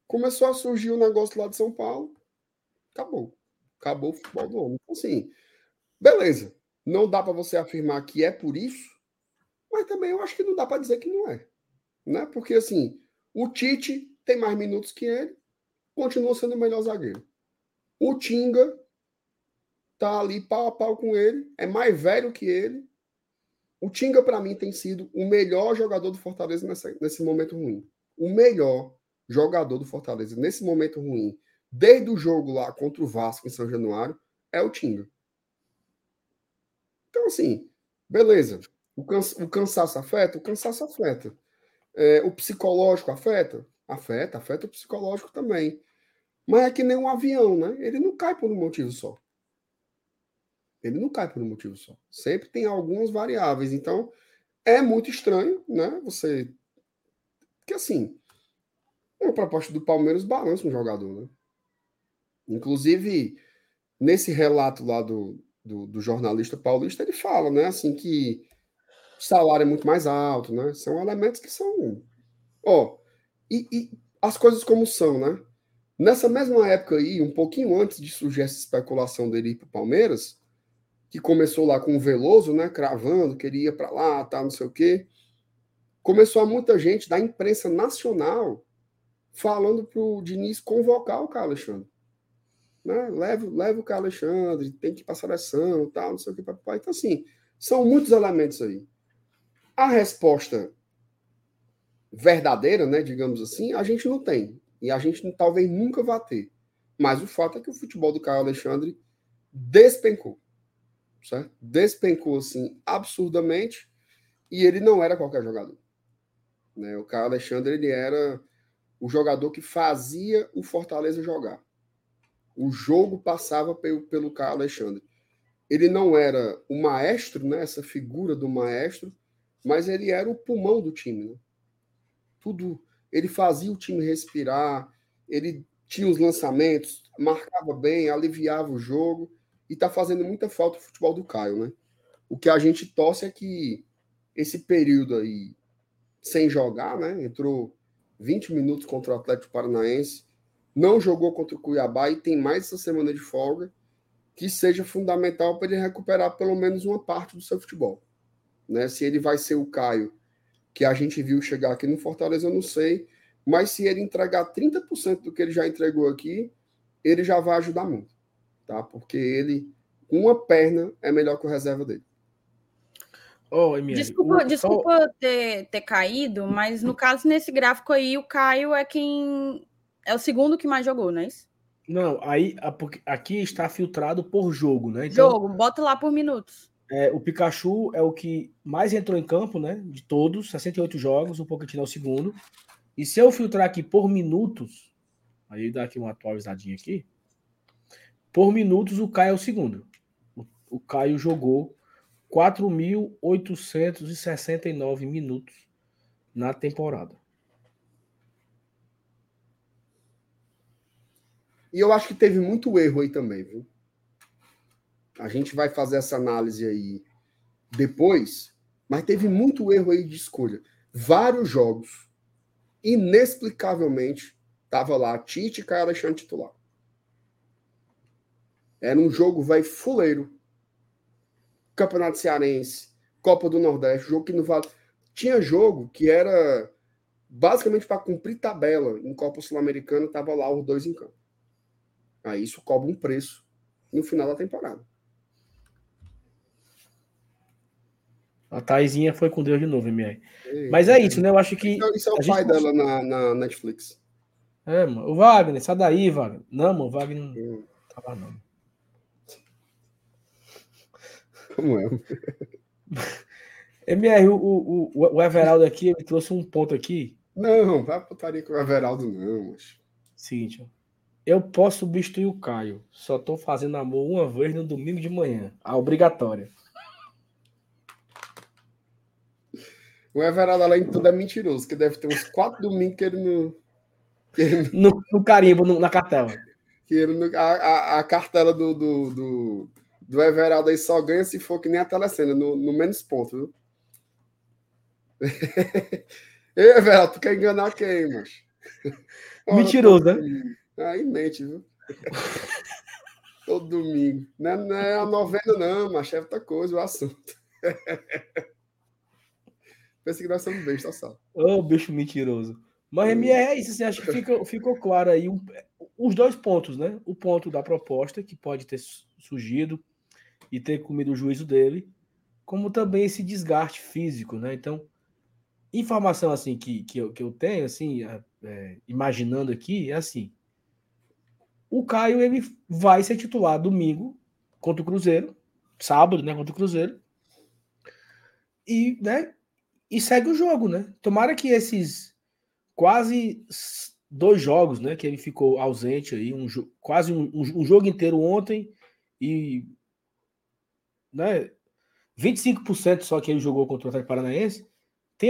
Começou a surgir o um negócio lá de São Paulo, acabou. Acabou o futebol do homem. Então, assim, beleza. Não dá para você afirmar que é por isso, mas também eu acho que não dá para dizer que não é. Né? Porque, assim, o Tite tem mais minutos que ele, continua sendo o melhor zagueiro. O Tinga tá ali pau a pau com ele, é mais velho que ele. O Tinga, para mim, tem sido o melhor jogador do Fortaleza nessa, nesse momento ruim. O melhor jogador do Fortaleza nesse momento ruim, desde o jogo lá contra o Vasco em São Januário, é o Tinga. Então, assim, beleza. O, cansa, o cansaço afeta? O cansaço afeta. É, o psicológico afeta? Afeta, afeta o psicológico também. Mas é que nem um avião, né? Ele não cai por um motivo só. Ele não cai por um motivo só. Sempre tem algumas variáveis. Então, é muito estranho, né? Você. Que assim, uma proposta do Palmeiras balança um jogador, né? Inclusive, nesse relato lá do, do, do, jornalista paulista, ele fala, né? Assim, que o salário é muito mais alto, né? São elementos que são. Ó, e, e as coisas como são, né? Nessa mesma época aí, um pouquinho antes de surgir essa especulação dele ir para o Palmeiras, que começou lá com o Veloso, né, cravando, queria para lá, tá, não sei o quê. Começou a muita gente da imprensa nacional falando para o Diniz convocar o Carlos Alexandre. Né? Leva, leva o Carlos Alexandre, tem que ir para a seleção, tal, não sei o que, papai. Então, assim, são muitos elementos aí. A resposta verdadeira, né, digamos assim, a gente não tem. E a gente talvez nunca vá ter. Mas o fato é que o futebol do Carlos Alexandre despencou certo? Despencou assim absurdamente e ele não era qualquer jogador. Né? O Caio Alexandre ele era o jogador que fazia o Fortaleza jogar. O jogo passava pelo, pelo Caio Alexandre. Ele não era o maestro, né? essa figura do maestro, mas ele era o pulmão do time. Né? Tudo. Ele fazia o time respirar, ele tinha os lançamentos, marcava bem, aliviava o jogo e tá fazendo muita falta o futebol do Caio, né? O que a gente torce é que esse período aí sem jogar, né? Entrou 20 minutos contra o Atlético Paranaense, não jogou contra o Cuiabá e tem mais essa semana de folga, que seja fundamental para ele recuperar pelo menos uma parte do seu futebol. Né? Se ele vai ser o Caio que a gente viu chegar aqui no Fortaleza, eu não sei, mas se ele entregar 30% do que ele já entregou aqui, ele já vai ajudar muito tá? Porque ele, uma perna, é melhor que o reserva dele. Oh, desculpa, o... desculpa ter, ter caído, mas no caso, nesse gráfico aí, o Caio é quem. É o segundo que mais jogou, não é isso? Não, aí aqui está filtrado por jogo, né? Então, jogo, bota lá por minutos. É, o Pikachu é o que mais entrou em campo, né? De todos, 68 jogos, o Pochettino é o segundo. E se eu filtrar aqui por minutos, aí dá aqui uma atualizadinha aqui. Por minutos, o Caio é o segundo. O, Caio jogou 4.869 minutos na temporada. E eu acho que teve muito erro aí também, viu? A gente vai fazer essa análise aí depois, mas teve muito erro aí de escolha. Vários jogos, inexplicavelmente, tava lá Tite e Caio Alexandre titular. Era um jogo, vai fuleiro. Campeonato Cearense, Copa do Nordeste, jogo que não vale. Tinha jogo que era basicamente para cumprir tabela em Copa Sul-Americana, tava lá os dois em campo. Aí isso cobra um preço no final da temporada. A Taizinha foi com Deus de novo, MR. Mas é isso, né? Eu acho que. Isso é o pai dela na, na, Netflix. É, mano. O Wagner, sai daí, Wagner. Não, mano, o Wagner não hum. tava não. Como é? MR, o, o, o Everaldo aqui, ele trouxe um ponto aqui. Não, vai putaria com o Everaldo, não. Mas... Seguinte, ó. Eu posso substituir o Caio. Só tô fazendo amor uma vez no domingo de manhã. A obrigatória. O Everaldo, além de tudo, é mentiroso, que deve ter uns quatro domingos que ele não. Que ele... No, no carimbo, no, na cartela. Que ele, a, a, a cartela do, do, do do Everaldo aí só ganha se for que nem a telecena, no, no menos ponto, viu? Ei, Everaldo, tu quer enganar quem, macho? Mentiroso, né? Aí mente, viu? Todo domingo. Não é, não é a novena, não, mas é outra coisa, o assunto. Pensa que nós somos besta, só. Ô, oh, bicho mentiroso. Mas, MR, é isso, assim, acho que fica, ficou claro aí. Um, os dois pontos, né? O ponto da proposta, que pode ter surgido e ter comido o juízo dele, como também esse desgaste físico, né? Então, informação assim que, que, eu, que eu tenho, assim, é, é, imaginando aqui, é assim. O Caio ele vai ser titular domingo contra o Cruzeiro, sábado, né, contra o Cruzeiro. E, né, e segue o jogo, né? Tomara que esses quase dois jogos, né, que ele ficou ausente aí, um, quase um, um jogo inteiro ontem e né, 25% só que ele jogou contra o Atlético Paranaense,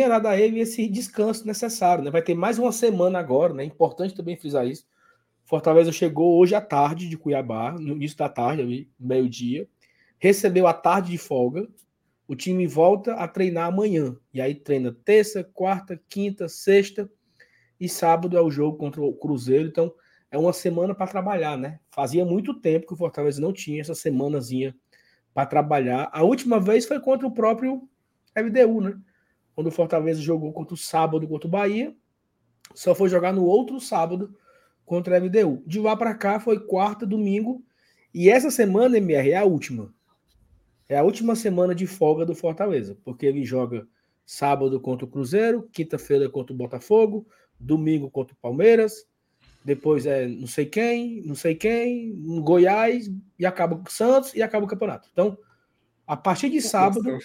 dado a ele esse descanso necessário, né? Vai ter mais uma semana agora, né? Importante também frisar isso. Fortaleza chegou hoje à tarde de Cuiabá, no início da tarde, meio-dia, recebeu a tarde de folga. O time volta a treinar amanhã. E aí treina terça, quarta, quinta, sexta e sábado é o jogo contra o Cruzeiro. Então é uma semana para trabalhar, né? Fazia muito tempo que o Fortaleza não tinha essa semanazinha para trabalhar. A última vez foi contra o próprio MDU, né? Quando o Fortaleza jogou contra o sábado contra o Bahia, só foi jogar no outro sábado contra o MDU. De lá para cá foi quarta, domingo, e essa semana, MR, é a última. É a última semana de folga do Fortaleza, porque ele joga sábado contra o Cruzeiro, quinta-feira contra o Botafogo, domingo contra o Palmeiras, depois é não sei quem, não sei quem, Goiás, e acaba com o Santos e acaba o campeonato. Então, a partir de sábado.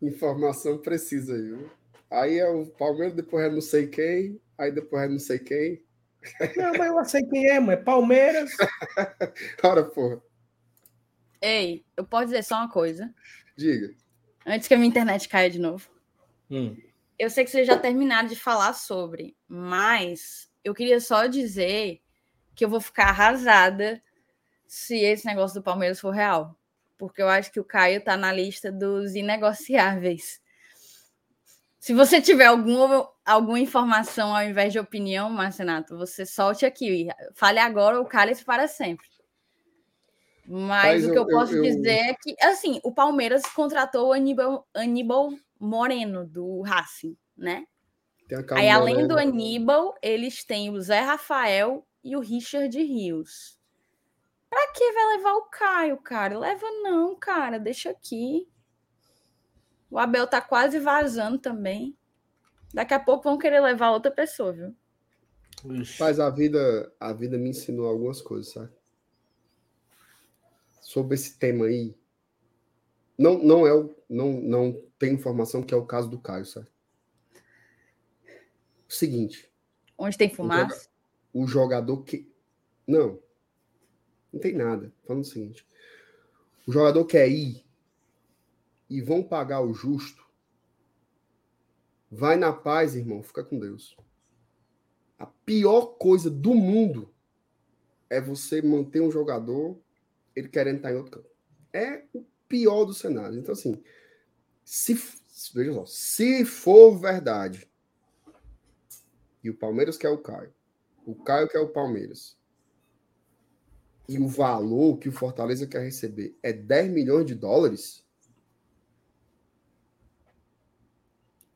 Informação precisa aí, viu? Aí é o Palmeiras, depois é não sei quem, aí depois é não sei quem. Não, mas eu sei quem é, mano. É Palmeiras. Ora, porra. Ei, eu posso dizer só uma coisa? Diga. Antes que a minha internet caia de novo. Hum. Eu sei que vocês já terminaram de falar sobre, mas eu queria só dizer que eu vou ficar arrasada se esse negócio do Palmeiras for real. Porque eu acho que o Caio tá na lista dos inegociáveis. Se você tiver algum, alguma informação ao invés de opinião, Marcenato, você solte aqui. Fale agora ou cale-se para sempre. Mas, Mas o que eu, eu posso eu, dizer é que, assim, o Palmeiras contratou o Aníbal, Aníbal Moreno, do Racing, né? Aí, além do Aníbal, eles têm o Zé Rafael e o Richard Rios. Pra que vai levar o Caio, cara? Leva não, cara. Deixa aqui. O Abel tá quase vazando também. Daqui a pouco vão querer levar outra pessoa, viu? Mas a vida, a vida me ensinou algumas coisas, sabe? Sobre esse tema aí. Não, não é o, não, não tem informação que é o caso do Caio, sabe? O seguinte. Onde tem fumaça? O jogador que. Não. Não tem nada. Falando o seguinte. O jogador quer ir e vão pagar o justo. Vai na paz, irmão. Fica com Deus. A pior coisa do mundo é você manter um jogador ele querendo estar em outro campo. É o pior do cenário. Então, assim, se, veja só, se for verdade e o Palmeiras quer o Caio, o Caio quer o Palmeiras, e o valor que o Fortaleza quer receber é 10 milhões de dólares.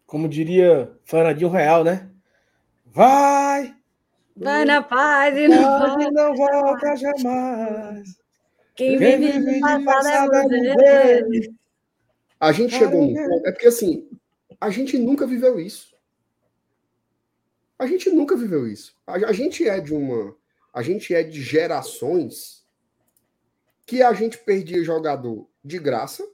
Como diria Fernandinho Real, né? Vai! Vai na paz e não, vai. não volta jamais. Quem, Quem vive, vive de passado é A gente chegou num ponto. É porque assim, a gente nunca viveu isso. A gente nunca viveu isso. A, a gente é de uma. A gente é de gerações que a gente perdia jogador de graça,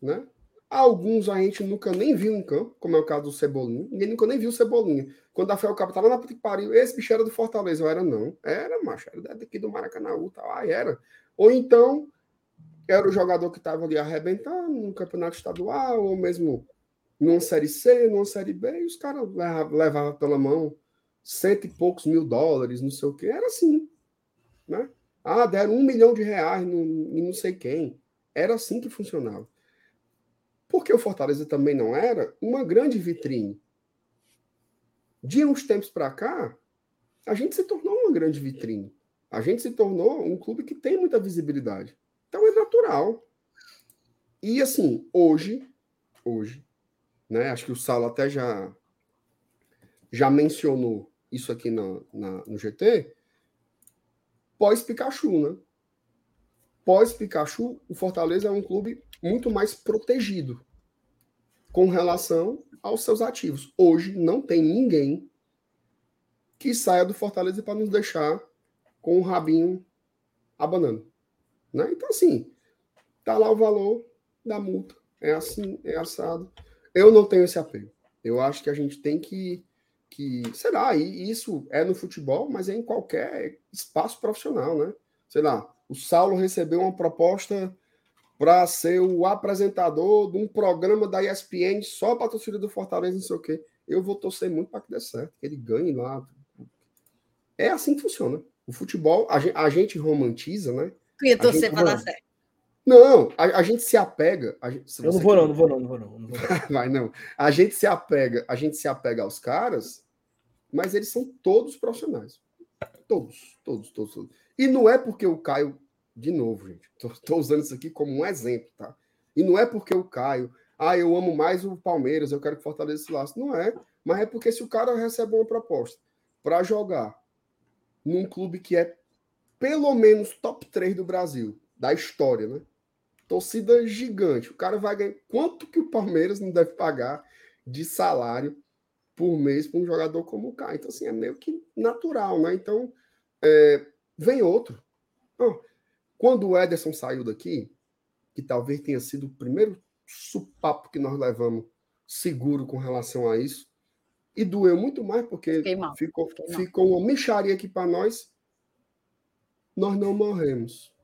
né? Alguns a gente nunca nem viu em campo, como é o caso do Cebolinha. Ninguém nunca nem viu o Cebolinha. Quando a Fel Cabo tava na puta que pariu, esse bicho era do Fortaleza. Eu era não. Era, macho. Era daqui do Maracanã, tal. Ah, era. Ou então, era o jogador que estava ali arrebentando no campeonato estadual, ou mesmo numa Série C, numa Série B, e os caras levavam pela mão cento e poucos mil dólares, não sei o que, era assim, né? Ah, deram um milhão de reais em não sei quem. Era assim que funcionava. Porque o Fortaleza também não era uma grande vitrine. De uns tempos para cá, a gente se tornou uma grande vitrine. A gente se tornou um clube que tem muita visibilidade. Então é natural. E assim, hoje, hoje, né? Acho que o Saulo até já já mencionou isso aqui na, na, no GT. pós-Pikachu, né? Pós-Pikachu, o Fortaleza é um clube muito mais protegido com relação aos seus ativos. Hoje não tem ninguém que saia do Fortaleza para nos deixar com o rabinho abanando. Né? Então, assim, tá lá o valor da multa. É assim, é assado. Eu não tenho esse apego. Eu acho que a gente tem que, que sei lá, e isso é no futebol, mas é em qualquer espaço profissional, né? Sei lá, o Saulo recebeu uma proposta para ser o apresentador de um programa da ESPN só para a torcida do Fortaleza, não sei o quê. Eu vou torcer muito para que dê certo, que ele ganhe lá. É assim que funciona. O futebol, a gente, a gente romantiza, né? Tu ia torcer para dar certo. Não, a, a, gente se apega. Gente, eu não vou, não, não vou, não, não vou, não. não, vou, não. Vai, não. A gente se apega, a gente se apega aos caras, mas eles são todos profissionais. Todos, todos, todos, todos. E não é porque o Caio de novo, gente, estou usando isso aqui como um exemplo, tá? E não é porque o Caio, ah, eu amo mais o Palmeiras, eu quero que Fortaleza se laço. Não é, mas é porque se o cara recebe uma proposta para jogar num clube que é pelo menos top 3 do Brasil, da história, né? Torcida gigante. O cara vai ganhar. Quanto que o Palmeiras não deve pagar de salário por mês para um jogador como o Caio? Então, assim, é meio que natural, né? Então, é... vem outro. Quando o Ederson saiu daqui, que talvez tenha sido o primeiro supapo que nós levamos seguro com relação a isso, e doeu muito mais porque ficou, ficou uma micharia aqui para nós, nós não morremos.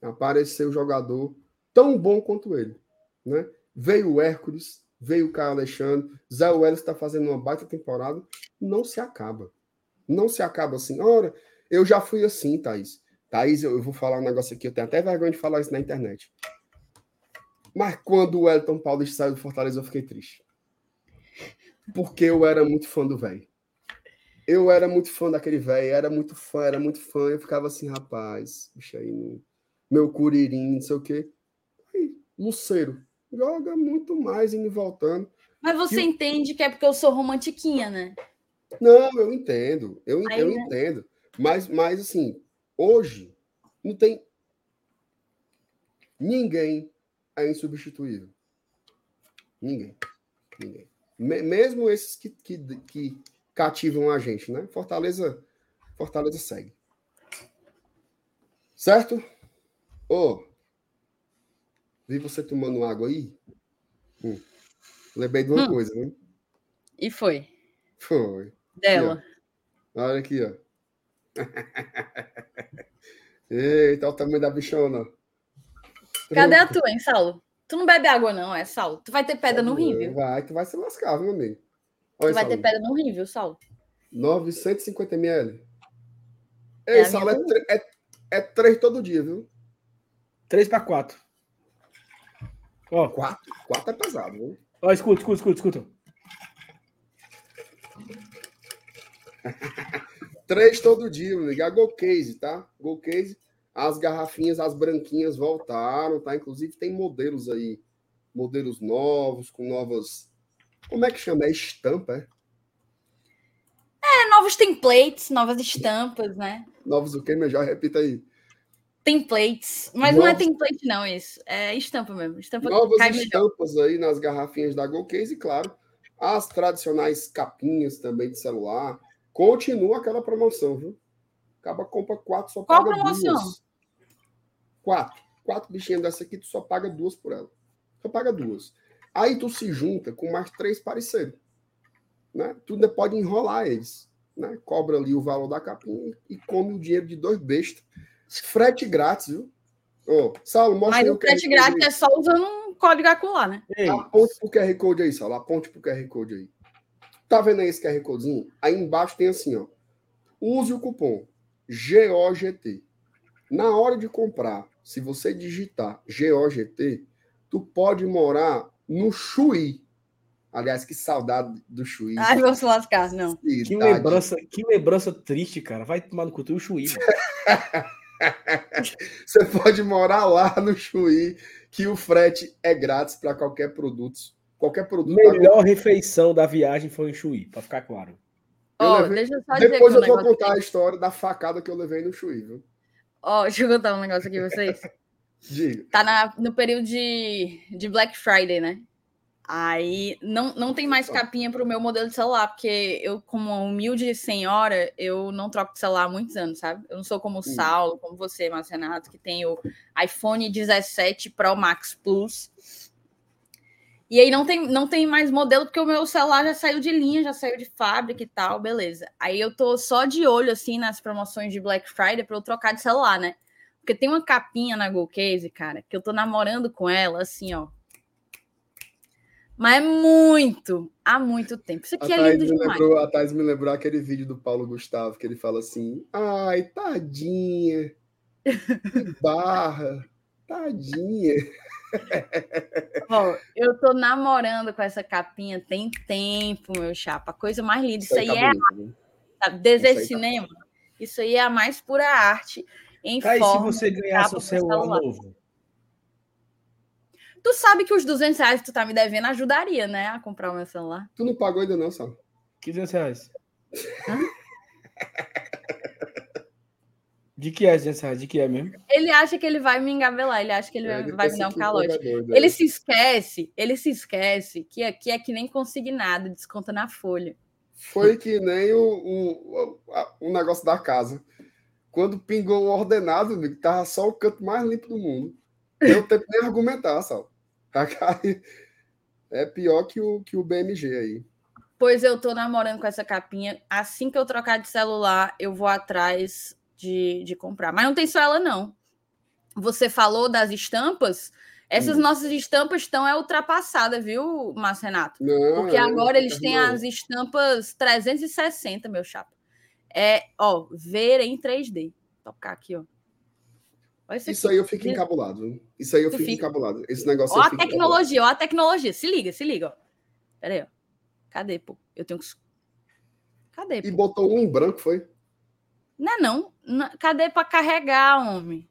Apareceu jogador tão bom quanto ele. Né? Veio o Hércules, veio o Caio Alexandre, Zé Welles está fazendo uma baita temporada, não se acaba. Não se acaba assim. Ora, eu já fui assim, Thaís. Thaís, eu, vou falar um negócio aqui, eu tenho até vergonha de falar isso na internet. Mas quando o Elton Paulista saiu do Fortaleza, eu fiquei triste. Porque eu era muito fã do velho. Eu era muito fã daquele velho, era muito fã, era muito fã. Eu ficava assim, rapaz, bicho aí, meu curirim, não sei o quê. Aí, Luceiro, joga muito mais indo e voltando. Mas você entende que é porque eu sou romantiquinha, né? Não, eu entendo. Eu, aí, eu né? entendo. Mas, mas, assim, Hoje, não tem. Ninguém é insubstituível. Ninguém. Ninguém. Mesmo esses que, que, que cativam a gente, né? Fortaleza, Fortaleza segue. Certo? Ô, oh, vi você tomando água aí? Hum. Lembrei de uma hum. coisa, né? E foi? Foi. Dela. Aqui, Olha aqui, ó. Eita, olha o tamanho da bichona. Cadê a tua, hein, Saulo? Tu não bebe água, não, é, Saulo? Tu vai ter pedra no rim, viu? Vai, tu vai se lascar, meu amigo? Olha, tu vai Saulo. ter pedra no rim, viu, Saulo? 950 ml. Ei, é Saulo, é, é, é três todo dia, viu? Três para quatro. Ó. Quatro? Quatro é pesado, viu? Ó, escuta, escuta, escuta, escuta. Três todo dia, meu amigo. A Go Case, tá? Go Case. As garrafinhas, as branquinhas voltaram, tá? Inclusive tem modelos aí, modelos novos, com novas. Como é que chama? É estampa, é? É, novos templates, novas estampas, né? Novos o quê, meu? Já repita aí. Templates. Mas novos... não é template, não, isso. É estampa mesmo. Estampa novas estampas melhor. aí nas garrafinhas da Go Case, e claro, as tradicionais capinhas também de celular Continua aquela promoção, viu? Acaba compra quatro, só Qual paga promoção? duas. Quatro. Quatro bichinhas dessa aqui, tu só paga duas por ela. Só paga duas. Aí tu se junta com mais três parceiros. Né? Tu ainda pode enrolar eles. Né? Cobra ali o valor da capinha e come o dinheiro de dois bestas. Frete grátis, viu? Oh, Saulo, mostra Mas o frete grátis é só usando um código acular, né? Ei. Aponte pro QR Code aí, Saulo. Aponte pro QR Code aí. Tá vendo aí esse QR Codezinho? Aí embaixo tem assim, ó. Use o cupom GOGT. Na hora de comprar, se você digitar GOGT, tu pode morar no Chuí. Aliás, que saudade do Chuí. Ai, vou se lascar, não. Que lembrança, que lembrança triste, cara. Vai tomar no culto o Chuí. você pode morar lá no Chuí, que o frete é grátis para qualquer produto Qualquer produto. Melhor refeição da viagem foi em Chuí, para ficar claro. Ó, levei- deixa eu só dizer Depois aqui um eu vou contar a história da facada que eu levei no Chuí, viu? Ó, deixa eu contar um negócio aqui pra vocês. Diga. Tá na- no período de, de Black Friday, né? Aí não, não tem mais capinha pro meu modelo de celular, porque eu, como uma humilde senhora, eu não troco de celular há muitos anos, sabe? Eu não sou como o Saulo, como você, Márcio Renato, que tem o iPhone 17 Pro Max Plus. E aí não tem, não tem mais modelo, porque o meu celular já saiu de linha, já saiu de fábrica e tal, beleza. Aí eu tô só de olho, assim, nas promoções de Black Friday pra eu trocar de celular, né? Porque tem uma capinha na Golcase, cara, que eu tô namorando com ela, assim, ó. Mas é muito, há muito tempo. Isso A aqui é lindo me demais. lembrou, a Thaís me lembrou aquele vídeo do Paulo Gustavo, que ele fala assim: ai, tadinha, que barra, tadinha. Ó, eu tô namorando com essa capinha tem tempo, meu chapa. Coisa mais linda. Isso aí tá é bonito, sabe, desejo Isso aí tá cinema. Isso aí é a mais pura arte em Aí, se forma. você ganhasse o celular. novo, Tu sabe que os 200 reais que tu tá me devendo ajudaria, né? A comprar o meu celular. Tu não pagou ainda, não, Sal? 500 reais. Hã? De que é 200 reais? De que é mesmo? Ele acha que ele vai me engabelar, ele acha que ele É, vai, ele vai me dar um que calote. é doido, Ele é. se esquece, ele se esquece que aqui é que nem consignado, desconta na folha. Foi que nem o, o, o negócio da casa. Quando pingou o ordenado, amigo, tava só o canto mais limpo do mundo. Deu tempo nem argumentar, Sal. É pior que o, que o BMG aí. Pois eu tô namorando com essa capinha. Assim que eu trocar de celular, eu vou atrás de, de comprar. Mas não tem só ela, não. Você falou das estampas. Essas Hum. nossas estampas estão é ultrapassadas, viu, Márcio Renato? Não, Porque é, agora eles têm não. as estampas 360, meu chapa. É, ó, ver em 3D. Tocar aqui, ó. Isso, Isso aí eu fico encabulado. Isso aí eu Tu fico fica. encabulado. Esse negócio Ó a tecnologia, ó a tecnologia. Se liga, se liga, ó. Pera aí, ó. Cadê, pô? Eu tenho que. Cadê, encabulado. E pô? botou um em branco, foi? Não é não. Não- Cadê pra carregar, homem?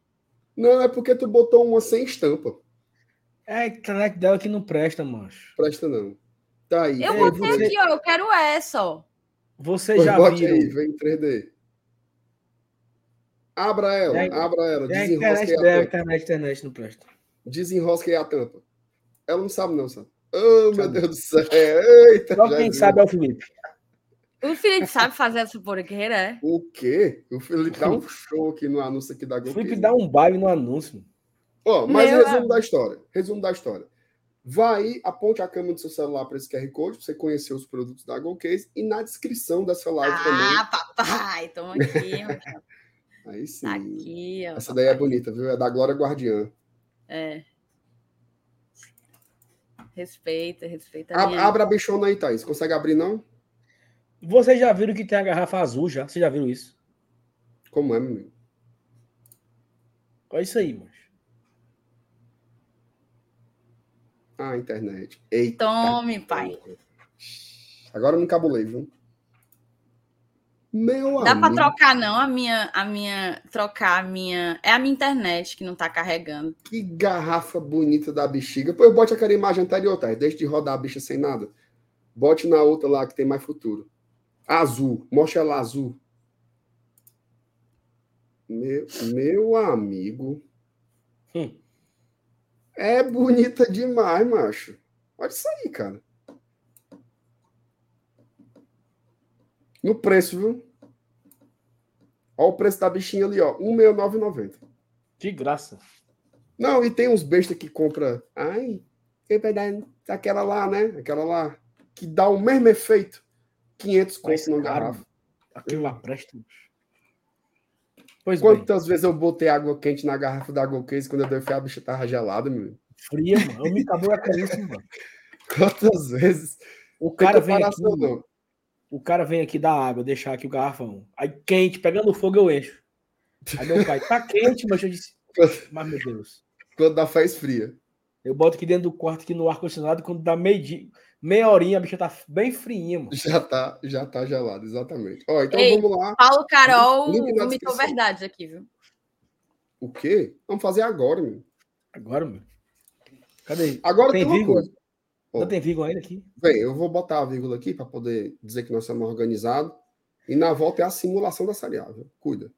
Não, é porque tu botou uma sem estampa. É a internet dela que não presta, mancho. Presta não. Tá aí. Eu Ei, botei você- aqui, ó. Eu quero essa, ó. Você Pois já bote viu? aí, vem em 3D. Abra ela, É- abra ela. É internet a dela, a tampa. internet, não presta. Desenrosque a tampa. Ela não sabe não, sabe? Oh, meu. Deus do céu. Eita, Só quem viu. sabe é o Felipe. O Felipe sabe fazer essa porqueira, é? O quê? O Felipe dá um show aqui no anúncio aqui da O Go Felipe dá um baile no anúncio. Ó, mas Meu resumo da história. Resumo da história. Vai, aponte a câmera do seu celular para esse QR Code, pra você conhecer os produtos da GoCase, e na descrição dessa live Ah, papai. Toma aqui, também. Aí sim. Tá aqui, ó. Essa daí é bonita, viu? É da Glória Guardiã. É. Respeita, respeita. a minha- Abra a bichona aí, Thaís. Consegue abrir, não? Vocês já viram que tem a garrafa azul já? Vocês já viram isso? Como é, meu amigo? Olha isso aí, mancho. Ah, internet. Eita. Tome, pai. Agora eu não cabulei, viu? Meu Dá pra amigo. trocar, não, a minha, a minha. Trocar a minha. É a minha internet que não tá carregando. Que garrafa bonita da bexiga. Pois bote aquela imagem anterior, tá? Deixa de rodar a bicha sem nada. Bote na outra lá que tem mais futuro. Azul. Mostra ela azul. Meu, meu amigo. Hum. É bonita demais, macho. Olha isso aí, cara. No preço, viu? Olha o preço da bichinha ali, ó. R$ 169,90. De graça. Não, e tem uns bestas que compra. Ai, que vai dar aquela lá, né? Aquela lá. Que dá o mesmo efeito. 500 Mais conto numa caro. garrafa. Aquilo lá presta. Pois bem, Quantas vezes eu botei água quente na garrafa da Gold Case quando eu dei a bicha tava gelada, meu? fria, mano. Eu me acabou a cabeça, mano. Quantas vezes? O cara vem aqui, não. O cara vem aqui dar água, deixar aqui o garrafão. Aí quente, pegando fogo eu encho. Aí meu pai, tá quente, mas eu disse, mas meu Deus. Quando dá fé esfria. Eu boto aqui dentro do quarto, aqui no ar-condicionado, quando dá meio dia, meia horinha, a bicha tá bem friinha, mano. Já tá, já tá gelado, exatamente. Ó, então Ei. vamos lá. Paulo Carol vomitou verdades aqui, viu? O quê? Vamos fazer agora, meu. Agora, meu. Cadê? Agora Tem tem, uma vírgula? coisa. Ainda tem vírgula ainda aqui? Bem, eu vou botar a vírgula aqui para poder dizer que nós somos organizados. E na volta é a simulação da Série A, viu? Cuida.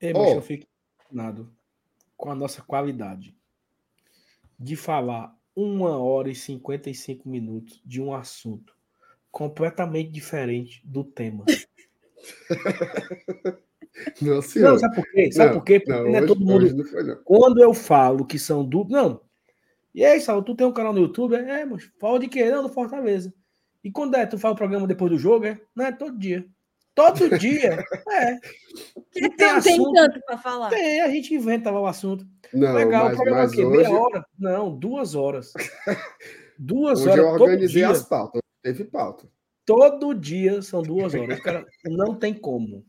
Ei, mas oh. eu fico nada com a nossa qualidade de falar uma hora e 55 minutos de um assunto completamente diferente do tema. Não, senhor. Não, sabe por quê? Sabe não, por quê? Porque não, não é todo mundo. Não foi, Quando eu falo que são duplos. Não. E aí, Saulo, tu tem um canal no YouTube? É, mas fala de quê? Não, no Fortaleza. E quando é? Tu fala o programa depois do jogo? É? Não, é todo dia. Todo dia. É. Tem, tem, tem tanto para falar. Tem, a gente inventa lá o assunto. Não, Legal, mas, o programa mas é Hoje... Meia hora? Não, duas horas. Duas hoje horas. Eu organizei as pautas. Teve pauta. Todo dia são duas horas. Cara, não tem como.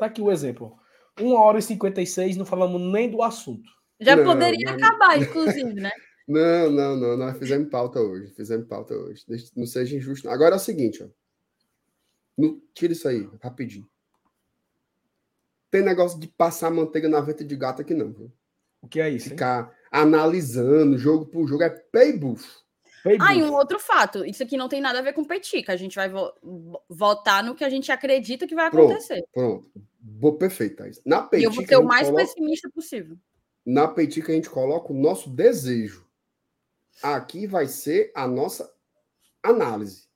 Tá aqui o exemplo. Uma hora e cinquenta e seis, não falamos nem do assunto. Já não, poderia não, acabar, inclusive, né? Não, não, não. Nós fizemos pauta hoje. Fizemos pauta hoje. Não seja injusto. Agora é o seguinte, ó. No, tira isso aí, rapidinho. Tem negócio de passar manteiga na venta de gato aqui, não. Viu? O que é isso? Ficar hein? analisando jogo por jogo. É pay buff. Ah, e um outro fato, isso aqui não tem nada a ver com petica. A gente vai vo votar no que a gente acredita que vai acontecer. Pronto, pronto. Perfeito, Thaís. Na petica, e eu vou ser o mais coloca... pessimista possível. Na petica a gente coloca o nosso desejo. Aqui vai ser a nossa análise.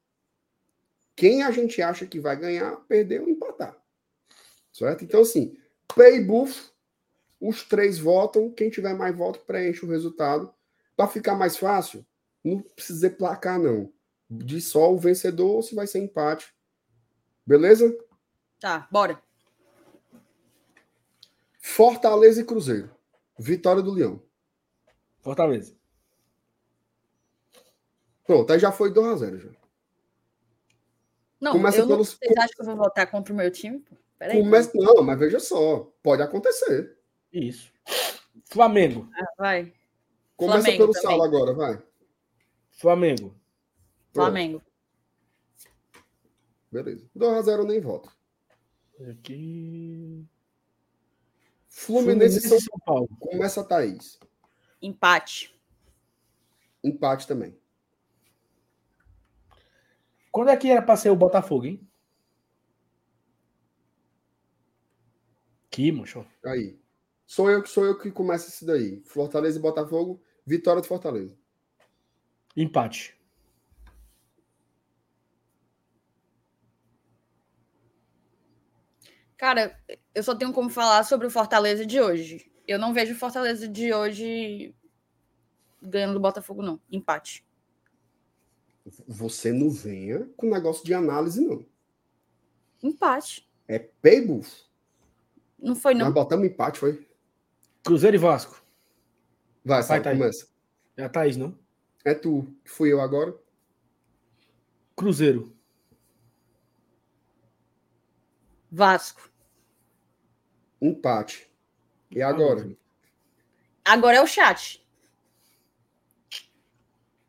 Quem a gente acha que vai ganhar, perder ou empatar. Certo? Então, assim, pay buff, os três votam. Quem tiver mais voto, preenche o resultado. Para ficar mais fácil, não precisa placar, não. De só o vencedor ou se vai ser empate. Beleza? Tá, bora. Fortaleza e Cruzeiro. Vitória do Leão. Fortaleza. Pronto, aí já foi 2x0 já. Não, Começa eu pelos... vocês acham que eu vou votar contra o meu time? Peraí. Começa... Não, mas veja só. Pode acontecer. Isso. Flamengo. Ah, vai. Começa Flamengo pelo também. Salo agora, vai. Flamengo. Flamengo. Beleza. 2x0 eu nem voto. Aqui. Fluminense, Fluminense São Paulo. Começa a Thaís. Empate. Empate também. Quando é que era para ser o Botafogo, hein? Que, mocho. Aí. Sou eu que sou eu que começa isso daí. Fortaleza e Botafogo, vitória do Fortaleza. Empate. Cara, eu só tenho como falar sobre o Fortaleza de hoje. Eu não vejo o Fortaleza de hoje ganhando do Botafogo, não. Empate. Você não venha com negócio de análise, não. Empate. É paybuff. Não foi, não. Nós botamos empate, foi? Cruzeiro e Vasco. Vai, Vai Thaís. começa. É a Thaís, não? É tu. Fui eu agora. Cruzeiro. Vasco. Empate. E agora? Agora é o chat.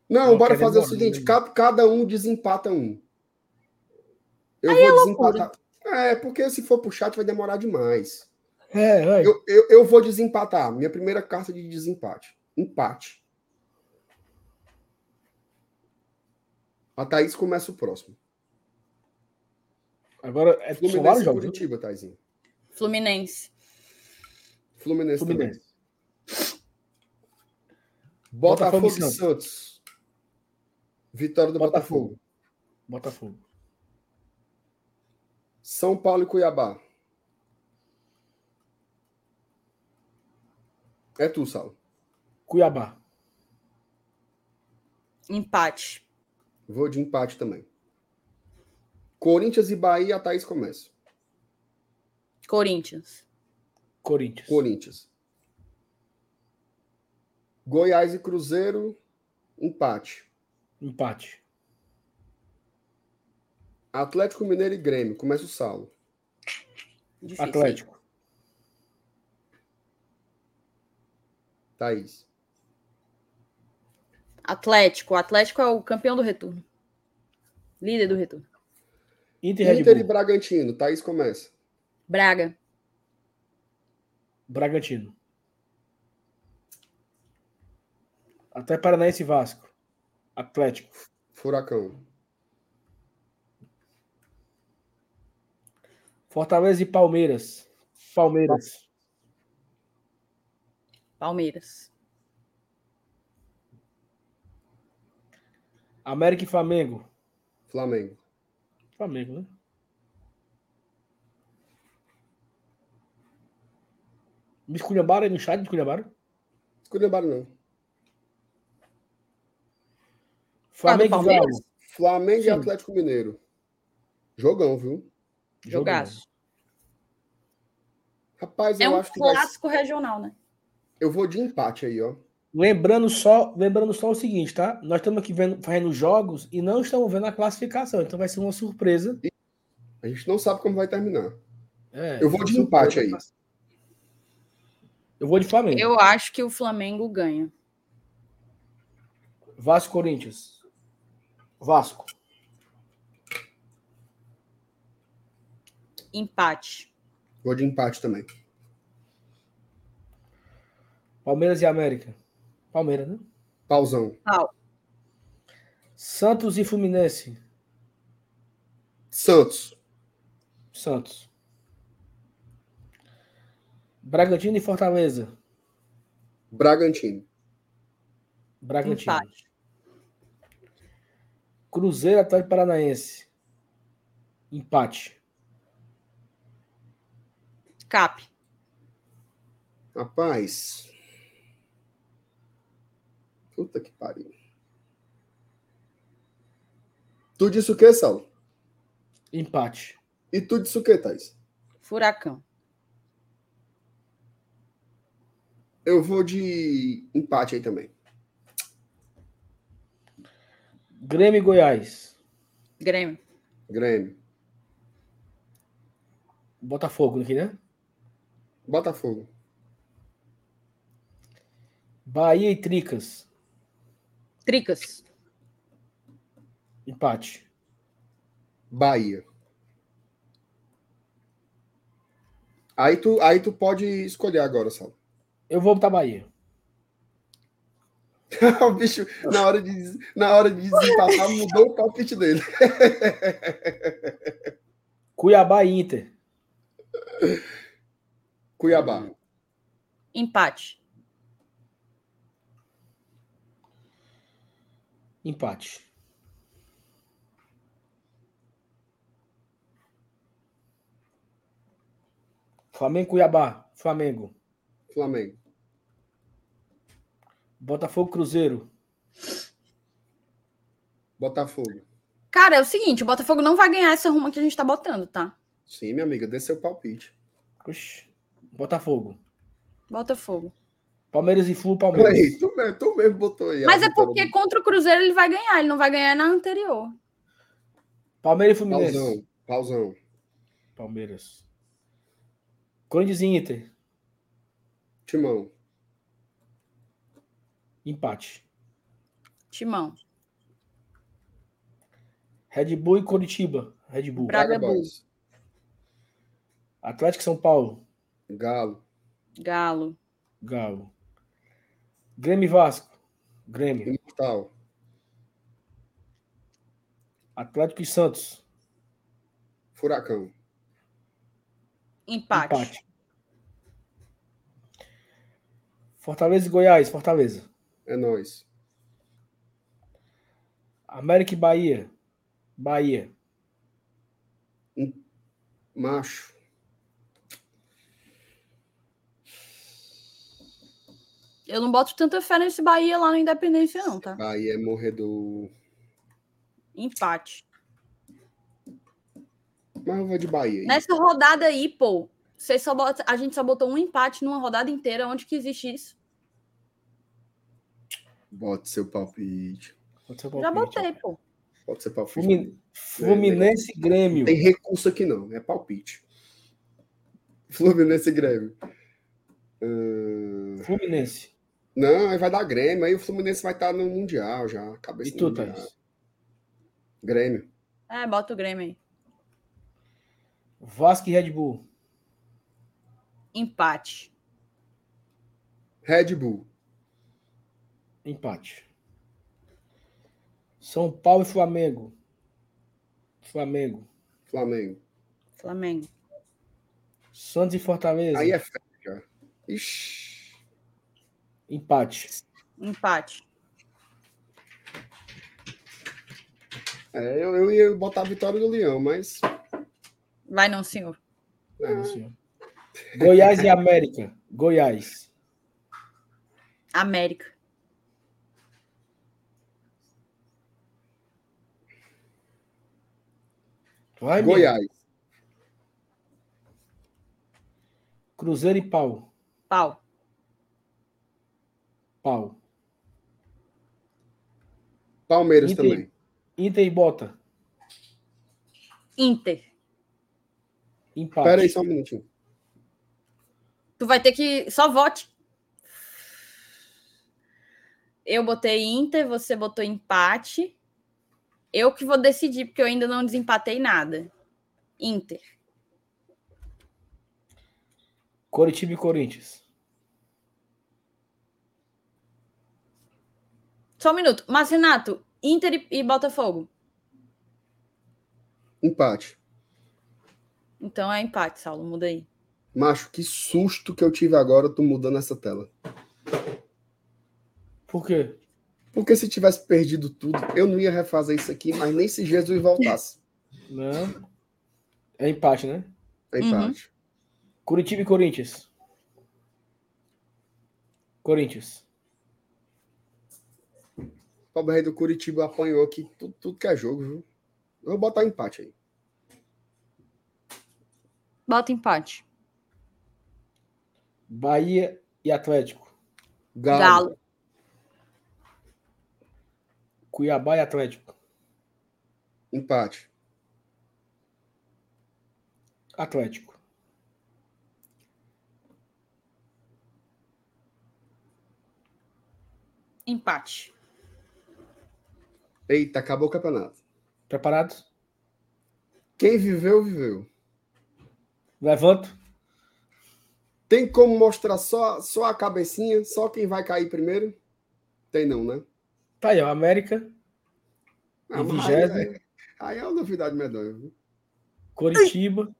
Não, Não bora fazer o seguinte: cada, cada um desempata um. Eu Aí vou é desempatar. É, porque se for pro chat vai demorar demais. É, é. Eu, eu, eu vou desempatar. Minha primeira carta de desempate. Empate. A Thaís começa o próximo. Agora é Fluminense e Curitiba, Thaisinho. Fluminense. Fluminense. Fluminense. Botafogo, Botafogo e Santos. Vitória do Botafogo. Botafogo. Botafogo. São Paulo e Cuiabá. É tu, Sal. Cuiabá. Empate. Vou de empate também. Corinthians e Bahia, a Thaís começa. Corinthians. Corinthians. Corinthians. Goiás e Cruzeiro, empate. Empate. Atlético Mineiro e Grêmio, começa o Saulo. Difícil. Atlético. Thaís. Atlético. O Atlético é o campeão do retorno. Líder do retorno. Inter, Inter e Bragantino. Thaís começa. Braga. Bragantino. Até Paranaense e Vasco. Atlético. Furacão. Fortaleza e Palmeiras. Palmeiras. Palmeiras. América e Flamengo. Flamengo. Flamengo, né? Me esculhambaram aí no chat, me esculhambaram? Esculhambaram não. Flamengo Ah, e? Flamengo Sim. e Atlético Mineiro. Jogão, viu? Jogaço. Rapaz, É eu um acho que vai. clássico regional, né? Eu vou de empate aí, ó. Lembrando só, lembrando só o seguinte, tá? Nós estamos aqui vendo, fazendo jogos e não estamos vendo a classificação, então vai ser uma surpresa. A gente não sabe como vai terminar. É, Eu vou de empate aí. Eu vou de Flamengo. Eu acho que o Flamengo ganha. Vasco Corinthians. Vasco. Empate. Vou de empate também. Palmeiras e América. Palmeiras, né? Pausão. Pau. Santos e Fluminense. Santos. Santos. Bragantino e Fortaleza. Bragantino. Bragantino. Empate. Cruzeiro Atlético Paranaense. Empate. Cap. Rapaz. Puta que pariu. Tu disse o quê, Saulo? Empate. E tu disse o quê, Thaís? Furacão. Eu vou de empate aí também. Grêmio e Goiás. Grêmio. Grêmio. Botafogo aqui, né? Botafogo. Bahia e Tricas. Tricas. Empate. Bahia. Aí tu, aí tu pode escolher agora, Saulo. Eu vou botar Bahia. o bicho, na hora de, na hora de desempatar, mudou o palpite dele. Cuiabá Inter. Cuiabá. Empate. Empate. Flamengo, Cuiabá. Flamengo. Flamengo. Botafogo, Cruzeiro. Botafogo. Cara, é o seguinte, o Botafogo não vai ganhar essa ruma que a gente tá botando, tá? Sim, minha amiga, dê seu palpite. Oxi. Botafogo. Botafogo. Palmeiras e Flu, Peraí, Palmeiras. tu, mesmo- tu mesmo botou aí. Mas é porque do- contra o Cruzeiro ele vai ganhar, ele não vai ganhar na anterior. Palmeiras e Fluminense. Pausão. Pausão. Palmeiras. Corinthians e Inter. Timão. Empate. Timão. Red Bull e Curitiba. Red Bull. Braga Braga Bull. Boys. Atlético e São Paulo. Galo. Galo. Galo. Grêmio e Vasco. Grêmio. Imortal. Atlético e Santos. Furacão. Empate. Empate. Fortaleza e Goiás. Fortaleza. É nóis. América e Bahia. Bahia. Macho. Eu não boto tanta fé nesse Bahia lá na Independência, não, tá? Bahia é morredor. Empate. Mas eu vou de Bahia. aí. Nessa rodada aí, pô, vocês só bota... a gente só botou um empate numa rodada inteira. Onde que existe isso? Bota seu palpite. Pode ser o Já palpite. botei, pô. Bota seu palpite. Flumi- Fluminense e Grêmio. Tem recurso aqui não, é palpite. Fluminense Grêmio. Ahn, Fluminense. Não, aí vai dar Grêmio, aí o Fluminense vai estar no Mundial já. Cabeça E tu. Thaís? Grêmio. É, bota o Grêmio aí. Vasco e Red Bull. Empate. Red Bull. Empate. São Paulo e Flamengo. Flamengo. Flamengo. Flamengo. Santos e Fortaleza. Aí é fé. Ixi. Empate. Empate. É, eu, eu ia botar a vitória do Leão, mas. Vai não, senhor. Não, senhor. Goiás e América. Goiás. América. Vai, meu. Goiás. Cruzeiro e pau. Pau. Pau. Palmeiras Inter. também. Inter e bota. Inter. Empate. Espera aí só um minutinho. Tu vai ter que. Só vote. Eu botei Inter, você botou empate. Eu que vou decidir, porque eu ainda não desempatei nada. Inter. Coritiba e Corinthians. Só um minuto. Mas, Renato, Inter e, e Botafogo. Empate. Então é empate, Saulo. Muda aí. Macho, que susto que eu tive agora, tu mudando essa tela. Por quê? Porque se tivesse perdido tudo, eu não ia refazer isso aqui, mas nem se Jesus voltasse. Não. É empate, né? É empate. Curitiba e Corinthians. Corinthians. O pobre rei do Curitiba apanhou aqui tudo, tudo que é jogo, viu? Eu vou botar empate aí. Bota empate. Bahia e Atlético. Galo. Galo. Cuiabá e Atlético. Empate. Atlético. Empate. Eita, acabou o campeonato. Preparados? Quem viveu, viveu. Levanto. Tem como mostrar só, só a cabecinha, só quem vai cair primeiro? Tem não, né? Tá aí, ó. América. Ah, vigésimo. Aí, é- aí é uma novidade medonha. viu? Coritiba.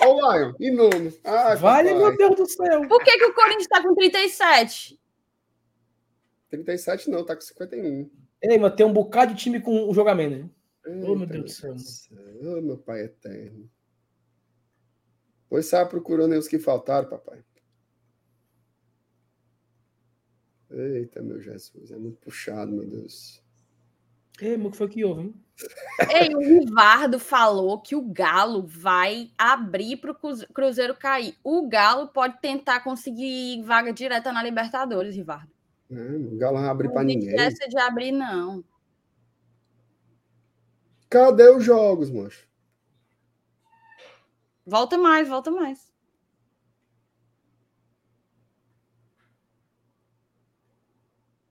Ó o Lion, e nono. Ai, Vale, papai. meu Deus do céu. Por que, que o Corinthians tá com 37? 37 não, tá com 51. Ei, mas tem um bocado de time com um jogo a menos. hein? Eita, Oh, meu Deus do céu. Ô, meu pai eterno. Pois sai procurando aí os que faltaram, papai. Eita, meu Jesus, é muito puxado, meu Deus. Ei, mas o que foi que houve, hein? Ei, o Rivardo falou que o Galo vai abrir para o Cruzeiro cair. O Galo pode tentar conseguir vaga direta na Libertadores, Rivardo. É, o Galo não abre pra Não tem ninguém. essa de abrir, não. Cadê os jogos, mancho? Volta mais, volta mais.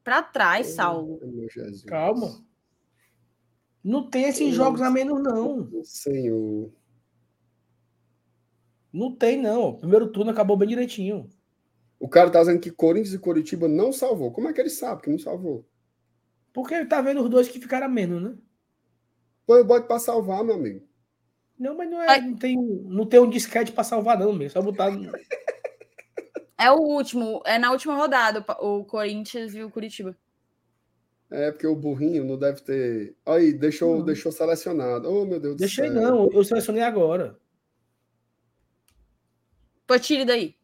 Para trás, Saulo. Calma. Não tem esses jogos a menos, não. Senhor. Não tem, não. O primeiro turno acabou bem direitinho. O cara tá dizendo que Corinthians e Curitiba não salvou. Como é que ele sabe que não salvou? Porque ele tá vendo os dois que ficaram a menos, né? Põe o bote pra salvar, meu amigo. Não, mas não, é, não, tem, não tem um disquete pra salvar, não, mesmo. Só botar. É o último, é na última rodada o Corinthians e o Curitiba. É, porque o burrinho não deve ter. Aí, deixou, Não. deixou selecionado. Oh, meu Deus do Deixei, céu. não. Eu selecionei agora. Pô, tire daí.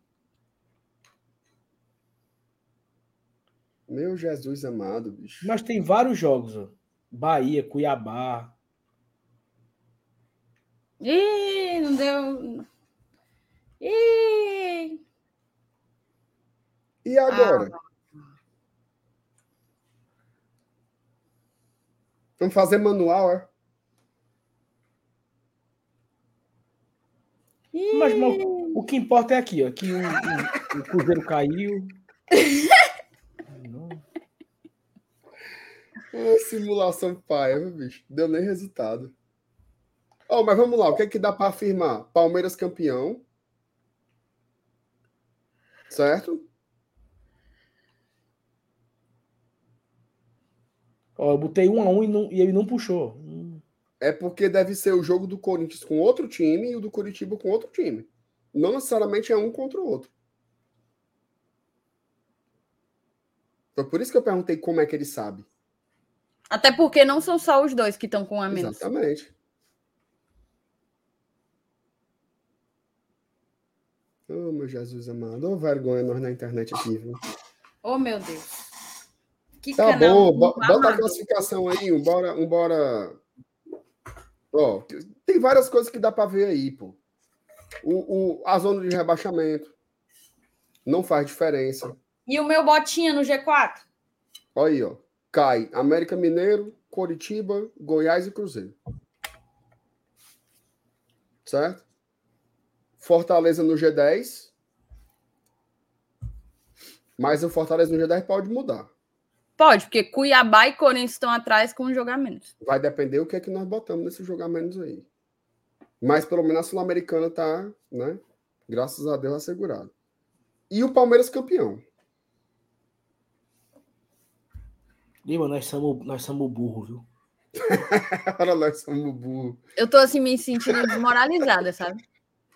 Meu Jesus amado, bicho. Mas tem vários jogos, ó. Bahia, Cuiabá. Ih, não deu. Ih. E agora? Ah. Vamos fazer manual, é? Mas, o que importa é aqui, ó. Que o, o- o Cruzeiro caiu. Ô, simulação paia, viu, bicho. Deu nem resultado. Ó, mas vamos lá, o que é que dá para afirmar? Palmeiras campeão. Certo? Ó, eu botei um a um e, não, e ele não puxou. Hum. É porque deve ser o jogo do Corinthians com outro time e o do Curitiba com outro time. Não necessariamente é um contra o outro. Foi por isso que eu perguntei como é que ele sabe. Até porque não são só os dois que estão com a menos. Exatamente. Oh, meu Jesus amado. Ô, vergonha nós na internet aqui, viu? Oh, meu Deus. Que Tá canal bom, bo- bota a classificação aí, um bora, um bora. Ó, tem várias coisas que dá para ver aí, pô. O, o, a zona de rebaixamento não faz diferença. E o meu botinha no G4? Olha aí, ó. Cai América Mineiro, Coritiba, Goiás e Cruzeiro. Certo? Fortaleza no G10. Mas o Fortaleza no G10 pode mudar. Pode, porque Cuiabá e Corinthians estão atrás com um menos. Vai depender o que é que nós botamos nesse jogamentos aí. Mas pelo menos a Sul-Americana tá, né? Graças a Deus assegurado. E o Palmeiras campeão. Lima, nós somos, nós somos burro, viu? Agora nós somos burro. Eu tô assim me sentindo desmoralizada, sabe?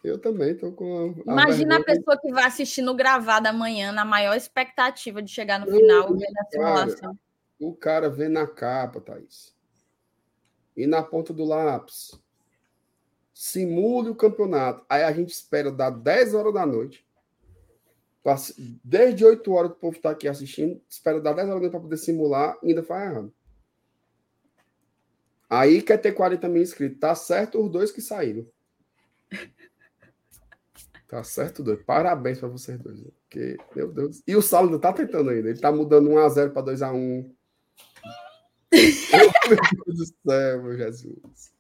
Eu também tô com a Imagina a pessoa que vai assistindo gravado amanhã na maior expectativa de chegar no final e ver a simulação. O cara vê na capa, Thaís. E na ponta do lápis. Simule o campeonato. Aí a gente espera dar 10 horas da noite. Desde 8 horas que o povo está aqui assistindo, espera dar 10 horas da noite para poder simular e ainda faz errado. Aí quer ter 40 mil inscritos. Tá certo os dois que saíram. Tá certo, dois. Parabéns para vocês dois. Porque, meu Deus. E o Saulo ainda tá tentando ainda. Ele tá mudando 1x0 para 2x1. meu Deus do céu, meu Jesus.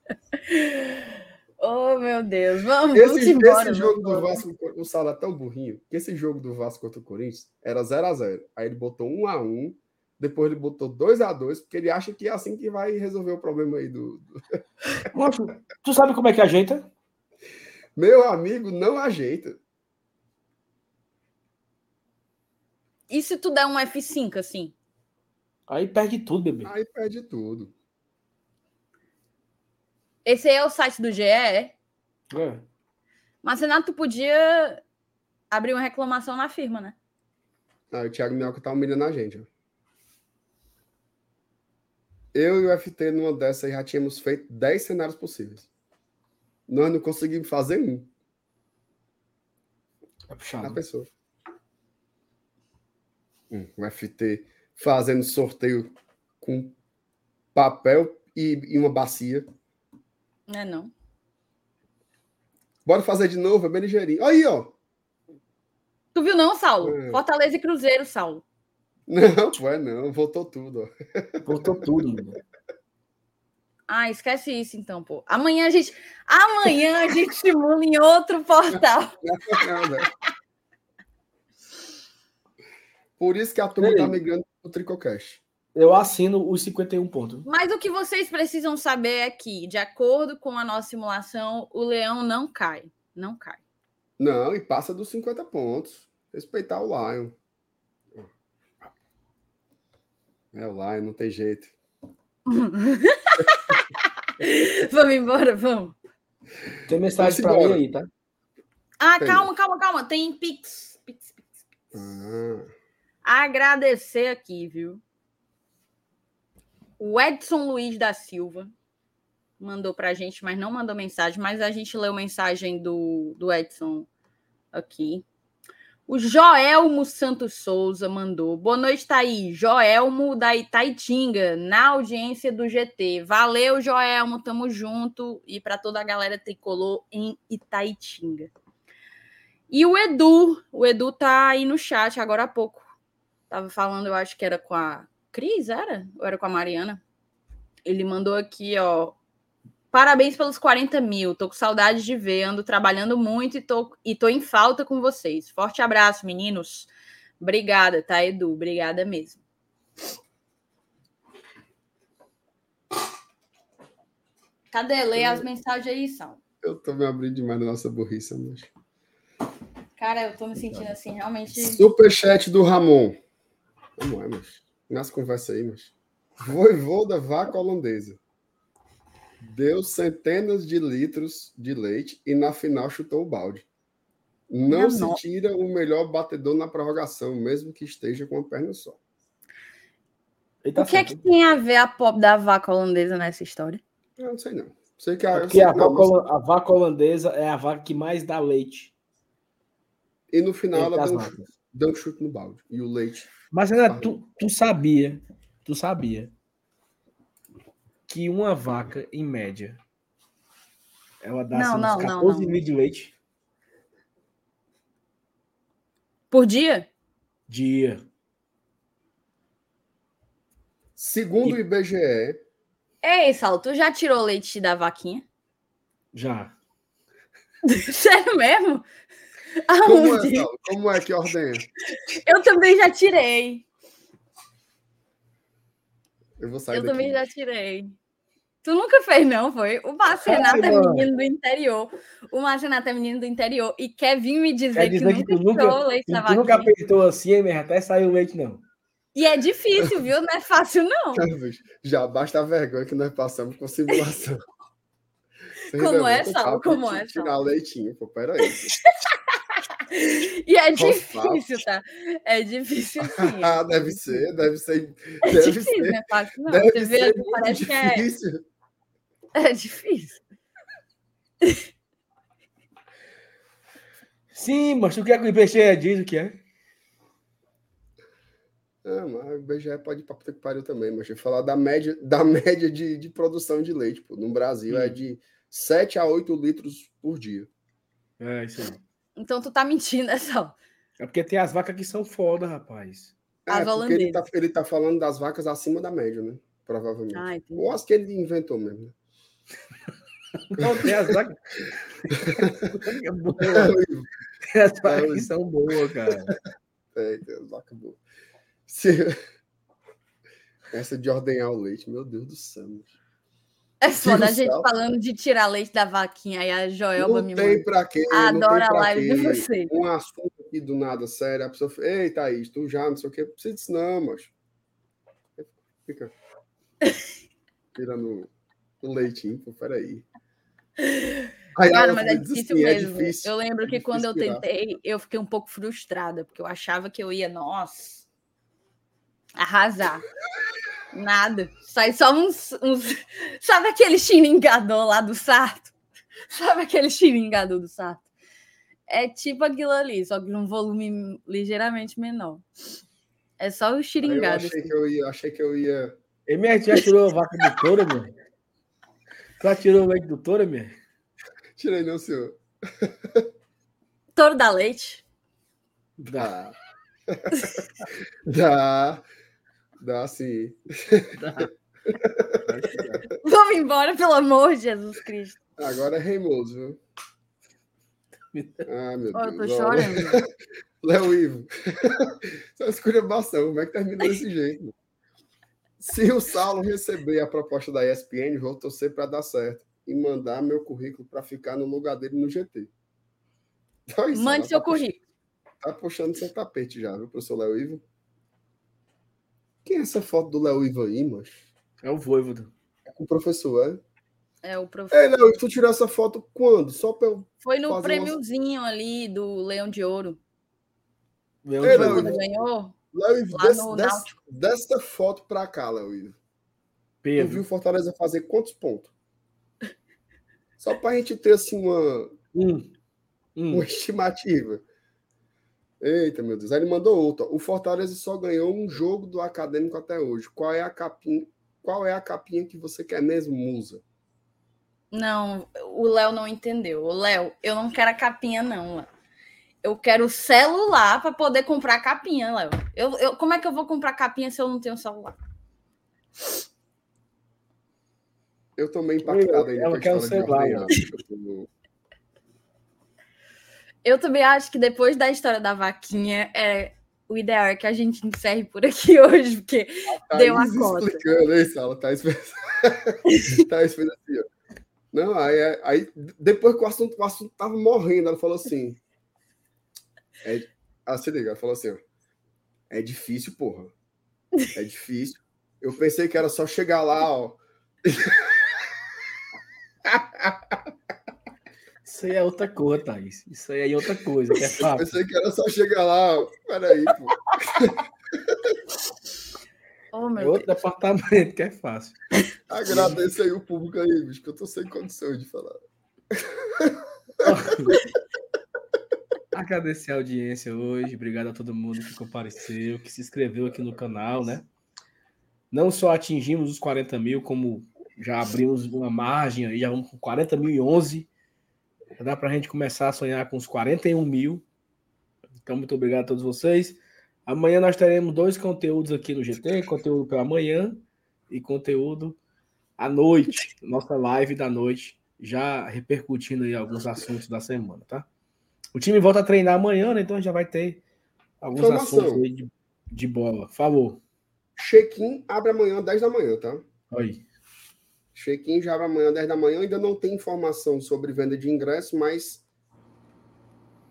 Oh, meu Deus. Vamos, vamos Esse, embora. esse jogo vamos do. Vasco, o Saulo é tão burrinho, que esse jogo do Vasco contra o Corinthians era 0x0. Aí ele botou 1x1, depois ele botou 2x2, porque ele acha que é assim que vai resolver o problema aí do. do- tu sabe como é que ajeita? Meu amigo, não ajeita. E se tu der um F5 assim? Aí perde tudo, bebê. Aí perde tudo. Esse aí é o site do GE, é? É. Mas, Renato, tu podia abrir uma reclamação na firma, né? Aí o Thiago Minhoca tá humilhando a gente. ó. Eu e o FT, numa dessa aí, já tínhamos feito 10 cenários possíveis. Nós não conseguimos fazer um. É A puxado. pessoa. Hum, o FT fazendo sorteio com papel e, e uma bacia. Não é não. Bora fazer de novo, é bem ligeirinho. Aí, ó. Tu viu não, Saulo? É. Fortaleza e Cruzeiro, Saulo. Não, pô, é não. Voltou tudo, ó. Voltou tudo. Ah, esquece isso então, pô. Amanhã a gente, amanhã a gente simula em outro portal. Por isso que a turma Ei. tá migrando pro Tricocast. Eu assino os 51 pontos. Mas o que vocês precisam saber é que, de acordo com a nossa simulação, o leão não cai. Não cai. Não, e passa dos 50 pontos. Respeitar o Lion. É o Lion, não tem jeito. vamos embora, vamos. Tem mensagem pra Vamos mim aí, tá? Ah, Tem. calma, calma, calma. Tem Pix. Pix, Pix. Ah, Agradecer aqui, viu? O Edson Luiz da Silva mandou pra gente, mas não mandou mensagem, mas a gente leu mensagem do, do Edson aqui. O Joelmo Santos Souza mandou. Boa noite, Thaís. Joelmo da Itaitinga, na audiência do GT. Valeu, Joelmo, tamo junto. E para toda a galera tricolor em Itaitinga. E o Edu, o Edu tá aí no chat agora há pouco. Tava falando, eu acho que era com a Cris, era? Ou era com a Mariana? Ele mandou aqui, ó. Parabéns pelos 40 mil. Tô com saudade de ver. Ando trabalhando muito e tô, e tô em falta com vocês. Forte abraço, meninos. Obrigada, tá, Edu? Obrigada mesmo. Cadê? Lê as mensagens aí, Sal. eu tô me abrindo demais da nossa burrice, mas. Cara, eu tô me sentindo assim, realmente. Superchat do Ramon. Vamos lá, mas. Nas conversas aí, mas. Voivoda vaca holandesa. Deu centenas de litros de leite e na final chutou o balde. Não Minha se no- tira o melhor batedor na prorrogação, mesmo que esteja com a perna só. Tá O que é que tem a ver a pop da vaca holandesa nessa história? Eu não sei não. Sei que a, É Porque sei a que não, vaca, mas- a vaca holandesa é a vaca que mais dá leite. E no final entre ela deu um, chute, deu um chute no balde. E o leite. Mas, tu, tu sabia, tu sabia que uma vaca, em média, ela dá Não, assim, não, uns não, 14 não. litros de leite Por dia? dia. Segundo o IBGE, Ei, Saulo, tu já tirou leite da vaquinha? Já. Sério mesmo? como é? Saulo? como é que ordenha? Eu também já tirei. Eu vou sair Eu daqui. também já tirei. Tu nunca fez, não, foi? O Marcenato é menino do interior. O Marcenato é menino do interior e quer vir me dizer, dizer que, que nunca tu nunca, leite tu, nunca apertou assim, mas até saiu leite, não. E é difícil, viu? Não é fácil, não. Já basta a vergonha que nós passamos com simulação. Você Como é, papo Como é, Tirar leitinho, pô, peraí. E é difícil, tá? É difícil sim. Ah, deve ser, deve ser. É Deve difícil, ser. não é fácil, não. Deve Você vê, ser muito parece que é, difícil. é difícil. Sim, mas tu quer que o IPC diz o que é? Ah, mas o BGE pode ir pra puta que pariu também, mas eu falar da média, da média de, de produção de leite. Pô. No Brasil é Hum. de 7 a 8 litros por dia. É, isso aí. Então tu tá mentindo, é só. É porque tem as vacas que são foda, rapaz. É, As porque ele tá, holandesas. ele tá falando das vacas acima da média, né? Provavelmente. Ah. Ou as que ele inventou mesmo. né? Não, tem as vacas. É boa. É, Tem as vacas que são boas, cara. é, tem as vacas boas. Se- Essa de ordenhar o leite, meu Deus do céu. É foda a gente falando de tirar leite da vaquinha e a Joelma Não me tem pra quê. Adoro a live de quê. vocês. Um assunto aqui do nada, sério. A pessoa fala, ei, Thaís, tu já, não sei o quê. Precisa disso, não, mas. Fica. Tirando o leitinho, pô, peraí. Aí Cara, mas é difícil assim, mesmo. É difícil. eu lembro que é quando eu difícil tirar. tentei, eu fiquei um pouco frustrada, porque eu achava que eu ia, nossa, arrasar. Nada. Sai só uns, uns. Sabe aquele xiringador lá do Sarto? Sabe aquele xiringador do Sarto? É tipo aquilo ali, só que num volume ligeiramente menor. É só o Aí eu xiringado. achei assim. que eu ia, achei que eu ia. MR, tu já tirou a vaca do touro, meu? Tu já tirou o leite do touro, meu? Tirei, não, senhor. Touro da leite. Dá. Dá. Dá sim. Vamos embora, pelo amor de Jesus Cristo. Agora é reimoso, viu? Ah, meu tô Deus. Chorando. Léo Ivo. Só esculhambação. Como é que termina desse jeito? Se o Saulo receber a proposta da ESPN, vou torcer para dar certo e mandar meu currículo para ficar no lugar dele no GT. Então, isso, Mande seu tá puxando- currículo. Tá puxando seu tapete já, viu, professor Léo Ivo? Quem é essa foto do Léo Ivo aí, mas? É o voivodo. É com o professor, É o prof... é? Léo, tu tirou essa foto quando? Só pra eu. Foi no fazer uma- prêmiozinho ali do Leão de Ouro. Leão de Léo, Ouro. Ganhou. Léo Ivo, des- des- desta foto pra cá, Léo Ivo. Tu Pedro. viu o Fortaleza fazer quantos pontos? Só pra gente ter assim uma, Um. Um. uma estimativa. Eita, meu Deus. Aí ele mandou outra. O Fortaleza só ganhou um jogo do acadêmico até hoje. Qual é a capinha? Qual é a capinha que você quer mesmo, Musa? Não, o Léo não entendeu. O Léo, eu não quero a capinha, não, Léo. Eu quero o celular para poder comprar a capinha, Léo. Eu, eu, como é que eu vou comprar capinha se eu não tenho celular? Eu tô meio impactado ainda Ela com a quer história de celular, ordenhar. Eu também acho que depois da história da vaquinha, é, o ideal é que a gente encerre por aqui hoje, porque Deu a Thaís cota. explicando, hein, Sala? Thaís fez... Thaís fez assim, ó. Não, aí, aí depois que o assunto, o assunto tava morrendo, ela falou assim. É, ah, se liga, ela falou assim, ó. É difícil, porra. É difícil. Eu pensei que era só chegar lá, ó. Isso aí é outra coisa, Thaís. Isso aí é outra coisa, que é fácil. Pensei que era só chegar lá, ó. Peraí, pô. Oh, É meu outro Deus. departamento, que é fácil. Agradeço aí o público aí, bicho, que eu tô sem condições de falar. Agradecer a audiência hoje. Obrigado a todo mundo que compareceu, que se inscreveu aqui no canal, né? Não só atingimos os 40 mil, como já abrimos uma margem aí, já vamos com 40 mil e 11. Já dá para a gente começar a sonhar com os 41 mil. Então, muito obrigado a todos vocês. Amanhã nós teremos dois conteúdos aqui no GT: conteúdo pela manhã e conteúdo à noite, nossa live da noite, já repercutindo aí alguns assuntos da semana, tá? O time volta a treinar amanhã, né? Então já vai ter alguns Informação. assuntos aí de, de bola. Falou. Check-in abre amanhã, 10 da manhã, tá? Aí. Check-in já amanhã, 10 da manhã. Ainda não tem informação sobre venda de ingresso, mas.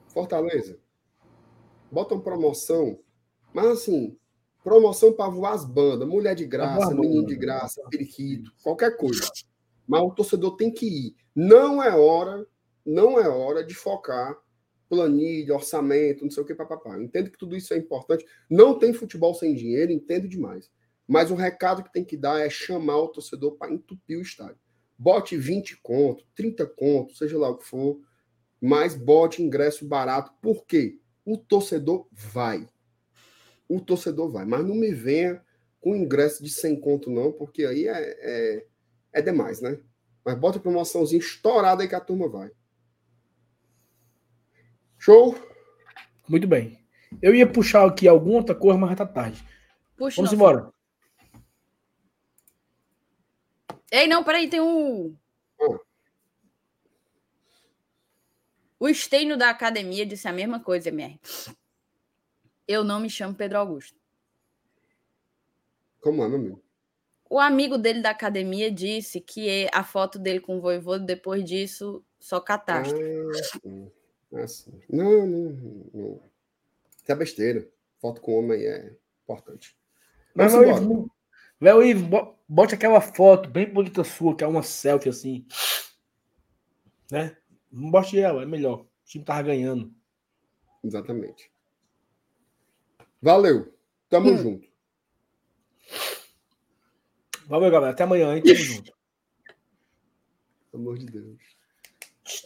Fortaleza. Botam promoção. Mas assim, promoção para voar as bandas. Mulher de graça, menino de graça, periquito, qualquer coisa. Mas o torcedor tem que ir. Não é hora, não é hora de focar planilha, orçamento, não sei o que, papapá. Entendo que tudo isso é importante. Não tem futebol sem dinheiro, entendo demais. Mas o recado que tem que dar é chamar o torcedor para entupir o estádio. Bote 20 conto, 30 conto, seja lá o que for, mas bote ingresso barato. Por quê? O torcedor vai. O torcedor vai. Mas não me venha com ingresso de 100 conto, não, porque aí é, é, é demais, né? Mas bota promoçãozinha estourada aí que a turma vai. Show? Muito bem. Eu ia puxar aqui alguma outra coisa, mas já tá tarde. Puxa, Vamos não. embora. Ei, não, peraí, tem um. Ah. O Esteino da academia disse a mesma coisa, MR. Eu não me chamo Pedro Augusto. Como é, meu amigo? O amigo dele da academia disse que a foto dele com o voivô depois disso só catástrofe. Ah, sim. Ah, sim. Não, não, não. Isso é besteira. Foto com homem é importante. Mas, Vamos meu embora. Ivo, bote aquela foto bem bonita sua, que é uma selfie assim. Né? Bote ela, é melhor. O time tava ganhando. Exatamente. Valeu. Tamo Hum. junto. Valeu, galera. Até amanhã, hein? Tamo junto. Pelo amor de Deus.